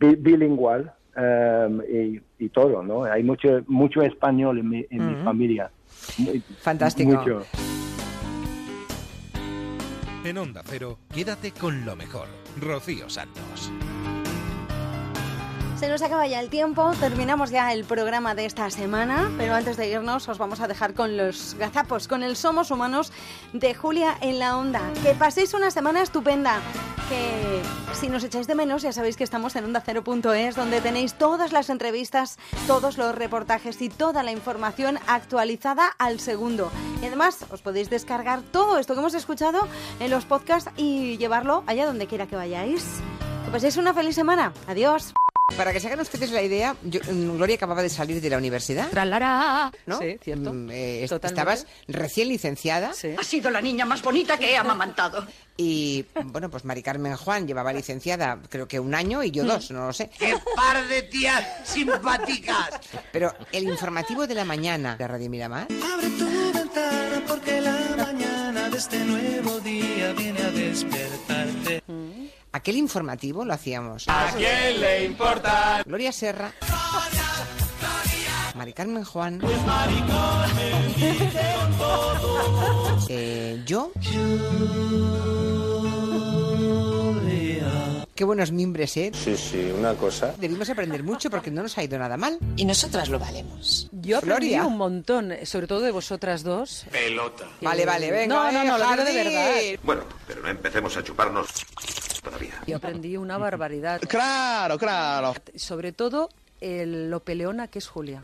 bi- bilingual em, y, y todo, ¿no? Hay mucho mucho español en mi, en mi Ujú. familia. Muy- Fantástico. Mucho. En Onda Cero, quédate con lo mejor. Rocío Santos. Se nos acaba ya el tiempo, terminamos ya el programa de esta semana, pero antes de irnos os vamos a dejar con los gazapos, con el Somos Humanos de Julia en la Onda. Que paséis una semana estupenda, que si nos echáis de menos ya sabéis que estamos en onda0.es, donde tenéis todas las entrevistas, todos los reportajes y toda la información actualizada al segundo. Y además os podéis descargar todo esto que hemos escuchado en los podcasts y llevarlo allá donde quiera que vayáis. Que paséis una feliz semana. Adiós. Para que se hagan ustedes la idea, yo- mm, Gloria acababa de salir de la universidad. ¿no? Sí, cierto. Mm, eh, Totalmente. estabas recién licenciada. Ha sido la niña más bonita que he amamantado. Y bueno, pues Mari Carmen Juan llevaba licenciada creo que un año y yo dos, no lo sé. ¡Qué par de tías simpáticas! Pero el informativo de la mañana de Radio Miramar Abre tu ventana porque la mañana de este nuevo día viene a despertarte. Aquel informativo lo hacíamos. ¿A quién le importa? Gloria Serra. Mari Carmen Juan. Eh, yo. Qué buenos mimbres, ¿eh? Sí, sí, una cosa. Debimos aprender mucho porque no nos ha ido nada mal. Y nosotras lo valemos. Yo aprendí Gloria. un montón, eh, sobre todo de vosotras dos. Pelota. Vale, vale, venga. No, no, eh, no, lo digo de verdad. Bueno, pero no empecemos a chuparnos todavía. Yo aprendí una barbaridad. Claro, claro. Sobre todo el- lo peleona que es Julia.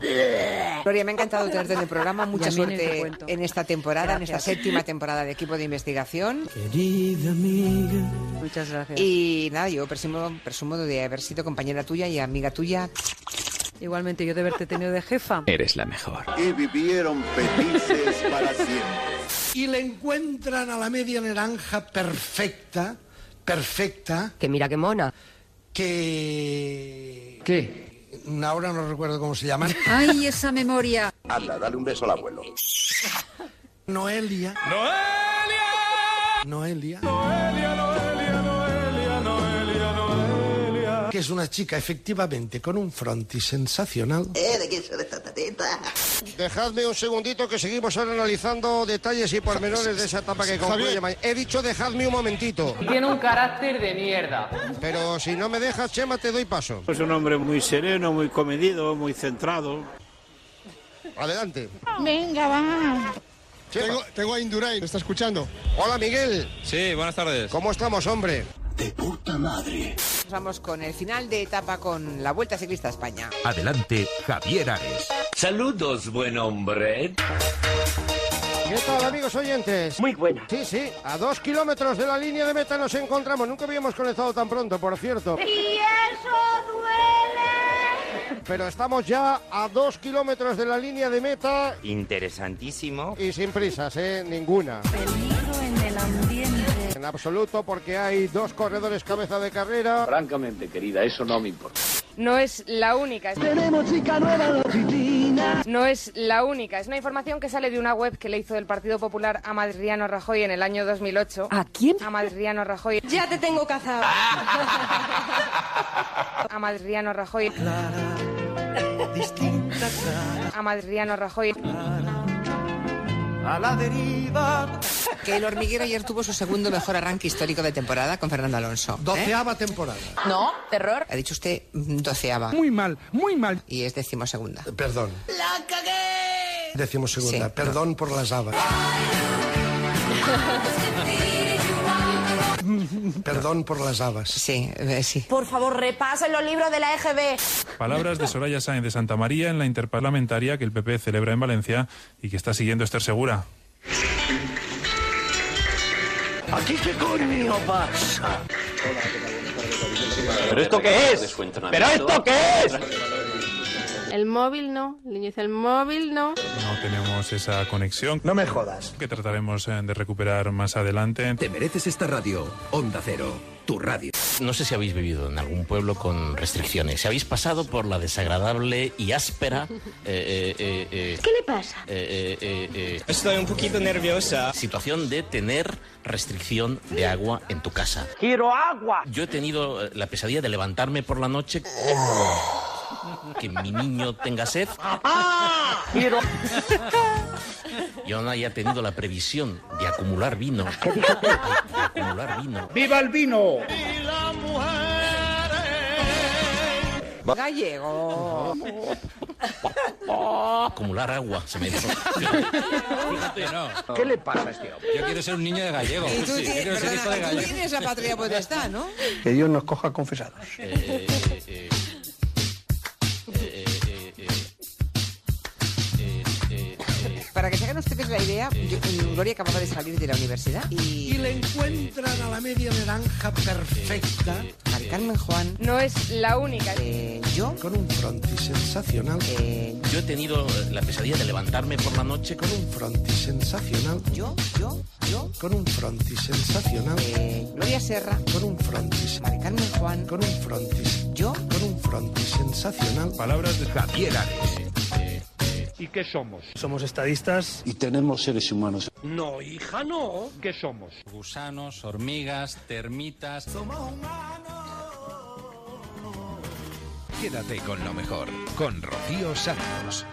Gloria, me ha encantado tenerte en el programa. Mucha suerte en esta temporada, en esta séptima temporada de equipo de investigación. Querida amiga. Muchas gracias. Y nada, yo presumo, presumo de haber sido compañera tuya y amiga tuya. Igualmente yo de haberte tenido de jefa. Eres la mejor. Y vivieron felices para siempre. Y le encuentran a la media naranja perfecta, perfecta, Que mira qué mona. que... ¿Qué? Ahora no recuerdo cómo se llaman. Ay, esa memoria. Anda, dale un beso al abuelo. Noelia. Noelia. Que es una chica efectivamente con un frontis sensacional. ¿Eh? ¿De quién son estas tetitas? Dejadme un segundito que seguimos ahora analizando detalles y pormenores de esa etapa que concluye. He dicho dejadme un momentito. Tiene un carácter de mierda. Pero si no me dejas, Chema, te doy paso. Es un hombre muy sereno, muy comedido, muy centrado. Adelante. Venga, va. Tengo, tengo a Indurain, ¿me está escuchando? Hola, Miguel. Sí, buenas tardes. ¿Cómo estamos, hombre? De puta madre. Nos vamos con el final de etapa con la Vuelta Ciclista a España. Adelante, Javier Ares. Saludos, buen hombre. ¿Qué tal, amigos oyentes? Muy buena. Sí, sí, a dos kilómetros de la línea de meta nos encontramos. Nunca habíamos comenzado tan pronto, por cierto. ¡Y eso duele! Pero estamos ya a dos kilómetros de la línea de meta Interesantísimo. y sin prisas, ¿eh? Ninguna. Peligro en el ambiente. En absoluto, porque hay dos corredores cabeza de carrera. Francamente, querida, eso no me importa. No es la única. Tenemos chica nueva en la oficina. No es la única. Es una información que sale de una web que le hizo el Partido Popular a Madriano Rajoy en el año 2008. ¿A quién? A Madriano Rajoy. Ya te tengo cazado. a Madriano Rajoy. Distinta cara A Madriano Rajoy. a la deriva. Que el hormiguero ayer tuvo su segundo mejor arranque histórico de temporada con Fernando Alonso. ¿eh? Doceava temporada. No, terror. Ha dicho usted mm, doceava. Muy mal, muy mal. Y es decimosegunda. Perdón. ¡La cagué! Decimos segunda. Sí, Perdón por las habas. Perdón por las habas. Sí, eh, sí. Por favor, repasen los libros de la EGB. Palabras de Soraya Sáenz de Santa María en la interparlamentaria que el PP celebra en Valencia y que está siguiendo Esther Segura. ¿Aquí qué coño pasa? ¿Pero esto qué es? ¿Pero esto qué es? El móvil no. El niño dice, el móvil no. No tenemos esa conexión. No me jodas. Que trataremos eh, de recuperar más adelante. Te mereces esta radio. Onda Cero, tu radio. No sé si habéis vivido en algún pueblo con restricciones. Si habéis pasado por la desagradable y áspera. eh, eh, eh, ¿Qué le pasa? eh, eh, eh, Estoy un poquito nerviosa. Situación de tener restricción de agua en tu casa. ¡Quiero agua! Yo he tenido la pesadilla de levantarme por la noche. Que mi niño tenga sed. ¡Quiero! Yo no haya tenido la previsión de acumular vino. De acumular vino. ¡Viva el vino! Gallego. Acumular agua, se me dijo. Fíjate, no. ¿Qué le pasa a este hombre? Yo quiero ser un niño de gallego. Y tú, Sí, yo tienes, quiero ser hijo de perdona, tú gallego. tienes la patria potestad, ¿no? Que Dios nos coja confesados. Eh, eh. Eh, Para que se hagan ustedes la idea, yo- mm, Gloria acababa de salir de la universidad y... Y le encuentran a la media naranja perfecta. Mari Carmen Juan, No es la única. eh, yo, Con un frontis sensacional. eh, Yo he tenido eh, la pesadilla de levantarme por la noche con Con un frontis sensacional. yo, yo, yo, Con un frontis sensacional. eh, Gloria Serra, Con un frontis. Mari Carmen Juan, Con un frontis. yo, Con un frontis sensacional. Palabras de Javier Ares. ¿Y qué somos? Somos estadistas. Y tenemos seres humanos. No, hija, no. ¿Qué somos? Gusanos, hormigas, termitas. Quédate con lo mejor, con Rocío Santos.